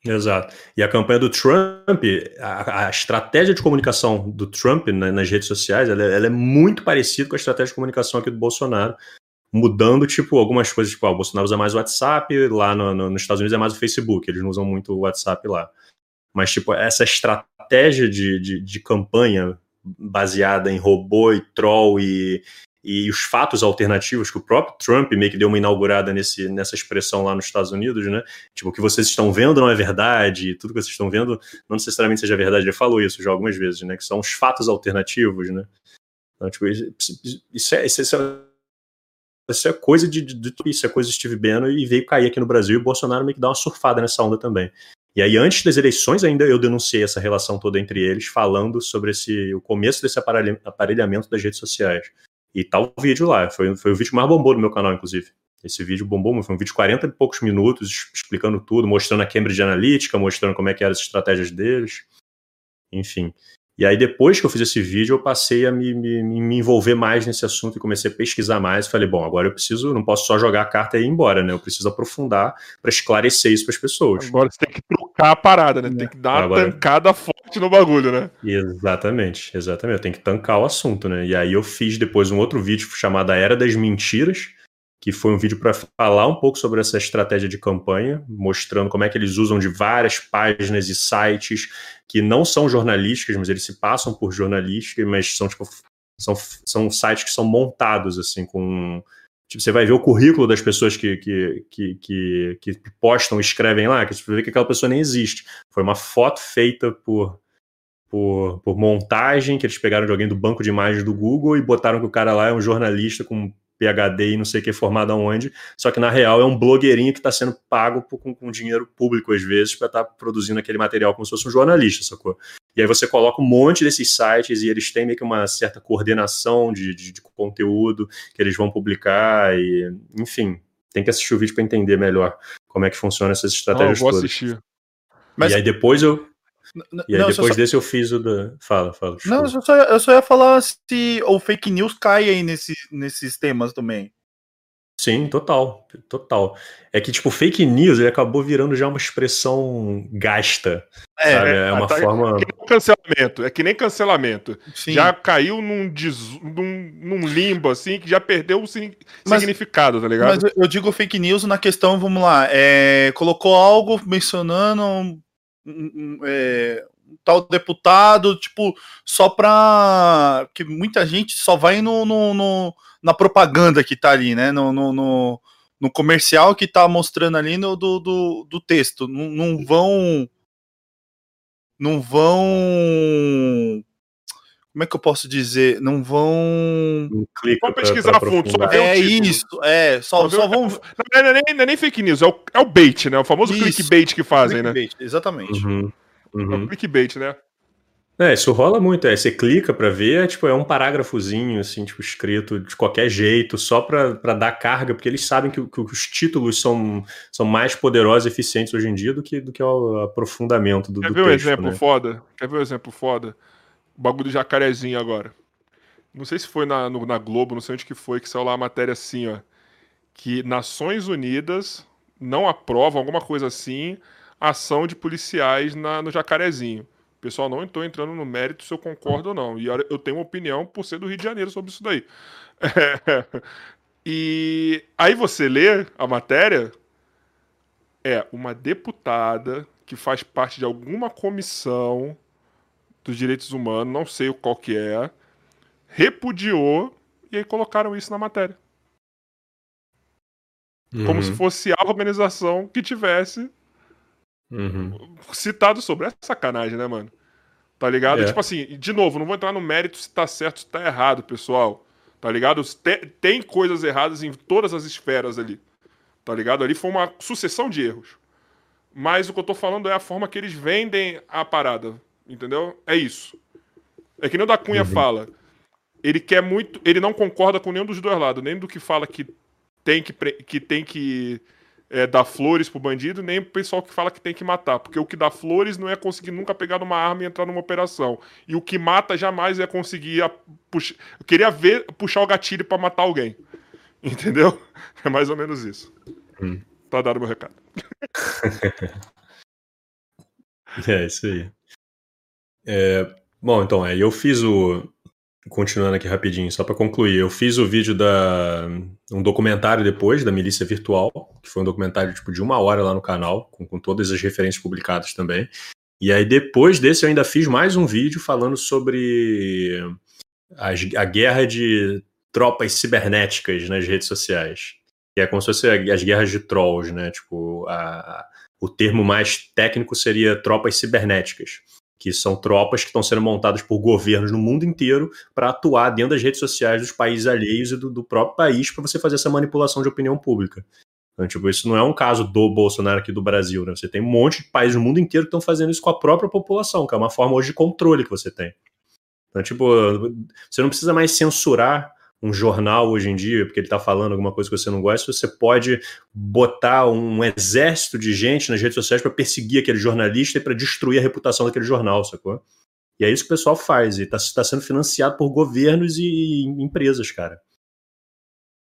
C: Exato. E a campanha do Trump, a, a estratégia de comunicação do Trump né, nas redes sociais, ela, ela, é muito parecida com a estratégia de comunicação aqui do Bolsonaro, mudando, tipo, algumas coisas, tipo, ah, o Bolsonaro usa mais o WhatsApp, lá no, no, nos Estados Unidos é mais o Facebook, eles não usam muito o WhatsApp lá. Mas, tipo, essa estratégia de, de, de campanha baseada em robô e troll e, e os fatos alternativos que o próprio Trump meio que deu uma inaugurada nesse, nessa expressão lá nos Estados Unidos, né? Tipo, o que vocês estão vendo não é verdade, tudo que vocês estão vendo não necessariamente seja verdade. Ele falou isso já algumas vezes, né? Que são os fatos alternativos, né? Então, tipo, isso, é, isso, é, isso é coisa de, de, de, isso é coisa de Steve Bannon e veio cair aqui no Brasil e o Bolsonaro meio que dá uma surfada nessa onda também. E aí, antes das eleições, ainda eu denunciei essa relação toda entre eles, falando sobre esse, o começo desse aparelhamento das redes sociais. E tá o vídeo lá. Foi, foi o vídeo mais bombou no meu canal, inclusive. Esse vídeo bombou, foi um vídeo de 40 e poucos minutos, explicando tudo, mostrando a Cambridge Analytica, mostrando como é que eram as estratégias deles. Enfim. E aí, depois que eu fiz esse vídeo, eu passei a me, me, me envolver mais nesse assunto e comecei a pesquisar mais. Falei, bom, agora eu preciso, não posso só jogar a carta e ir embora, né? Eu preciso aprofundar para esclarecer isso para as pessoas.
A: Agora você tem que trocar a parada, né? Tem que dar uma agora... tancada forte no bagulho, né?
C: Exatamente, exatamente. Eu tenho que tancar o assunto, né? E aí eu fiz depois um outro vídeo chamado A Era das Mentiras, que foi um vídeo para falar um pouco sobre essa estratégia de campanha, mostrando como é que eles usam de várias páginas e sites que não são jornalísticas, mas eles se passam por jornalísticas, mas são tipo são, são sites que são montados assim com tipo, você vai ver o currículo das pessoas que, que, que, que, que postam, escrevem lá, que você vê que aquela pessoa nem existe. Foi uma foto feita por por, por montagem que eles pegaram de alguém do banco de imagens do Google e botaram que o cara lá é um jornalista com PhD e não sei o que formado aonde, só que na real é um blogueirinho que está sendo pago por, com, com, dinheiro público às vezes para estar tá produzindo aquele material como se fosse um jornalista, sacou? E aí você coloca um monte desses sites e eles têm meio que uma certa coordenação de, de, de conteúdo que eles vão publicar e, enfim, tem que assistir o vídeo para entender melhor como é que funciona essas estratégias
A: ah, eu vou todas. Assistir.
C: Mas... E aí depois eu, e aí, não, depois só... desse, eu fiz o da. Fala, fala.
B: Não, eu só, eu só ia falar se o fake news cai aí nesse, nesses temas também.
C: Sim, total, total. É que, tipo, fake news ele acabou virando já uma expressão gasta. É, sabe? é uma tá, forma.
A: É que nem cancelamento, é que nem cancelamento. Sim. Já caiu num, des... num, num, limbo, assim, que já perdeu o mas, significado, tá ligado?
B: Mas eu digo fake news na questão, vamos lá, é, colocou algo mencionando um, é, um tal deputado, tipo, só pra. que muita gente só vai no, no, no na propaganda que tá ali, né? No, no, no, no, comercial que tá mostrando ali no, do, do, do texto. Não, não vão. Não vão como é que eu posso dizer? Não vão. Não
A: vão pesquisar a fundo,
B: só É isso, é. Só, só, vão. [laughs]
A: Não, é, nem, não é nem fake news, é o, é o bait, né? O famoso isso. clickbait que fazem, né? clickbait,
B: né? Exatamente. Uhum.
A: Uhum. É o clickbait, né?
C: É, isso rola muito. É, você clica para ver, é, tipo, é um parágrafozinho, assim, tipo, escrito de qualquer jeito, só para dar carga, porque eles sabem que, que, os títulos são, são mais poderosos e eficientes hoje em dia do que, do que o aprofundamento do,
A: Quer
C: do
A: ver
C: texto,
A: um exemplo
C: né?
A: foda? Quer ver um exemplo foda? Bagulho do jacarezinho agora. Não sei se foi na, no, na Globo, não sei onde que foi, que saiu lá a matéria assim, ó. Que Nações Unidas não aprovam, alguma coisa assim, ação de policiais na, no jacarezinho. Pessoal não estou entrando no mérito se eu concordo ou não. E eu tenho uma opinião por ser do Rio de Janeiro sobre isso daí. É. [laughs] E aí você lê a matéria, é uma deputada que faz parte de alguma comissão dos direitos humanos, não sei qual que é, repudiou e aí colocaram isso na matéria. Uhum. Como se fosse a organização que tivesse uhum. citado sobre. É sacanagem, né, mano? Tá ligado? É. Tipo assim, de novo, não vou entrar no mérito se tá certo ou se tá errado, pessoal. Tá ligado? Tem coisas erradas em todas as esferas ali. Tá ligado? Ali foi uma sucessão de erros. Mas o que eu tô falando é a forma que eles vendem a parada. Entendeu? É isso. É que nem o da Cunha uhum. fala. Ele quer muito. Ele não concorda com nenhum dos dois lados. Nem do que fala que tem que, que, tem que é, dar flores pro bandido, nem o pessoal que fala que tem que matar. Porque o que dá flores não é conseguir nunca pegar numa arma e entrar numa operação. E o que mata jamais é conseguir a, puxa, eu queria ver puxar o gatilho para matar alguém. [laughs] Entendeu? É mais ou menos isso. Hum. Tá dado meu recado. [laughs]
C: é, isso aí. É, bom, então, é, eu fiz o. Continuando aqui rapidinho, só para concluir, eu fiz o vídeo da. um documentário depois, da Milícia Virtual, que foi um documentário tipo, de uma hora lá no canal, com, com todas as referências publicadas também. E aí, depois desse, eu ainda fiz mais um vídeo falando sobre a, a guerra de tropas cibernéticas nas redes sociais que é como se fosse as guerras de trolls, né? Tipo, a, o termo mais técnico seria tropas cibernéticas, que são tropas que estão sendo montadas por governos no mundo inteiro para atuar dentro das redes sociais dos países alheios e do, do próprio país para você fazer essa manipulação de opinião pública. Então, tipo, isso não é um caso do Bolsonaro aqui do Brasil, né? Você tem um monte de países no mundo inteiro que estão fazendo isso com a própria população, que é uma forma hoje de controle que você tem. Então, tipo, você não precisa mais censurar um jornal hoje em dia, porque ele está falando alguma coisa que você não gosta, você pode botar um exército de gente nas redes sociais para perseguir aquele jornalista e para destruir a reputação daquele jornal, sacou? E é isso que o pessoal faz, e está tá sendo financiado por governos e empresas, cara.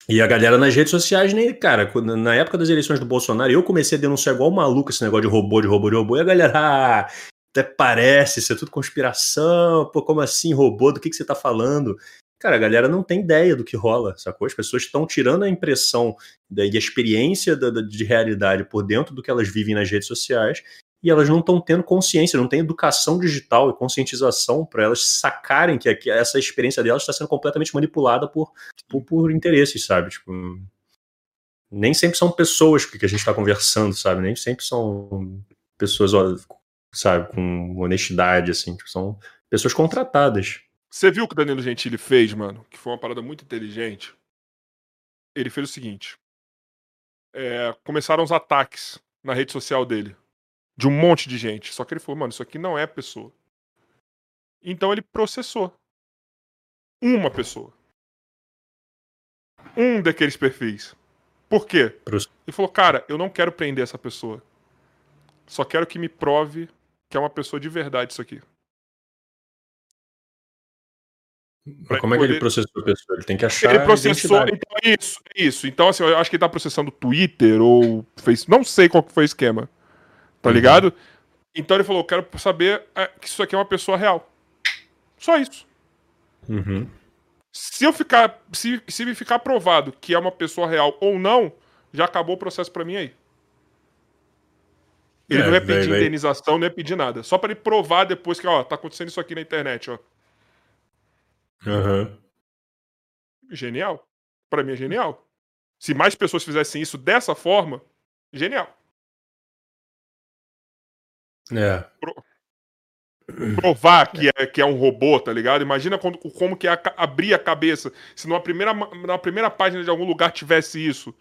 C: E a galera nas redes sociais, nem, cara, na época das eleições do Bolsonaro, eu comecei a denunciar igual maluco esse negócio de robô, de robô, de robô, e a galera, ah, até parece, isso é tudo conspiração, pô, como assim, robô, do que, que você tá falando? Cara, a galera não tem ideia do que rola, sacou? As pessoas estão tirando a impressão da, e a experiência da, da, de realidade por dentro do que elas vivem nas redes sociais e elas não estão tendo consciência, não tem educação digital e conscientização para elas sacarem que, que, essa experiência delas está sendo completamente manipulada por, por, por interesses, sabe? Tipo, nem sempre são pessoas que a gente está conversando, sabe? Nem sempre são pessoas, sabe, com honestidade, assim. Tipo, são pessoas contratadas.
A: Você viu o que o Danilo Gentili fez, mano? Que foi uma parada muito inteligente. Ele fez o seguinte: é, começaram os ataques na rede social dele. De um monte de gente. Só que ele falou, mano, isso aqui não é pessoa. Então ele processou. Uma pessoa. Um daqueles perfis. Por quê? Ele falou, cara, eu não quero prender essa pessoa. Só quero que me prove que é uma pessoa de verdade isso aqui.
C: Como é que ele processou a pessoa? Ele tem que achar.
A: Ele processou. Então, isso, isso. Então, assim, eu acho que ele tá processando Twitter ou Facebook. Não sei qual que foi o esquema. Tá uhum. ligado? Então ele falou: quero saber é, que isso aqui é uma pessoa real. Só isso.
C: Uhum.
A: Se eu ficar. Se, se me ficar provado que é uma pessoa real ou não, já acabou o processo para mim aí. Ele é, não ia pedir vai, indenização, vai. não ia pedir nada. Só para ele provar depois que, ó, tá acontecendo isso aqui na internet, ó.
C: Uhum.
A: Genial. Para mim é genial. Se mais pessoas fizessem isso dessa forma, genial.
C: É.
A: Pro... [clears throat] Provar que é, que é um robô, tá ligado? Imagina quando, como que é abrir a cabeça. Se numa primeira, na primeira página de algum lugar tivesse isso.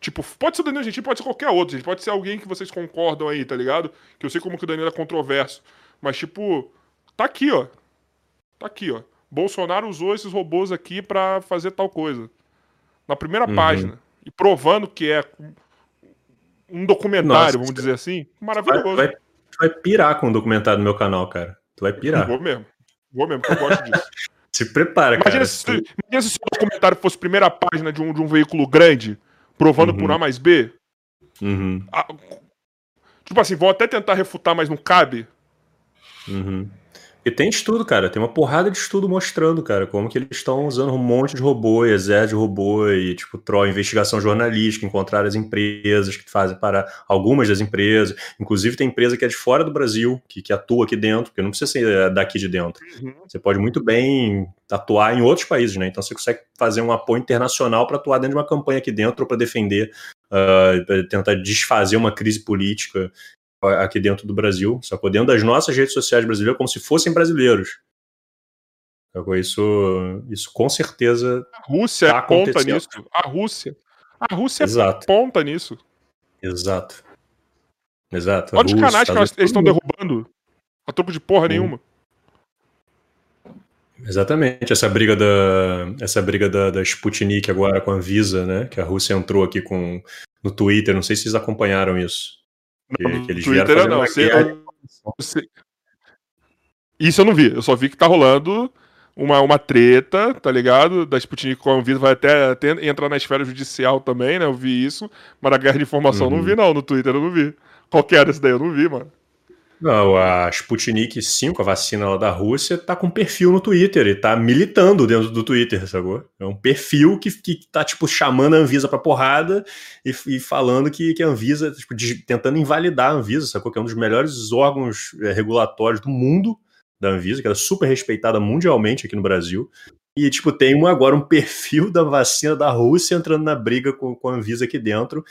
A: Tipo, pode ser o Danilo Gentili, pode ser qualquer outro, gente. Pode ser alguém que vocês concordam aí, tá ligado? Que eu sei como que o Danilo é controverso. Mas, tipo, tá aqui, ó. Tá aqui, ó. Bolsonaro usou esses robôs aqui para fazer tal coisa. Na primeira uhum. página. E provando que é um documentário, Nossa, vamos dizer assim, maravilhoso.
C: Vai, vai, vai pirar com o documentário no meu canal, cara. Tu vai pirar.
A: Vou mesmo. Vou mesmo, porque eu gosto disso. [laughs]
C: Se prepara,
A: imagina
C: cara.
A: Se, imagina se o documentário fosse primeira página de um, de um veículo grande, provando uhum. por A mais B.
C: Uhum.
A: A, tipo assim, vou até tentar refutar, mas não cabe.
C: Uhum. E tem estudo, cara, tem uma porrada de estudo mostrando, cara, como que eles estão usando um monte de robô, exército de robô e, tipo, troll, investigação jornalística, encontrar as empresas que fazem para algumas das empresas. Inclusive, tem empresa que é de fora do Brasil, que, que atua aqui dentro, porque não precisa ser é, daqui de dentro. Uhum. Você pode muito bem atuar em outros países, né? Então você consegue fazer um apoio internacional para atuar dentro de uma campanha aqui dentro para defender, uh, tentar desfazer uma crise política aqui dentro do Brasil, sacou? Dentro das nossas redes sociais brasileiras, como se fossem brasileiros. Isso, isso com certeza.
A: A Rússia tá ponta nisso. A Rússia. A Rússia
C: Exato.
A: ponta nisso.
C: Exato. Exato.
A: Olha os canais que eles estão derrubando. A troco de porra hum. nenhuma.
C: Exatamente, essa briga da essa briga da, da Sputnik agora com a Visa, né? Que a Rússia entrou aqui com no Twitter, não sei se vocês acompanharam isso.
A: Que, que eles Twitter não. Isso eu não vi, eu só vi que tá rolando uma, uma treta, tá ligado? Da Sputnik com a Anvisa vai até, até entrar na esfera judicial também, né? Eu vi isso, mas a guerra de informação uhum. não vi não, no Twitter eu não vi. Qualquer desse daí eu não vi, mano.
C: Não, a Sputnik 5, a vacina lá da Rússia, tá com perfil no Twitter e tá militando dentro do Twitter, sacou? É um perfil que, que tá, tipo, chamando a Anvisa pra porrada e, e falando que, que a Anvisa, tipo, de, tentando invalidar a Anvisa, sacou? Que é um dos melhores órgãos é, regulatórios do mundo da Anvisa, que era super respeitada mundialmente aqui no Brasil. E, tipo, tem um, agora um perfil da vacina da Rússia entrando na briga com, com a Anvisa aqui dentro.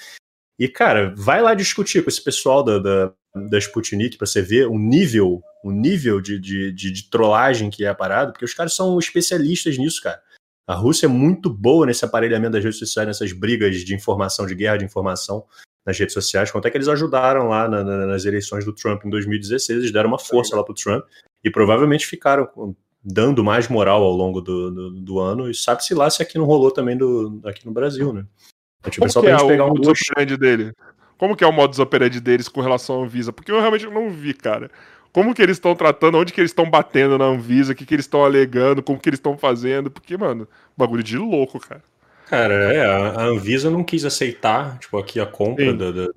C: E, cara, vai lá discutir com esse pessoal da, da, da Sputnik para você ver o nível, o nível de, de, de, de, trollagem que é a parada, porque os caras são especialistas nisso, cara. A Rússia é muito boa nesse aparelhamento das redes sociais, nessas brigas de informação, de guerra de informação nas redes sociais. Quanto é que eles ajudaram lá na, na, nas eleições do Trump em 2016? Eles deram uma força lá pro Trump e provavelmente ficaram dando mais moral ao longo do, do, do ano. E sabe-se lá se aqui não rolou também do, aqui no Brasil, né?
A: É tipo, Como só pra gente é pegar um modus operandi dele? Como que é o modus operandi deles com relação à Anvisa? Porque eu realmente não vi, cara. Como que eles estão tratando, onde que eles estão batendo na Anvisa, o que, que eles estão alegando, como que eles estão fazendo, porque, mano, bagulho de louco, cara.
C: Cara, é, a Anvisa não quis aceitar, tipo, aqui a compra da, da,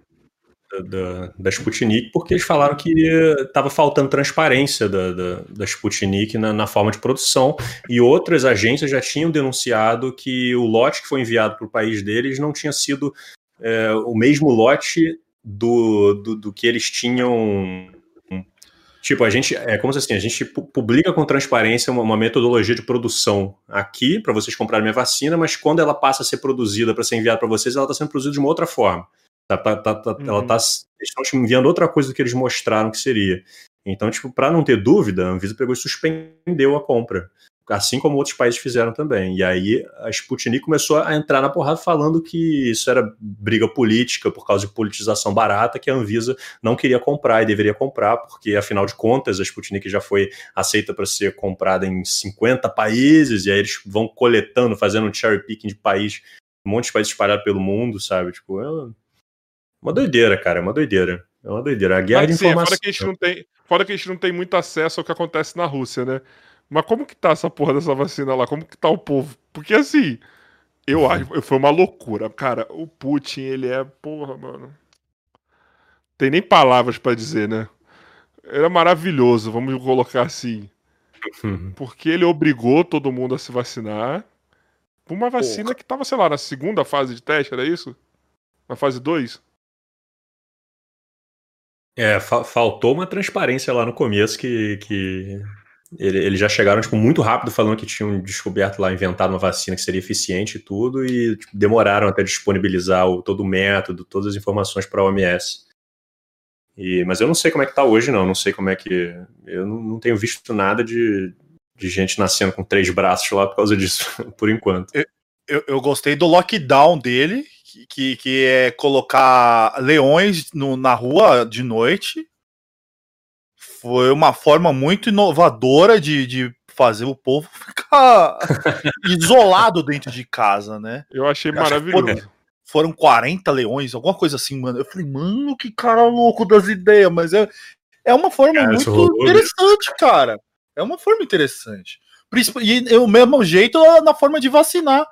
C: da, da, Sputnik, porque eles falaram que estava faltando transparência da, da, da Sputnik na, na, forma de produção, e outras agências já tinham denunciado que o lote que foi enviado para o país deles não tinha sido é, o mesmo lote do, do, do, que eles tinham. Tipo, a gente, é como se assim, a gente publica com transparência uma, uma metodologia de produção aqui para vocês comprarem minha vacina, mas quando ela passa a ser produzida para ser enviada para vocês, ela está sendo produzida de uma outra forma. Tá, tá, tá, tá uhum. ela tá, eles estão enviando outra coisa do que eles mostraram que seria. Então, tipo, para não ter dúvida, a Anvisa pegou e suspendeu a compra assim como outros países fizeram também. E aí a Sputnik começou a entrar na porrada falando que isso era briga política por causa de politização barata que a Anvisa não queria comprar e deveria comprar, porque afinal de contas a Sputnik já foi aceita para ser comprada em 50 países e aí eles vão coletando, fazendo um cherry picking de país, um monte de países espalhados pelo mundo, sabe? Tipo, é uma doideira, cara, é uma doideira. É uma doideira. A guerra Mas, de sim, informação.
A: Fora que, a gente não tem, fora que a gente não tem muito acesso ao que acontece na Rússia, né? Mas como que tá essa porra dessa vacina lá? Como que tá o povo? Porque assim, eu uhum. acho, foi uma loucura. Cara, o Putin, ele é, porra, mano. Tem nem palavras para dizer, né? Era maravilhoso, vamos colocar assim. Uhum. Porque ele obrigou todo mundo a se vacinar. Por uma vacina porra. que tava, sei lá, na segunda fase de teste, era isso? Na fase 2?
C: É, fa faltou uma transparência lá no começo que, que eles já chegaram tipo, muito rápido falando que tinham descoberto lá, inventado uma vacina que seria eficiente e tudo, e tipo, demoraram até disponibilizar o, todo o método, todas as informações para a OMS. E, mas eu não sei como é que tá hoje, não. Não sei como é que. Eu não, não tenho visto nada de, de gente nascendo com três braços lá por causa disso, [laughs] por enquanto.
B: Eu, eu, eu gostei do lockdown dele, que, que é colocar leões no, na rua de noite foi uma forma muito inovadora de, de fazer o povo ficar [laughs] isolado dentro de casa, né?
A: Eu achei Eu maravilhoso.
B: Foram, foram 40 leões, alguma coisa assim, mano. Eu falei, mano, que cara louco das ideias, mas é, é uma forma cara, muito interessante, cara. É uma forma interessante. E o mesmo jeito na forma de vacinar.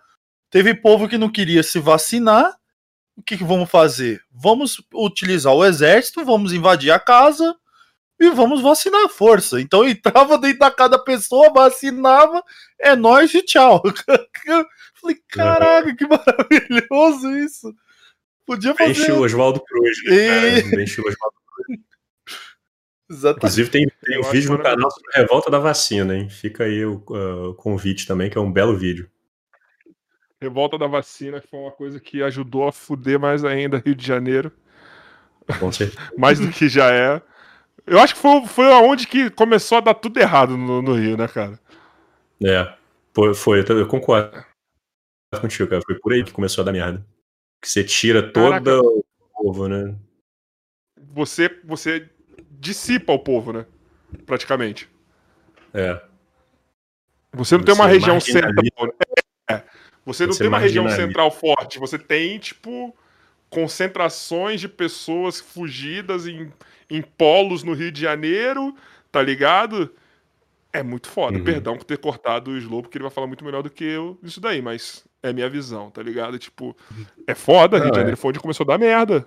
B: Teve povo que não queria se vacinar. O que, que vamos fazer? Vamos utilizar o exército, vamos invadir a casa e vamos vacinar a força. Então entrava dentro da cada pessoa, vacinava, é nós e tchau. [laughs] Falei, caraca, que maravilhoso isso. Podia fazer.
C: Enche o Oswaldo Cruz. Né, e... Enche o Oswaldo Cruz. Exatamente. Inclusive tem, tem um vídeo no canal sobre Revolta da Vacina, hein? Fica aí o uh, convite também, que é um belo vídeo.
A: Revolta da Vacina foi uma coisa que ajudou a fuder mais ainda Rio de Janeiro.
C: Com certeza. [laughs]
A: mais do que já é. Eu acho que foi, foi aonde que começou a dar tudo errado no, no Rio, né, cara?
C: É, foi, foi eu concordo contigo, cara. Foi por aí que começou a dar merda. Que você tira Caraca. o povo, né?
A: Você, você dissipa o povo, né? Praticamente.
C: É.
A: Você não você tem uma região central. Né? É. Você não você tem uma região central forte. Você tem, tipo, concentrações de pessoas fugidas em, em polos no Rio de Janeiro, tá ligado? É muito foda. Uhum. Perdão por ter cortado o Slow, porque ele vai falar muito melhor do que eu isso daí, mas é minha visão, tá ligado? Tipo, é foda, Rio de Janeiro é. foi onde começou a dar merda.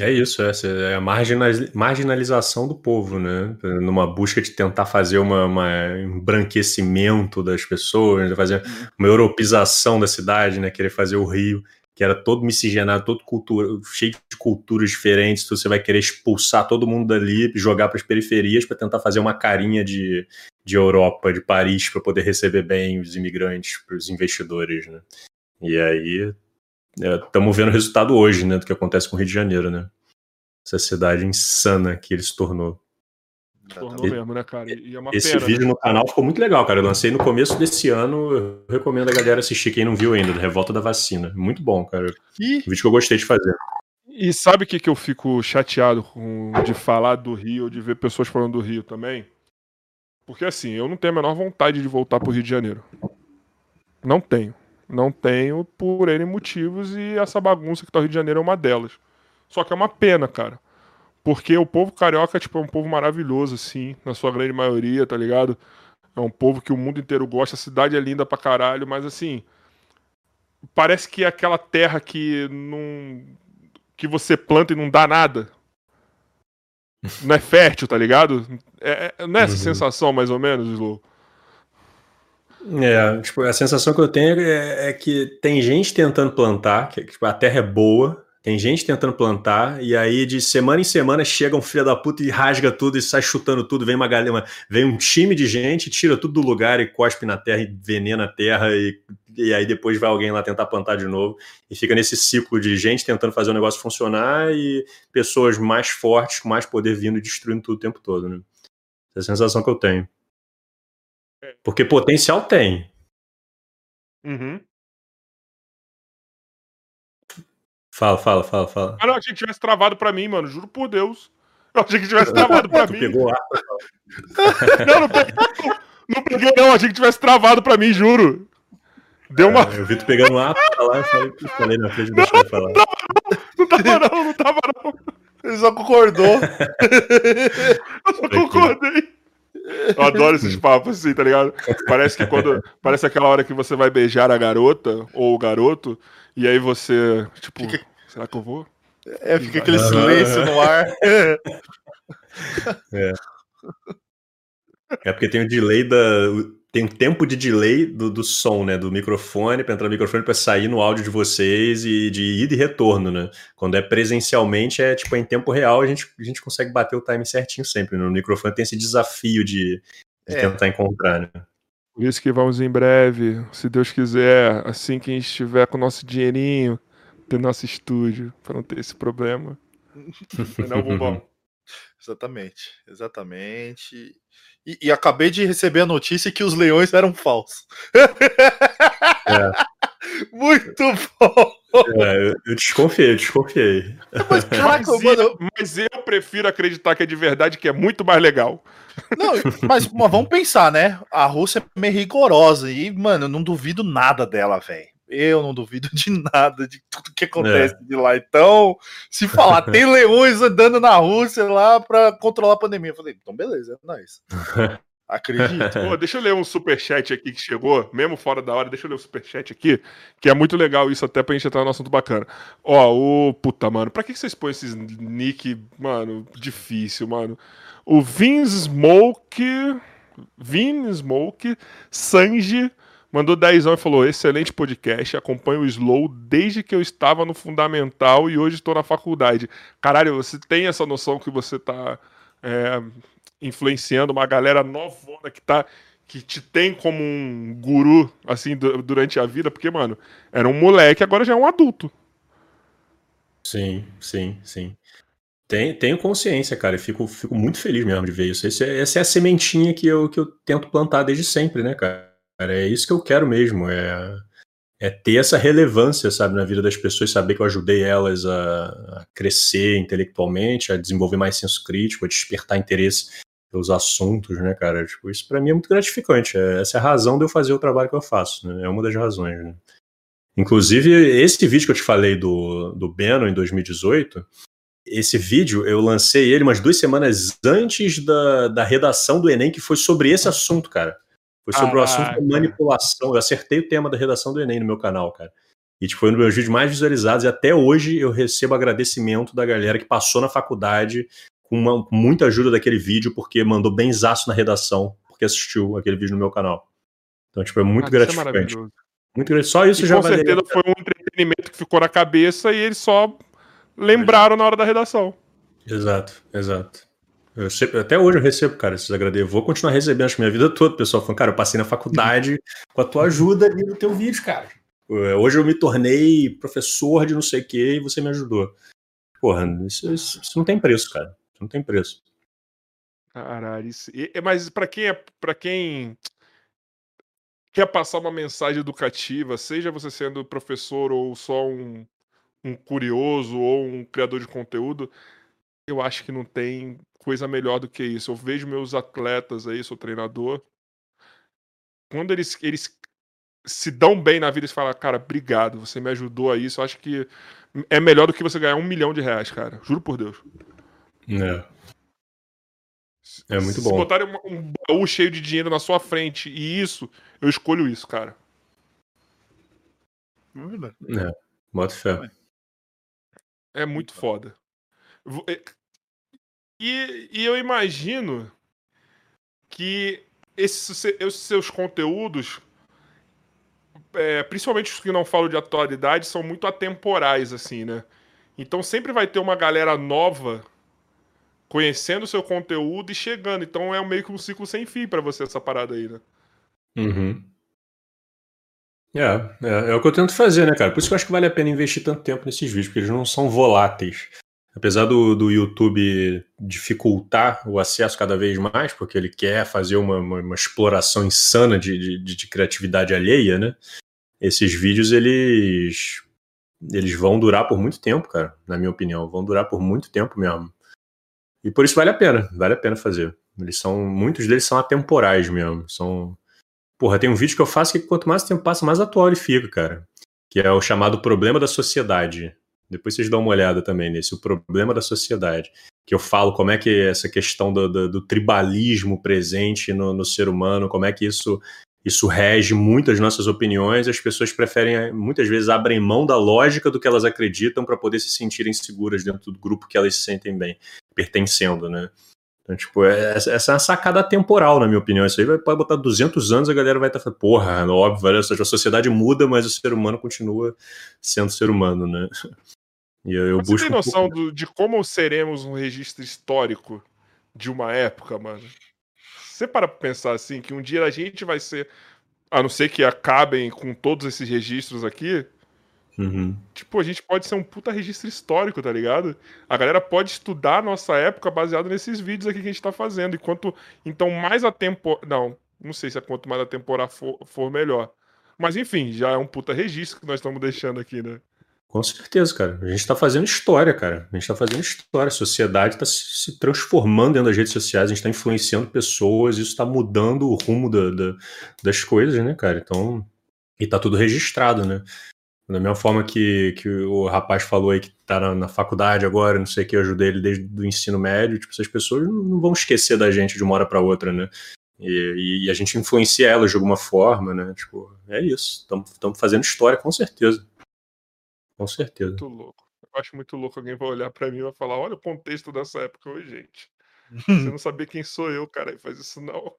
C: É isso, é, é a marginalização do povo, né? Numa busca de tentar fazer uma, uma embranquecimento das pessoas, fazer uma europeização da cidade, né? Querer fazer o Rio, que era todo miscigenado, todo cultura, cheio de culturas diferentes, então você vai querer expulsar todo mundo dali, jogar para as periferias para tentar fazer uma carinha de, de Europa, de Paris, para poder receber bem os imigrantes, os investidores, né? E aí estamos é, vendo o resultado hoje, né, do que acontece com o Rio de Janeiro, né? Essa cidade insana que ele se tornou.
A: Tornou mesmo, né, cara? É
C: esse pena, vídeo né? no canal ficou muito legal, cara. Eu lancei no começo desse ano. Eu recomendo a galera assistir, quem não viu ainda, do Revolta da Vacina. Muito bom, cara. E... Um vídeo que eu gostei de fazer.
A: E sabe o que, que eu fico chateado com, de falar do Rio, de ver pessoas falando do Rio também? Porque assim, eu não tenho a menor vontade de voltar pro Rio de Janeiro. Não tenho. Não tenho por N motivos e essa bagunça que tá no Rio de Janeiro é uma delas. Só que é uma pena, cara. Porque o povo carioca tipo, é um povo maravilhoso, assim, na sua grande maioria, tá ligado? É um povo que o mundo inteiro gosta, a cidade é linda pra caralho, mas assim. Parece que é aquela terra que não. que você planta e não dá nada. [laughs] Não é fértil, tá ligado? É, é, não é essa uhum. sensação, mais ou menos, Slow?
C: É, tipo, a sensação que eu tenho é, é, que tem gente tentando plantar, que tipo, a terra é boa, tem gente tentando plantar, e aí de semana em semana chega um filho da puta e rasga tudo e sai chutando tudo, vem uma galera, vem um time de gente, tira tudo do lugar e cospe na terra e venena a terra, e, e aí depois vai alguém lá tentar plantar de novo, e fica nesse ciclo de gente tentando fazer o negócio funcionar e pessoas mais fortes, com mais poder vindo e destruindo tudo o tempo todo, né? Essa é a sensação que eu tenho. Porque potencial tem.
A: Uhum.
C: Fala, fala, fala, fala.
A: Ah, não, achei que tivesse travado pra mim, mano. Juro por Deus. Eu achei que tivesse travado pra [laughs] mim.
C: Pegou ar. [laughs]
A: não, não peguei, não, não peguei, não. Achei que tivesse travado pra mim, juro. Deu uma.
C: É, eu vi tu pegando ar pra falar, eu falei, falei na frente, deixa eu falar.
A: Não, não, tava não, não tava não.
B: Ele só concordou. [laughs]
A: eu só concordei. Eu adoro esses papos assim, tá ligado? Parece que quando. Parece aquela hora que você vai beijar a garota ou o garoto, e aí você, tipo, fica... será que eu vou?
B: É, fica aquele silêncio no ar. [laughs]
C: É. É porque tem o delay da. Tem um tempo de delay do, do som, né? Do microfone, para entrar no microfone, para sair no áudio de vocês e de ida e retorno, né? Quando é presencialmente, é tipo em tempo real, a gente, a gente consegue bater o time certinho sempre. Né? No microfone tem esse desafio de, de é. tentar encontrar, né?
A: Por isso que vamos em breve, se Deus quiser, assim que a gente estiver com o nosso dinheirinho, ter nosso estúdio, para não ter esse problema. não, Bumbão? [laughs]
B: Exatamente, exatamente. E, e, acabei de receber a notícia que os leões eram falsos. É. [laughs] Muito bom!
C: É, eu desconfiei, eu desconfiei.
A: Mas, [laughs] caraca, mas, mano, eu, mas eu prefiro acreditar que é de verdade, que é muito mais legal.
B: Não, mas, mas vamos pensar, né? A Rússia é meio rigorosa e, mano, eu não duvido nada dela, velho. Eu não duvido de nada, de tudo que acontece é. de lá. Então, se falar, [laughs] tem leões andando na Rússia lá pra controlar a pandemia. Eu falei, então beleza, é nóis. [laughs] Acredito. [laughs]
A: Pô, deixa eu ler um superchat aqui que chegou, mesmo fora da hora, deixa eu ler um superchat aqui, que é muito legal isso até pra gente entrar no assunto bacana. Ó, o puta, mano, pra que vocês põem esses nick, mano, difícil, mano? O Vin Smoke, Vin Smoke, Sanji, mandou 10 e falou: excelente podcast, acompanho o Slow desde que eu estava no Fundamental e hoje estou na faculdade. Caralho, você tem essa noção que você tá... É, influenciando uma galera novona que tá que te tem como um guru assim durante a vida, porque mano, era um moleque, agora já é um adulto.
C: Sim, sim, sim. Tenho, consciência, cara, e fico, fico muito feliz mesmo de ver isso. Esse, é, essa é a sementinha que eu, que eu tento plantar desde sempre, né, cara? É isso que eu quero mesmo. É, é ter essa relevância, sabe, na vida das pessoas, saber que eu ajudei elas a, a crescer intelectualmente, a desenvolver mais senso crítico, a despertar interesse pelos assuntos, né, cara? Tipo, isso para mim é muito gratificante. É, essa é a razão de eu fazer o trabalho que eu faço, né? É uma das razões, né? Inclusive, esse vídeo que eu te falei do, do Beno em 2018, esse vídeo eu lancei ele umas duas semanas antes da, da redação do Enem, que foi sobre esse assunto, cara. Foi sobre ah, o assunto da manipulação. Eu acertei o tema da redação do Enem no meu canal, cara. E tipo, foi um dos meus vídeos mais visualizados. E até hoje eu recebo agradecimento da galera que passou na faculdade com, uma, com muita ajuda daquele vídeo, porque mandou benzaço na redação, porque assistiu aquele vídeo no meu canal. Então, tipo, é muito ah, gratificante. É muito gratificante. Só isso e já
A: Com certeza foi um entretenimento que ficou na cabeça e eles só lembraram na hora da redação.
C: Exato, exato. Eu sempre, até hoje eu recebo, cara, esses agradecimentos. Vou continuar recebendo, acho que minha vida toda, pessoal. Falando, cara, eu passei na faculdade com a tua ajuda ali no teu vídeo, cara. É, hoje eu me tornei professor de não sei o que e você me ajudou. Porra, isso, isso, isso não tem preço, cara. Não tem preço.
A: Caralho, isso. E, mas para quem é. para quem quer passar uma mensagem educativa, seja você sendo professor ou só um, um curioso ou um criador de conteúdo, eu acho que não tem coisa melhor do que isso. Eu vejo meus atletas aí, sou treinador. Quando eles, eles se dão bem na vida, eles falam, cara, obrigado, você me ajudou a isso. Eu acho que é melhor do que você ganhar um milhão de reais, cara. Juro por Deus.
C: É. É muito bom. Se
A: botarem um baú cheio de dinheiro na sua frente e isso, eu escolho isso, cara.
C: É, bota fé.
A: É muito foda. É, e, e eu imagino que esses, esses seus conteúdos, é, principalmente os que não falam de atualidade, são muito atemporais, assim, né? Então sempre vai ter uma galera nova conhecendo o seu conteúdo e chegando. Então é meio que um ciclo sem fim para você essa parada aí, né?
C: Uhum. É, é, é, o que eu tento fazer, né, cara? Por isso que eu acho que vale a pena investir tanto tempo nesses vídeos, porque eles não são voláteis. Apesar do, do YouTube dificultar o acesso cada vez mais, porque ele quer fazer uma, uma, uma exploração insana de, de, de, criatividade alheia, né? Esses vídeos, eles, eles vão durar por muito tempo, cara, na minha opinião. Vão durar por muito tempo mesmo. E por isso vale a pena, vale a pena fazer. Eles são, muitos deles são atemporais mesmo. São, porra, tem um vídeo que eu faço que quanto mais tempo passa, mais atual ele fica, cara. Que é o chamado problema da sociedade. Depois vocês dão uma olhada também nesse, o problema da sociedade. Que eu falo como é que essa questão do, do, do tribalismo presente no, no, ser humano, como é que isso, isso rege muitas nossas opiniões. As pessoas preferem, muitas vezes, abrem mão da lógica do que elas acreditam para poder se sentirem seguras dentro do grupo que elas se sentem bem, pertencendo, né? Então, tipo, é, essa é uma sacada temporal, na minha opinião. Isso aí vai, pode botar 200 anos, a galera vai estar tá falando, porra, óbvio, a sociedade muda, mas o ser humano continua sendo ser humano, né? [laughs]
A: E eu, eu busco. Você tem noção um do, de como seremos um registro histórico de uma época, mano? Você para pra pensar assim, que um dia a gente vai ser. A não ser que acabem com todos esses registros aqui,
C: Uhum.
A: Tipo, a gente pode ser um puta registro histórico, tá ligado? A galera pode estudar a nossa época baseado nesses vídeos aqui que a gente tá fazendo. E quanto. Então, mais a tempo. Não, não sei se é quanto mais a temporada for, for melhor. Mas enfim, já é um puta registro que nós estamos deixando aqui, né?
C: Com certeza, cara. A gente está fazendo história, cara. A gente está fazendo história. A sociedade está se transformando dentro das redes sociais, a gente está influenciando pessoas, isso está mudando o rumo da, da, das coisas, né, cara? Então. E tá tudo registrado, né? Da mesma forma que, que o rapaz falou aí que tá na, na faculdade agora, não sei o que, eu ajudei ele desde o ensino médio, tipo, essas pessoas não vão esquecer da gente de uma hora para outra, né? E, e, a gente influencia elas de alguma forma, né? Tipo, é isso. Estamos fazendo história, com certeza. Com certeza.
A: Muito louco. Eu acho muito louco alguém vai olhar para mim e vai falar: olha o contexto dessa época hoje, gente. Você [laughs] não sabia quem sou eu, cara, e faz isso não.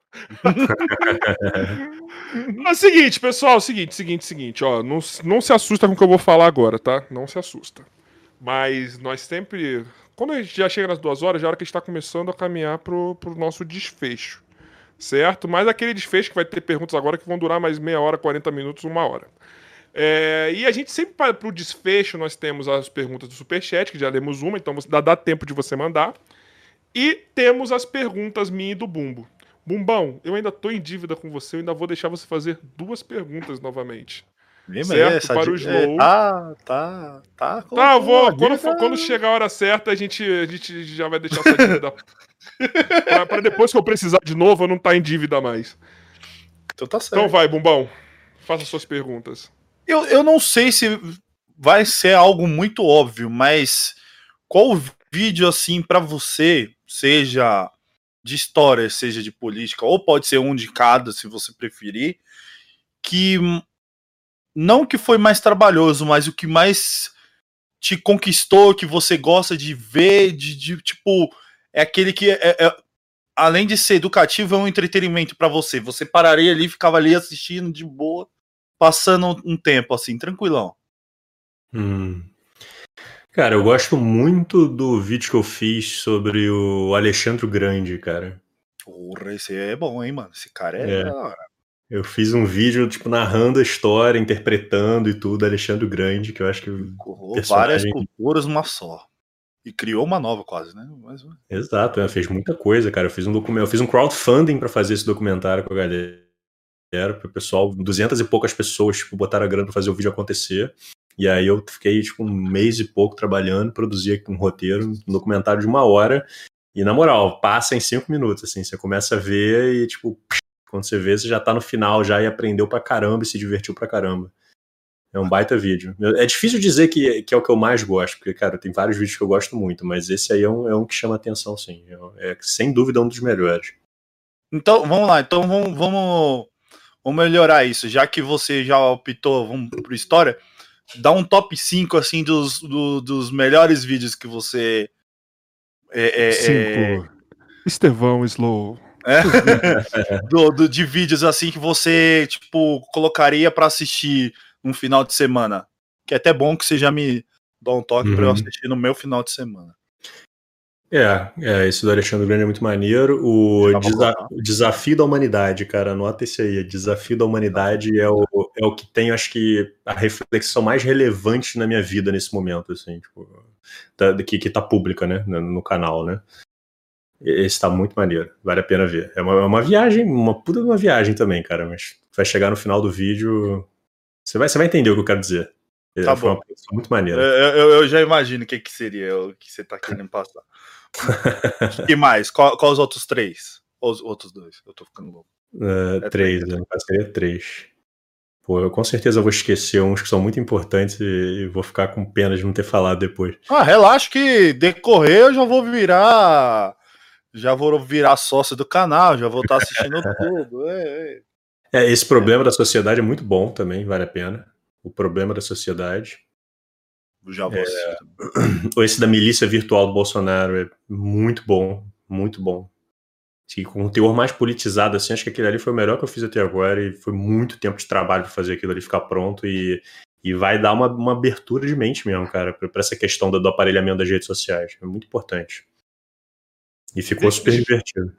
A: é [laughs] o seguinte, pessoal, seguinte, seguinte, seguinte, ó, não, não se assusta com o que eu vou falar agora, tá? Não se assusta. Mas nós sempre, quando a gente já chega nas duas horas, já é hora que a gente tá começando a caminhar pro, pro nosso desfecho, certo? Mas aquele desfecho que vai ter perguntas agora que vão durar mais meia hora, 40 minutos, uma hora. É, e a gente sempre, para o desfecho, nós temos as perguntas do Superchat, que já demos uma, então dá, dá tempo de você mandar. E temos as perguntas minha e do Bumbo. Bumbão, eu ainda tô em dívida com você, eu ainda vou deixar você fazer duas perguntas novamente.
B: Mesmo certo, para o Slow. É, tá, tá, tá.
A: Tá, vou. Quando, for, quando chegar a hora certa, a gente, a gente já vai deixar essa dívida. [laughs] pra, depois que eu precisar de novo, eu não tá em dívida mais.
B: Então tá certo.
A: Então vai, Bumbão. Faça suas perguntas.
B: Eu, eu não sei se vai ser algo muito óbvio, mas qual vídeo assim para você, seja de história, seja de política, ou pode ser um de cada, se você preferir, que não que foi mais trabalhoso, mas o que mais te conquistou, que você gosta de ver, de, de tipo, é aquele que é, é, além de ser educativo, é um entretenimento para você. Você pararia ali, ficava ali assistindo de boa, passando um tempo assim, tranquilão.
C: Hum. Cara, eu gosto muito do vídeo que eu fiz sobre o Alexandre Grande, cara.
B: Porra, esse é bom, hein, mano? Esse cara é, é.
C: Eu fiz um vídeo, tipo, narrando a história, interpretando e tudo, Alexandre Grande, que eu acho que.
B: Corrou várias culturas numa só. E criou uma nova, quase, né? Mas...
C: Exato, é, fez muita coisa, cara. Eu fiz um documento, eu fiz um crowdfunding para fazer esse documentário com a galera. Para o pessoal, duzentas e poucas pessoas, tipo, botaram a grana pra fazer o vídeo acontecer. E aí eu fiquei, tipo, um mês e pouco trabalhando, produzi um roteiro, um documentário de uma hora. E na moral, passa em cinco minutos, assim, você começa a ver e, tipo, quando você vê, você já tá no final já e aprendeu pra caramba e se divertiu pra caramba. É um baita vídeo. É difícil dizer que, que é o que eu mais gosto, porque, cara, tem vários vídeos que eu gosto muito, mas esse aí é um, é um que chama atenção, sim. É, é sem dúvida um dos melhores.
B: Então, vamos lá. Então, vamos, vamos, vamos melhorar isso. Já que você já optou, vamos pro história dá um top 5 assim dos, do, dos melhores vídeos que você.
A: É, é, Cinco. É... Estevão Slow.
B: É? [laughs] do, do, de vídeos assim que você tipo colocaria para assistir um final de semana. Que é até bom que você já me dá um toque uhum. para eu assistir no meu final de semana.
C: É, é, esse do Alexandre Grande é muito maneiro. O desa Desafio da Humanidade, cara, anota esse aí. Desafio da Humanidade é o, é o que tem, acho que, a reflexão mais relevante na minha vida nesse momento, assim, tipo, da, que, que tá pública, né, no, no canal, né. Esse tá muito maneiro, vale a pena ver. É uma, é uma viagem, uma puta uma viagem também, cara, mas vai chegar no final do vídeo, você vai, você vai entender o que eu quero dizer.
B: Tá Foi bom.
C: muito maneiro.
B: Eu, eu, eu, já imagino o que, que seria o que você tá querendo passar. [laughs] e mais? Qual, qual os outros três? Os outros dois? Eu tô ficando louco.
C: Uh, é três, três, né? Seria três. Pô, eu com certeza vou esquecer uns que são muito importantes e vou ficar com pena de não ter falado depois.
B: Ah, relaxa que decorrer eu já vou virar. Já vou virar sócio do canal, já vou estar tá assistindo [laughs] tudo. É, é.
C: é, esse problema da sociedade é muito bom também, vale a pena. O problema da sociedade.
B: Já vou é, [clears throat]
C: Esse da milícia virtual do Bolsonaro é muito bom, muito bom. Com um teor mais politizado, assim, acho que aquele ali foi o melhor que eu fiz até agora e foi muito tempo de trabalho para fazer aquilo ali ficar pronto e, e vai dar uma, uma abertura de mente mesmo, cara, para essa questão do, do, aparelhamento das redes sociais. É muito importante. E ficou deixa, super divertido.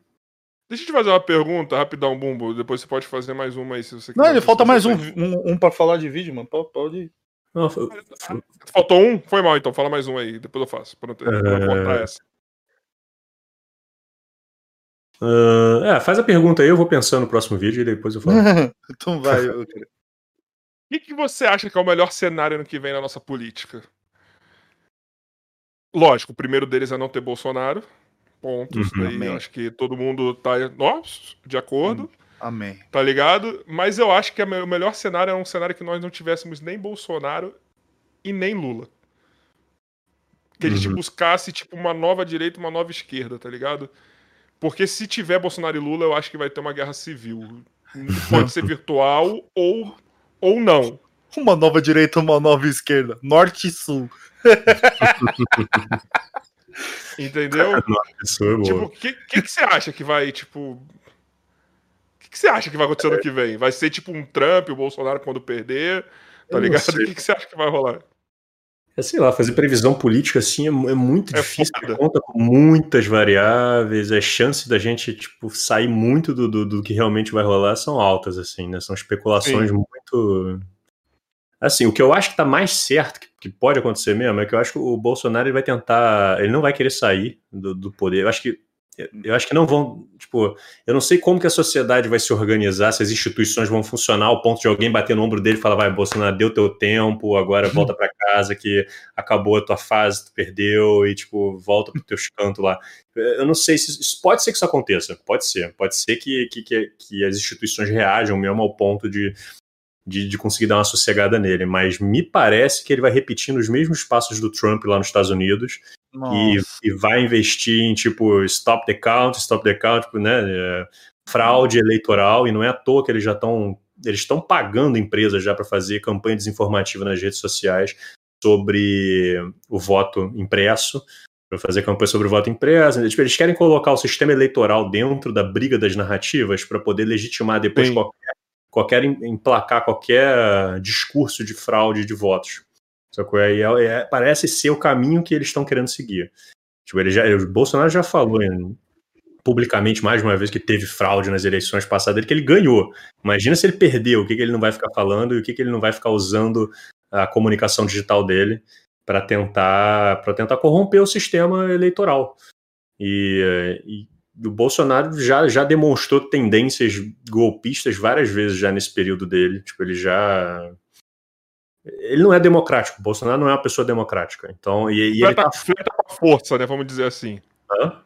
A: Deixa eu te fazer uma pergunta, rapidão, Bumbo. Depois você pode fazer mais uma aí se você
B: quiser. Não, ele falta mais um, um, um para falar de vídeo, mano. Pode ir. Não,
A: foi... Faltou um? Foi mal, então. Fala mais um aí, depois eu faço. Pra não, ter, pra não
C: é... essa. Uh, é, faz a pergunta aí, eu vou pensando no próximo vídeo e depois eu falo. [laughs]
B: então vai, [laughs]
A: O que, que você acha que é o melhor cenário no que vem na nossa política? Lógico, o primeiro deles é não ter Bolsonaro. Pontos. Uhum, daí acho que todo mundo tá nossa, de acordo. Hum.
B: Amém.
A: Tá ligado? Mas eu acho que o melhor cenário é um cenário que nós não tivéssemos nem Bolsonaro e nem Lula. Que a gente uhum. buscasse, tipo, uma nova direita uma nova esquerda, tá ligado? Porque se tiver Bolsonaro e Lula, eu acho que vai ter uma guerra civil. Pode ser virtual ou, ou não.
B: Uma nova direita, uma nova esquerda. Norte e sul. [laughs]
A: Entendeu? É tipo, o que, que, que, você acha que vai, tipo, o que você acha que vai acontecer ano que vem? Vai ser tipo um Trump, o Bolsonaro quando perder? Tá ligado? O que, que você acha que vai rolar?
C: É, sei lá, fazer previsão política assim é, é muito é difícil, conta com muitas variáveis, as chances da gente, tipo, sair muito do, do, do, que realmente vai rolar são altas, assim, né? São especulações Sim. muito... Assim, o que eu acho que tá mais certo, que, que, pode acontecer mesmo, é que eu acho que o Bolsonaro ele vai tentar... Ele não vai querer sair do, do poder. Eu acho que eu acho que não vão, tipo, eu não sei como que a sociedade vai se organizar, se as instituições vão funcionar ao ponto de alguém bater no ombro dele e falar, vai, Bolsonaro, deu teu tempo, agora volta para casa que acabou a tua fase, tu perdeu e, tipo, volta pro teus cantos lá. Eu não sei se, isso pode ser que isso aconteça, pode ser, pode ser que, que, que, as instituições reajam mesmo ao ponto de, de, de, conseguir dar uma sossegada nele, mas me parece que ele vai repetindo os mesmos passos do Trump lá nos Estados Unidos, e, e, vai investir em tipo stop the count, stop the count, tipo, né? É, fraude eleitoral, e não é à toa que eles já estão. Eles estão pagando empresas já para fazer campanha desinformativa nas redes sociais sobre o voto impresso, para fazer campanha sobre o voto impresso. Tipo, eles querem colocar o sistema eleitoral dentro da briga das narrativas para poder legitimar depois qualquer, qualquer emplacar qualquer discurso de fraude de votos. Sacou? E é, é, parece ser o caminho que eles estão querendo seguir. Tipo, ele já, o Bolsonaro já falou publicamente mais uma vez que teve fraude nas eleições passadas, que ele ganhou. Imagina se ele perdeu, o que, que ele não vai ficar falando e o que, que ele não vai ficar usando a comunicação digital dele para tentar para tentar corromper o sistema eleitoral. E, e, o Bolsonaro já, já demonstrou tendências golpistas várias vezes já nesse período dele. Tipo, ele já ele não é democrático. O Bolsonaro não é uma pessoa democrática. Então, e, e
A: ele tá... flerta com a força, né? Vamos dizer assim. Hã?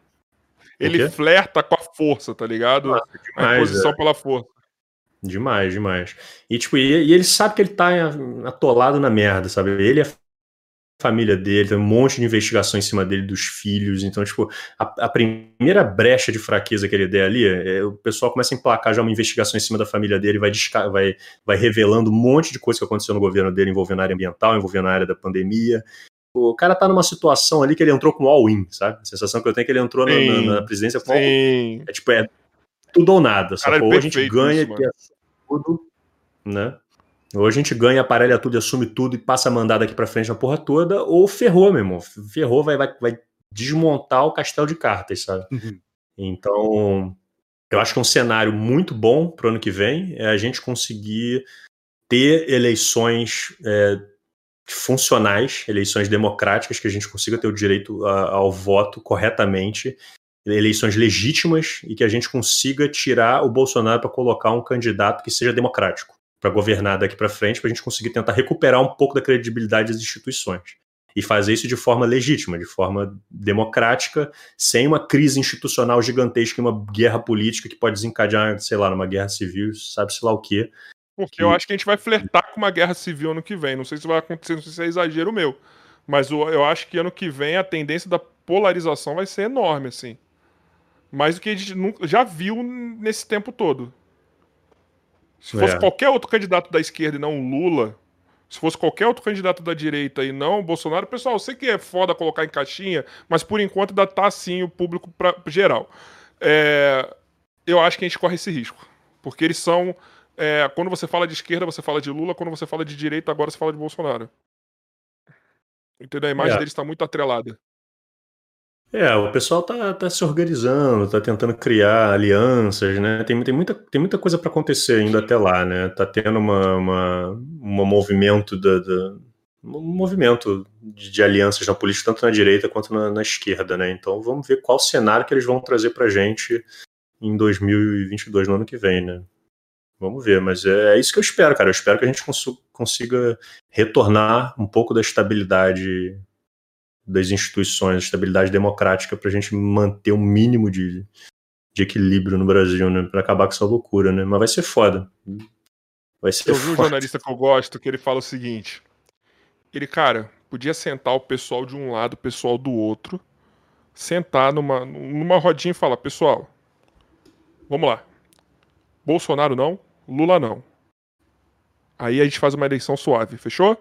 A: Ele flerta com a força, tá ligado? Nossa, demais, a posição é. pela força.
C: Demais, demais. E, tipo, e, e, ele sabe que ele tá atolado na merda, sabe? Ele é família dele, tem um monte de investigação em cima dele, dos filhos. Então, tipo, a, a primeira brecha de fraqueza que ele der ali, é, o pessoal começa a emplacar já uma investigação em cima da família dele, vai, vai, vai revelando um monte de coisa que aconteceu no governo dele envolvendo a área ambiental, envolvendo a área da pandemia. O cara tá numa situação ali que ele entrou com all-in, sabe? A sensação que eu tenho é que ele entrou na, na, na, presidência com all-in. É tipo, é tudo ou nada, sacou? Ou a gente ganha isso, tudo, né? Ou a gente ganha, aparelha tudo, assume tudo e passa a mandar daqui para frente a porra toda, ou ferrou, meu irmão. Ferrou, vai, vai, vai desmontar o castelo de cartas, sabe? Uhum. Então, eu acho que é um cenário muito bom para o ano que vem é a gente conseguir ter eleições é, funcionais, eleições democráticas, que a gente consiga ter o direito a, ao voto corretamente, eleições legítimas e que a gente consiga tirar o Bolsonaro para colocar um candidato que seja democrático para governar daqui para frente, para a gente conseguir tentar recuperar um pouco da credibilidade das instituições. E fazer isso de forma legítima, de forma democrática, sem uma crise institucional gigantesca e uma guerra política que pode desencadear, sei lá, numa guerra civil, sabe-se lá o quê.
A: Porque eu acho que a gente vai flertar com uma guerra civil ano que vem. Não sei se vai acontecer, não sei se é exagero meu. Mas eu acho que ano que vem a tendência da polarização vai ser enorme, assim. Mais do que a gente já viu nesse tempo todo. Se fosse é. qualquer outro candidato da esquerda e não o Lula, se fosse qualquer outro candidato da direita e não o Bolsonaro, pessoal, eu sei que é foda colocar em caixinha, mas por enquanto ainda tá assim o público pra, geral. É, eu acho que a gente corre esse risco. Porque eles são. É, quando você fala de esquerda, você fala de Lula, quando você fala de direita, agora você fala de Bolsonaro. Entendeu? A imagem é. deles está muito atrelada.
C: É, o pessoal tá, tá se organizando, tá tentando criar alianças, né? Tem, tem, muita, tem muita coisa para acontecer ainda até lá, né? Tá tendo uma, uma, um movimento da, da um movimento de, de, alianças na política, tanto na direita quanto na, na, esquerda, né? Então vamos ver qual cenário que eles vão trazer pra gente em 2022, no ano que vem, né? Vamos ver, mas é, é isso que eu espero, cara. Eu espero que a gente consiga retornar um pouco da estabilidade das instituições, estabilidade democrática, para a gente manter um mínimo de, de equilíbrio no Brasil, né? Para acabar com essa loucura, né? Mas vai ser foda.
A: Vai ser eu vi um jornalista que eu gosto que ele fala o seguinte: ele, cara, podia sentar o pessoal de um lado, o pessoal do outro, sentar numa, numa rodinha e falar: pessoal, vamos lá. Bolsonaro não, Lula não. Aí a gente faz uma eleição suave, fechou?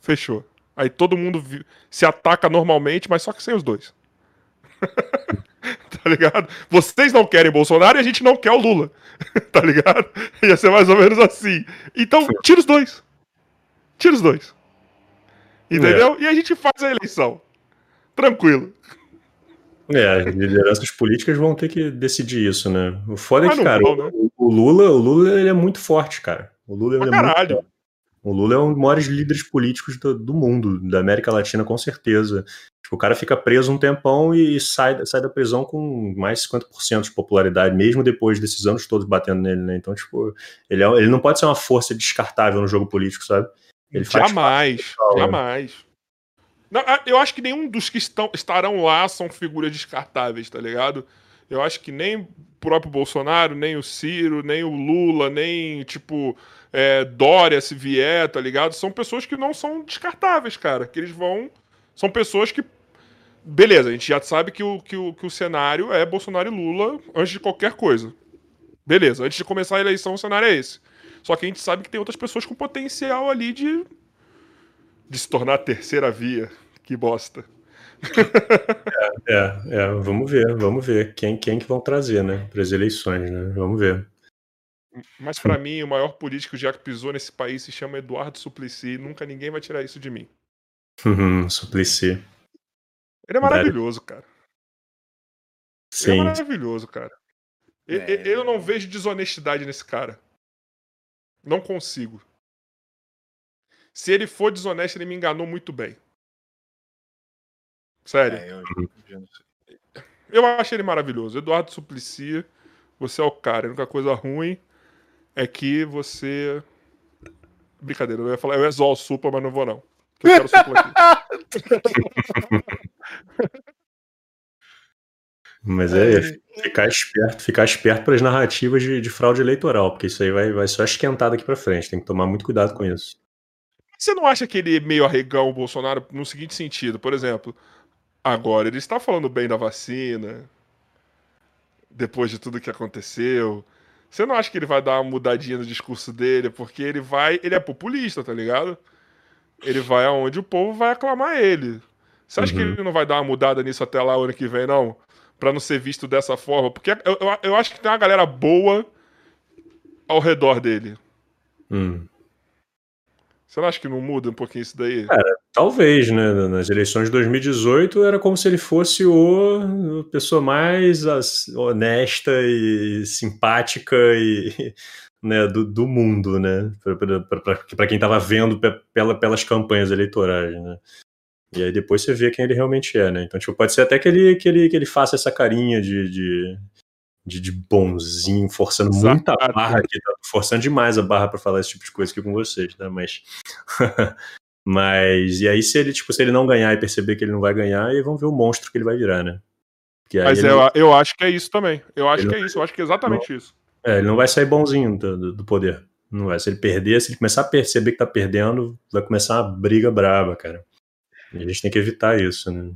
A: Fechou. Aí todo mundo se ataca normalmente, mas só que sem os dois. [laughs] tá ligado? Vocês não querem Bolsonaro e a gente não quer o Lula. [laughs] tá ligado? Ia ser mais ou menos assim. Então, tira os dois. Tira os dois. Entendeu? É. E a gente faz a eleição. Tranquilo.
C: É, as lideranças políticas vão ter que decidir isso, né? O foda é que, cara, né? o, Lula, o Lula ele é muito forte, cara. O Lula ele é
A: caralho.
C: muito O Lula é um dos maiores líderes políticos do, do mundo, da América Latina, com certeza. Tipo, o cara fica preso um tempão e sai, sai da prisão com mais de 50% de popularidade, mesmo depois desses anos todos batendo nele, né? Então, tipo, ele, é, ele não pode ser uma força descartável no jogo político, sabe? Ele
A: jamais, faz jamais. Não, eu acho que nenhum dos que estão, estarão lá são figuras descartáveis, tá ligado? Eu acho que nem o próprio Bolsonaro, nem o Ciro, nem o Lula, nem, tipo, é, Dória, se vier, tá ligado? São pessoas que não são descartáveis, cara. Que eles vão. São pessoas que. Beleza, a gente já sabe que o, que o, que o cenário é Bolsonaro e Lula antes de qualquer coisa. Beleza, antes de começar a eleição, o cenário é esse. Só que a gente sabe que tem outras pessoas com potencial ali de. de se tornar terceira via. Que bosta.
C: É, é, é, vamos ver, vamos ver quem, quem que vão trazer, né, para as eleições, né? Vamos ver.
A: Mas para mim, o maior político já que pisou nesse país se chama Eduardo Suplicy. Nunca ninguém vai tirar isso de mim.
C: Suplicy.
A: Ele é maravilhoso, cara. Sim. Ele é maravilhoso, cara. É... Eu não vejo desonestidade nesse cara. Não consigo. Se ele for desonesto, ele me enganou muito bem. Sério. É, eu, eu, eu acho ele maravilhoso. Eduardo Suplicy, você é o cara. A única coisa ruim é que você. Brincadeira, eu ia falar, eu exolo Supla, mas não vou não. Eu quero Supla aqui. [laughs]
C: Mas é, é, ficar esperto, ficar esperto para as narrativas de, de, fraude eleitoral, porque isso aí vai, vai só esquentar daqui para frente. Tem que tomar muito cuidado com isso.
A: Você não acha que ele é meio arregão o Bolsonaro no seguinte sentido? Por exemplo, agora ele está falando bem da vacina, depois de tudo que aconteceu. Você não acha que ele vai dar uma mudadinha no discurso dele? Porque ele vai. Ele é populista, tá ligado? Ele vai aonde o povo vai aclamar ele. Você acha uhum. que ele não vai dar uma mudada nisso até lá ano que vem, não? Pra não ser visto dessa forma? Porque eu, eu, eu acho que tem uma galera boa ao redor dele.
C: Hum.
A: Você não acha que não muda um pouquinho isso daí?
C: Cara, talvez, né? Nas eleições de 2018 era como se ele fosse o a pessoa mais honesta e simpática e [laughs] né, do, do mundo, né? Para quem estava vendo pela, pelas campanhas eleitorais, né? E aí depois você vê quem ele realmente é, né? Então, tipo, pode ser até que ele, que ele, que ele faça essa carinha de, de de, de bonzinho, forçando Exato. muita barra aqui, tá forçando demais a barra para falar esse tipo de coisa aqui com vocês, né? Mas. [laughs] Mas. E aí, se ele, tipo, se ele não ganhar e perceber que ele não vai ganhar, aí vamos ver o monstro que ele vai virar, né?
A: Mas ele... eu, eu acho que é isso também. Eu acho ele que é isso, eu acho que é exatamente
C: não...
A: isso.
C: É, ele não vai sair bonzinho do, do, poder. Não vai. Se ele perder, se ele começar a perceber que tá perdendo, vai começar uma briga braba, cara. E a gente tem que evitar isso, né?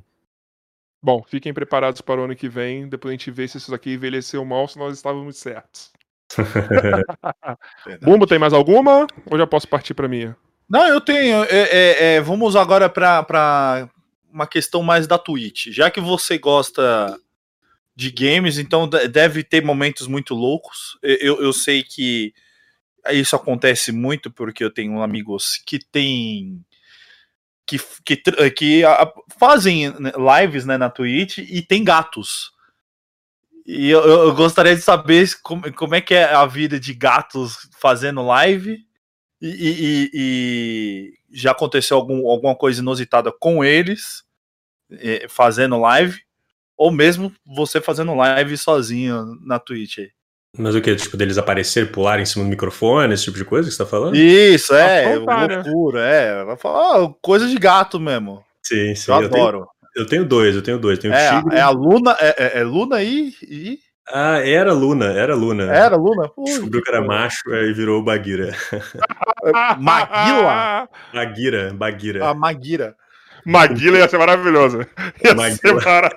A: Bom, fiquem preparados para o ano que vem. Depois a gente vê se isso aqui envelheceu mal, se nós estávamos certos. [laughs] [laughs] Bumbo, tem mais alguma? Ou já posso partir para minha?
B: Não, eu tenho. É, é, é, vamos agora para uma questão mais da Twitch. Já que você gosta de games, então deve ter momentos muito loucos. Eu, eu sei que isso acontece muito porque eu tenho amigos que têm que, que, que a, fazem né, lives né, na Twitch e tem gatos. E eu, eu, gostaria de saber como, como é que é a vida de gatos fazendo live. E, e, e já aconteceu algum, alguma coisa inusitada com eles fazendo live. Ou mesmo você fazendo live sozinho na Twitch aí.
C: Mas o que? Tipo, deles aparecer, pular em cima do microfone, esse tipo de coisa que você tá falando?
B: Isso, é, loucura, é. Oh, coisa de gato mesmo.
C: Sim, sim. Eu, eu adoro. Tenho, eu tenho dois, eu tenho dois. Tenho
B: é, é a Luna, é, é, é Luna e, e.
C: Ah, era Luna, era Luna.
B: Era Luna?
C: Descobriu que era macho e virou Baguira. [laughs]
B: Maguila?
C: Baguira, Baguira.
B: A Maguira.
A: Maguila ia ser maravilhoso. Ia Maguila. ser [laughs] mara...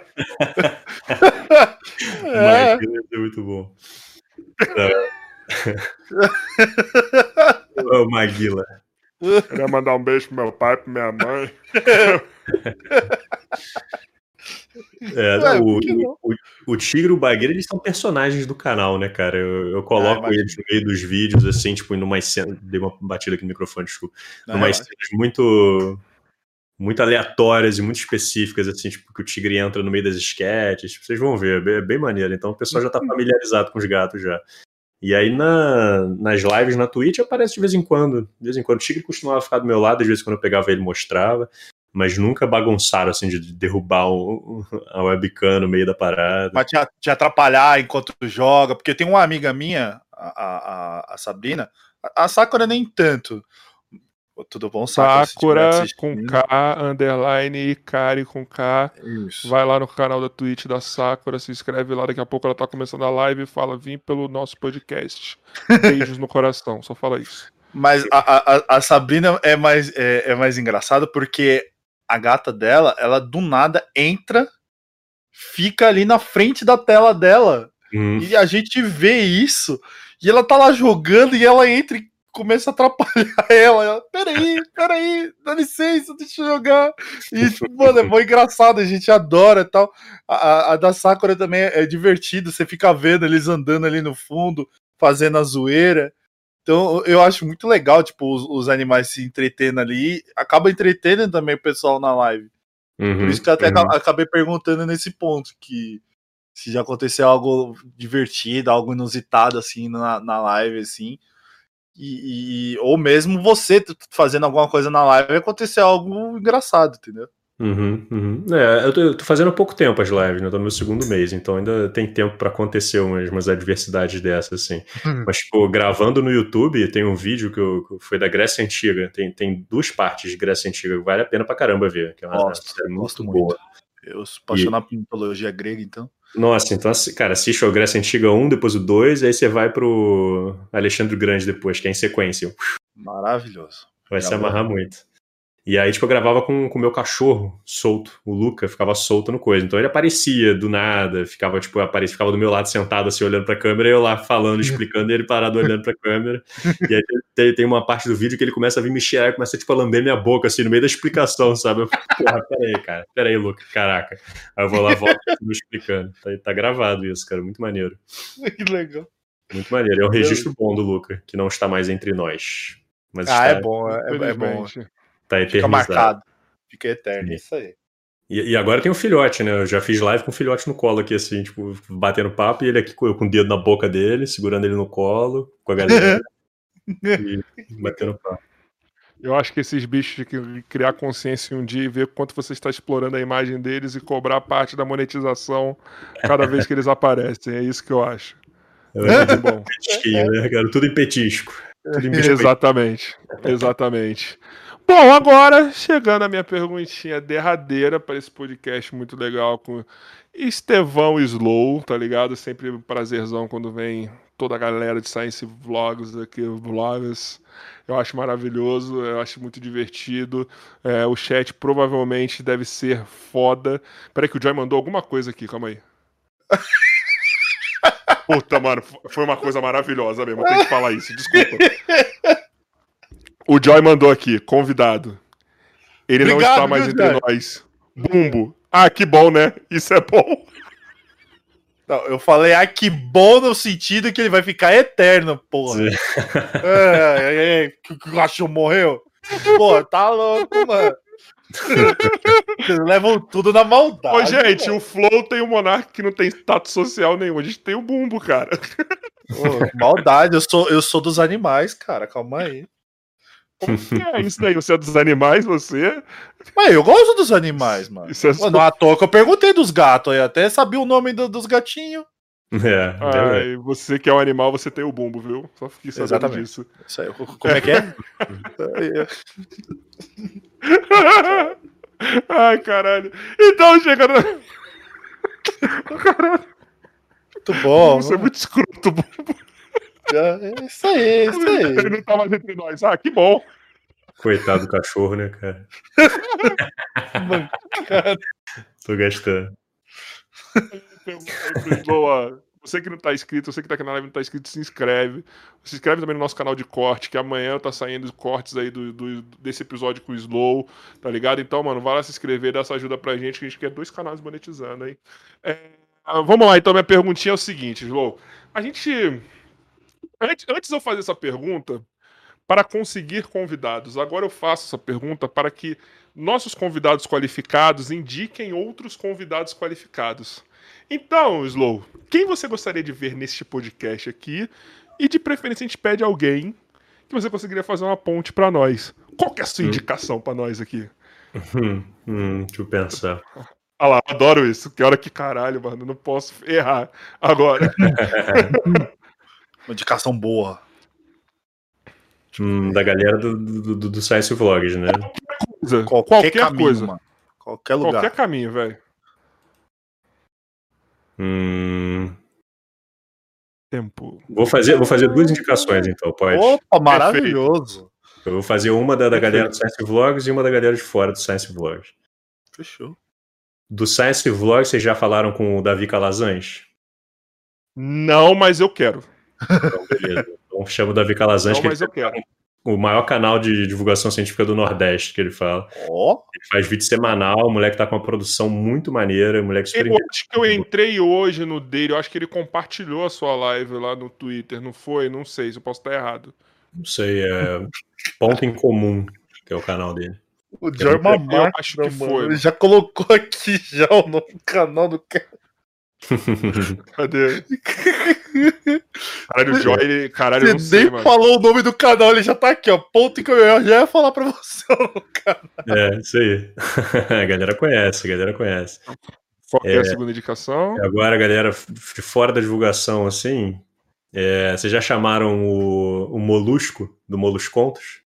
C: é. [laughs] Maguila ia ser muito bom. Ô, oh, Maguila.
A: Queria mandar um beijo pro meu pai, pra minha mãe.
C: É, Ué, o, o, o, Tigre e o Bagueira, eles são personagens do canal, né, cara? Eu, eu coloco é, eles no meio dos vídeos, assim, tipo, numa cena. Dei uma batida aqui no microfone, desculpa. Numa é, cenas muito muito aleatórias e muito específicas, assim, tipo, que o tigre entra no meio das esquetes. Tipo, vocês vão ver, é bem, é bem maneiro. Então o pessoal já tá uhum. familiarizado com os gatos já. E aí na, nas lives na Twitch aparece de vez em quando. De vez em quando. O Tigre costumava ficar do meu lado, às vezes quando eu pegava ele mostrava. Mas nunca bagunçaram assim de derrubar o, a webcam no meio da parada.
B: Pra te, te atrapalhar enquanto joga. Porque tem uma amiga minha, a, a, a Sabrina, a, a Sakura nem tanto. Tudo bom,
A: Sakura com K, underline, Kari com K. Isso. Vai lá no canal da Twitch da Sakura, se inscreve lá. Daqui a pouco ela tá começando a live e fala: Vim pelo nosso podcast. [laughs] Beijos no coração, só fala isso.
B: Mas a, a, a Sabrina é mais, é, é mais engraçado porque a gata dela, ela do nada entra, fica ali na frente da tela dela. Hum. E a gente vê isso. E ela tá lá jogando e ela entra e começa a atrapalhar [laughs] ela. ela peraí, peraí, dá licença, deixa eu jogar. E, tipo, mano, é muito engraçado, a gente adora e tal. A, a, da Sakura também é, é divertido, você fica vendo eles andando ali no fundo, fazendo a zoeira. Então eu acho muito legal, tipo, os, os animais se entretendo ali. Acaba entretendo também o pessoal na live. Uhum, Por isso que eu até uhum. acabei perguntando nesse ponto, que se já aconteceu algo divertido, algo inusitado, assim, na, na live, assim. E, e, ou mesmo você fazendo alguma coisa na live acontecer algo engraçado, entendeu?
C: Uhum, uhum. É, eu tô, eu tô, fazendo há pouco tempo as lives, né? Eu tô no meu segundo mês, então ainda tem tempo para acontecer umas, umas, adversidades dessas, assim. Uhum. Mas, tipo, gravando no YouTube, tem um vídeo que, eu, que, foi da Grécia Antiga. Tem, tem duas partes de Grécia Antiga, vale a pena pra caramba ver. Que é uma
B: Nossa, série muito boa. Muito. Eu sou apaixonado e... por mitologia grega, então.
C: Nossa, então, cara, assiste o Grécia Antiga 1, depois o 2, aí você vai pro Alexandre Grande depois, que é em sequência.
B: Maravilhoso.
C: Vai se amarrar muito. E aí, tipo, eu gravava com o meu cachorro solto. O Luca ficava solto no coisa. Então ele aparecia do nada, ficava, tipo, aparecia, ficava do meu lado sentado, assim, olhando pra câmera, e eu lá falando, explicando, e ele parado olhando pra câmera. E aí tem, tem uma parte do vídeo que ele começa a vir me cheirar, começa, tipo, a lamber minha boca, assim, no meio da explicação, sabe? Eu, porra, peraí, cara, peraí, Luca, caraca. Aí eu vou lá, volto, me explicando. Tá, tá gravado isso, cara, muito maneiro. [laughs]
B: Que legal.
C: Muito maneiro. É um registro bom do Luca, que não está mais entre nós.
B: Mas ah, está... é bom, é, é bom.
C: Tá eternizado. Fica marcado.
B: Fica eterno, Sim. isso aí.
C: E, e, agora tem o filhote, né? Eu já fiz live com o filhote no colo aqui, assim, tipo, batendo papo e ele aqui com, com o dedo na boca dele, segurando ele no colo, com a galera. [laughs] e batendo papo.
A: Eu acho que esses bichos têm que criar consciência um dia e ver quanto você está explorando a imagem deles e cobrar parte da monetização cada vez que eles aparecem. É isso que eu acho.
C: É, muito bom. Petisquinho, né, cara? Tudo em petisco.
A: Tudo em petisco. Exatamente. Exatamente. Bom, agora chegando a minha perguntinha derradeira para esse podcast muito legal com Estevão Slow, tá ligado? Sempre um prazerzão quando vem toda a galera de Science Vlogs aqui, vlogs. Eu acho maravilhoso, eu acho muito divertido. É, o chat provavelmente deve ser foda. Peraí que o Joy mandou alguma coisa aqui, calma aí. [laughs] Puta, mano, foi uma coisa maravilhosa mesmo. Eu tenho que falar isso, desculpa. [laughs] O Joy mandou aqui, convidado. Ele Obrigado, não está mais entre Joy? nós. Bumbo. Ah, que bom, né? Isso é bom. [laughs]
B: Não, eu falei, ah, que bom no sentido que ele vai ficar eterno, porra. [laughs] é, é, é, que o cachorro morreu? Pô, tá louco, mano. [laughs] Vocês levam tudo na maldade.
A: Ô, gente, mano. o Flow tem o Monark que não tem status social nenhum. A gente tem o Bumbo, cara.
B: maldade, eu sou, eu sou dos animais, cara. Calma aí.
A: Como que é isso daí? Você é dos animais, você?
B: Mas eu gosto dos animais, mano. Isso é só... Não à toa que eu perguntei dos gatos, eu até sabia o nome do, dos gatinhos.
A: É, Ai, você que é um animal, você tem o bumbo, viu? Só fiquei sabendo Exatamente. disso.
B: Isso aí, como é que é? [laughs]
A: Ai, caralho. Então, chega no... [laughs]
B: Caralho. Muito bom.
A: Você é muito escroto, bumbo.
B: É isso aí, é isso aí.
A: Ele não tá mais entre nós. Ah, que bom.
C: Coitado do cachorro, né, cara? [laughs] Tô gastando.
A: Boa. Você que não tá inscrito, você que tá aqui na live não tá inscrito, se inscreve. Se inscreve também no nosso canal de corte, que amanhã tá saindo cortes aí do, do, desse episódio com o Slow, tá ligado? Então, mano, vai lá se inscrever, dá essa ajuda pra gente, que a gente quer dois canais monetizando aí. É, vamos lá, então minha perguntinha é o seguinte, Slow. A gente Antes, antes eu fazer essa pergunta, para conseguir convidados. Agora eu faço essa pergunta para que nossos convidados qualificados indiquem outros convidados qualificados. Então, Slow, quem você gostaria de ver neste podcast aqui E de preferência a gente pede alguém que você conseguiria fazer uma ponte para nós. Qual que é a sua hum. indicação para nós aqui?
C: Hum, hum, deixa eu pensar. [laughs]
A: Ah lá, adoro isso. Que hora que caralho, mano. Não posso errar agora. [laughs]
B: Uma indicação boa.
C: Hum, da galera do, do, do, Science Vlogs, né?
A: Qualquer, Qualquer, Qualquer caminho,
B: coisa. Mano. Qualquer lugar.
A: Qualquer caminho, velho.
C: Hum...
A: Tempo.
C: Vou fazer, vou fazer duas indicações, então, pode?
B: Opa, maravilhoso.
C: Eu vou fazer uma da, da galera do Science Vlogs e uma da galera de fora do Science Vlogs.
B: Fechou.
C: Do Science Vlogs, vocês já falaram com o Davi Calazans?
A: Não, mas eu quero.
C: Então, beleza. Então chamo o Davi Calazans, que
A: quero
C: o maior canal de divulgação científica do Nordeste, que ele fala.
B: Oh.
C: Ele faz vídeo semanal, o moleque tá com uma produção muito maneira, o moleque super
A: Eu acho que eu entrei hoje no dele, eu acho que ele compartilhou a sua live lá no Twitter, não foi? Não sei, se eu posso estar errado.
C: Não sei, é Ponto em Comum, que é o canal dele.
B: O Joy é uma acho que foi. Ele já colocou aqui já o canal do [laughs] cara.
A: Cadê? [laughs] [laughs] Caralho, o Joy, caralho, você
B: não sei, nem mano. falou o nome do canal, ele já tá aqui, ó. Ponto que eu já ia falar pra você [laughs]
C: É, isso aí. [laughs] a galera conhece, a galera conhece.
A: Qual é, é a segunda indicação?
C: Agora, galera de fora da divulgação, assim, é, vocês já chamaram o, o Molusco, do Moluscontos?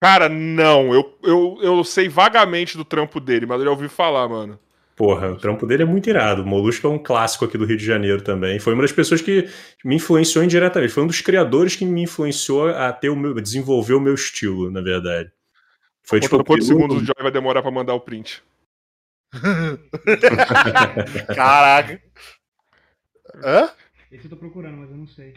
A: Cara, não. Eu, eu, eu sei vagamente do trampo dele, mas eu já ouvi falar, mano.
C: Porra, o trampo dele é muito irado. O Molusco é um clássico aqui do Rio de Janeiro também. Foi uma das pessoas que me influenciou indiretamente. Foi um dos criadores que me influenciou a ter o meu, a desenvolver o meu estilo, na verdade.
A: Foi tipo. Quantos segundos o Joy vai demorar para mandar o print? [laughs]
B: Caraca.
D: Hã? Esse eu tô procurando, mas eu não sei.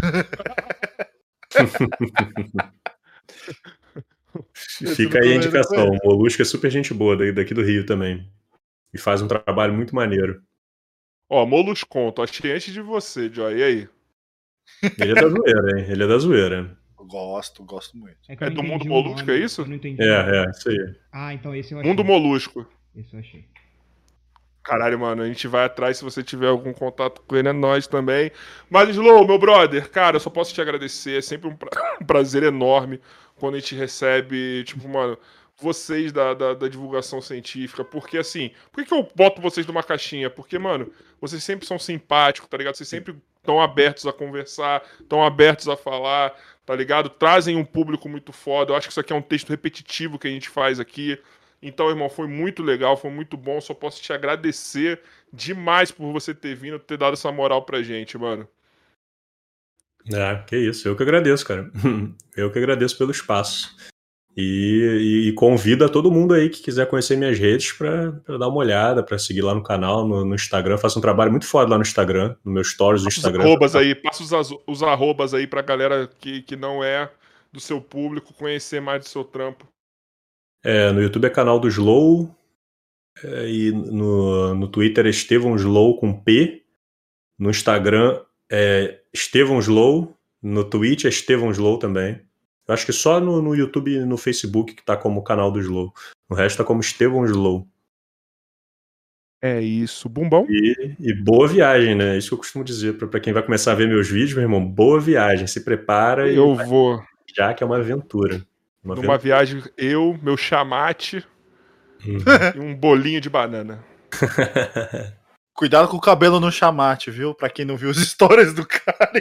D: [laughs]
C: Fica aí a indicação. O Molusco é super gente boa daqui do Rio também. E faz um trabalho muito maneiro.
A: Ó, Molusconto, achei antes de você, Joy. E aí?
C: Ele é da zoeira, hein? Ele é da zoeira.
B: Eu gosto, gosto muito.
A: É, é do Mundo Molusco, é isso?
C: É, é, isso aí.
D: Ah, então esse eu achei.
A: Mundo Molusco.
D: Esse eu achei.
A: Caralho, mano, a gente vai atrás se você tiver algum contato com ele, é nós também. Mas, Slow, meu brother, cara, eu só posso te agradecer. É sempre um, pra... [coughs] um prazer enorme quando a gente recebe, tipo, mano vocês da, da, da, divulgação científica, porque assim, por que, que eu boto vocês numa caixinha? Porque, mano, vocês sempre são simpáticos, tá ligado? Vocês sempre estão abertos a conversar, estão abertos a falar, tá ligado? Trazem um público muito foda. Eu acho que isso aqui é um texto repetitivo que a gente faz aqui. Então, irmão, foi muito legal, foi muito bom. Só posso te agradecer demais por você ter vindo, ter dado essa moral pra gente, mano.
C: Ah, que isso. Eu que agradeço, cara. [laughs] Eu que agradeço pelo espaço. E, e, convido a todo mundo aí que quiser conhecer minhas redes para dar uma olhada, para seguir lá no canal, no, no, Instagram. Faço um trabalho muito foda lá no Instagram, no meu stories do Instagram.
A: Os arrobas aí, passa os, os arrobas aí pra galera que, que não é do seu público conhecer mais do seu trampo.
C: É, no YouTube é canal do Slow. É, e no, no Twitter é Estevão Slow com P. No Instagram é Estevão Slow. No Twitch é Estevão Slow também. Eu acho que só no, no YouTube e no Facebook que tá como canal do Slow. O resto tá como Estevão Slow.
A: É isso, bumbão.
C: E, e, boa viagem, né? É isso que eu costumo dizer para quem vai começar a ver meus vídeos, meu irmão. Boa viagem, se prepara.
A: Eu vou.
C: Já que é uma aventura.
A: Uma Numa aventura. viagem, eu, meu chamate uhum. [laughs] e um bolinho de banana. [laughs]
B: Cuidado com o cabelo no chamate, viu? Pra quem não viu as [laughs] histórias do cara.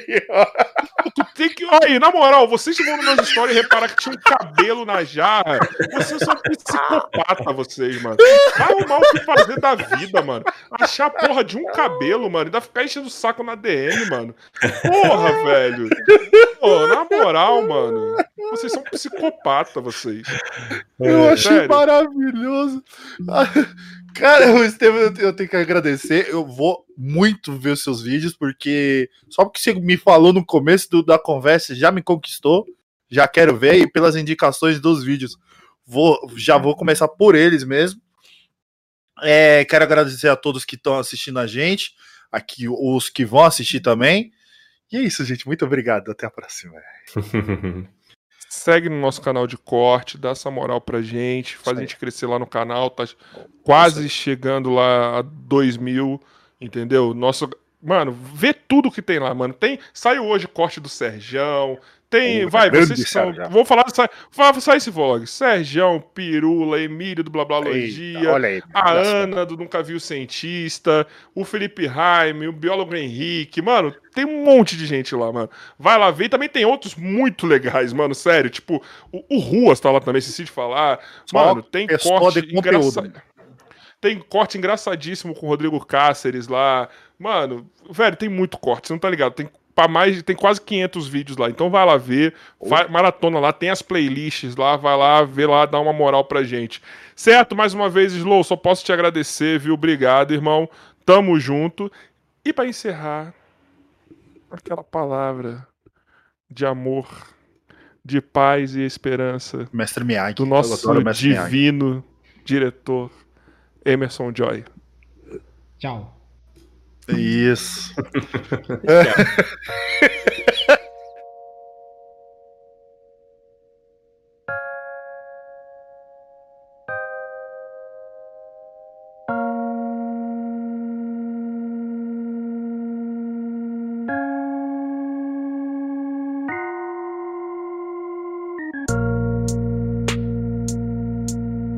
A: tu tem que. Aí, na moral, vocês vão nas minhas histórias e reparar que tinha um cabelo na jarra. Vocês são psicopata, vocês, mano. Vai arrumar o que fazer da vida, mano. Achar a porra de um cabelo, mano. Ainda ficar enchendo o saco na DM, mano. Porra, velho. Pô, na moral, mano. Vocês são psicopata, vocês.
B: Eu é, achei sério. maravilhoso. Cara, o Estevam, eu tenho que agradecer. Eu vou muito ver os seus vídeos, porque só porque você me falou no começo do, da conversa já me conquistou. Já quero ver e pelas indicações dos vídeos. Vou, já vou começar por eles mesmo. É, quero agradecer a todos que estão assistindo a gente, aqui os que vão assistir também. E é isso, gente. Muito obrigado. Até a próxima. [laughs]
A: Segue no nosso canal de corte, dá essa moral pra gente, faz a gente crescer lá no canal, tá quase chegando lá a 2 mil, entendeu? Nosso, Mano, vê tudo que tem lá, mano. Tem, saiu hoje corte do Serjão, tem, vai, vocês são. Vou falar, sai, sai esse vlog. Sergião, Pirula, Emílio do Blablalogia, olha aí, a Ana do Nunca Viu Cientista, o Felipe Raime, o biólogo Henrique, mano, tem um monte de gente lá, mano. Vai lá ver. E também tem outros muito legais, mano, sério. Tipo, o, o Ruas tá lá também, esqueci de falar. Mano, tem corte engraçado. Tem corte engraçadíssimo com o Rodrigo Cáceres lá. Mano, velho, tem muito corte, você não tá ligado? Tem para mais tem quase 500 vídeos lá. Então vai lá ver, vai, maratona lá, tem as playlists lá, vai lá ver lá, dá uma moral pra gente. Certo? Mais uma vez, Slow, só posso te agradecer, viu? Obrigado, irmão. Tamo junto. E para encerrar, aquela palavra de amor, de paz e esperança
B: Mestre Miyagi,
A: do nosso divino Miyagi. diretor Emerson Joy.
D: Tchau.
B: Isso. [laughs]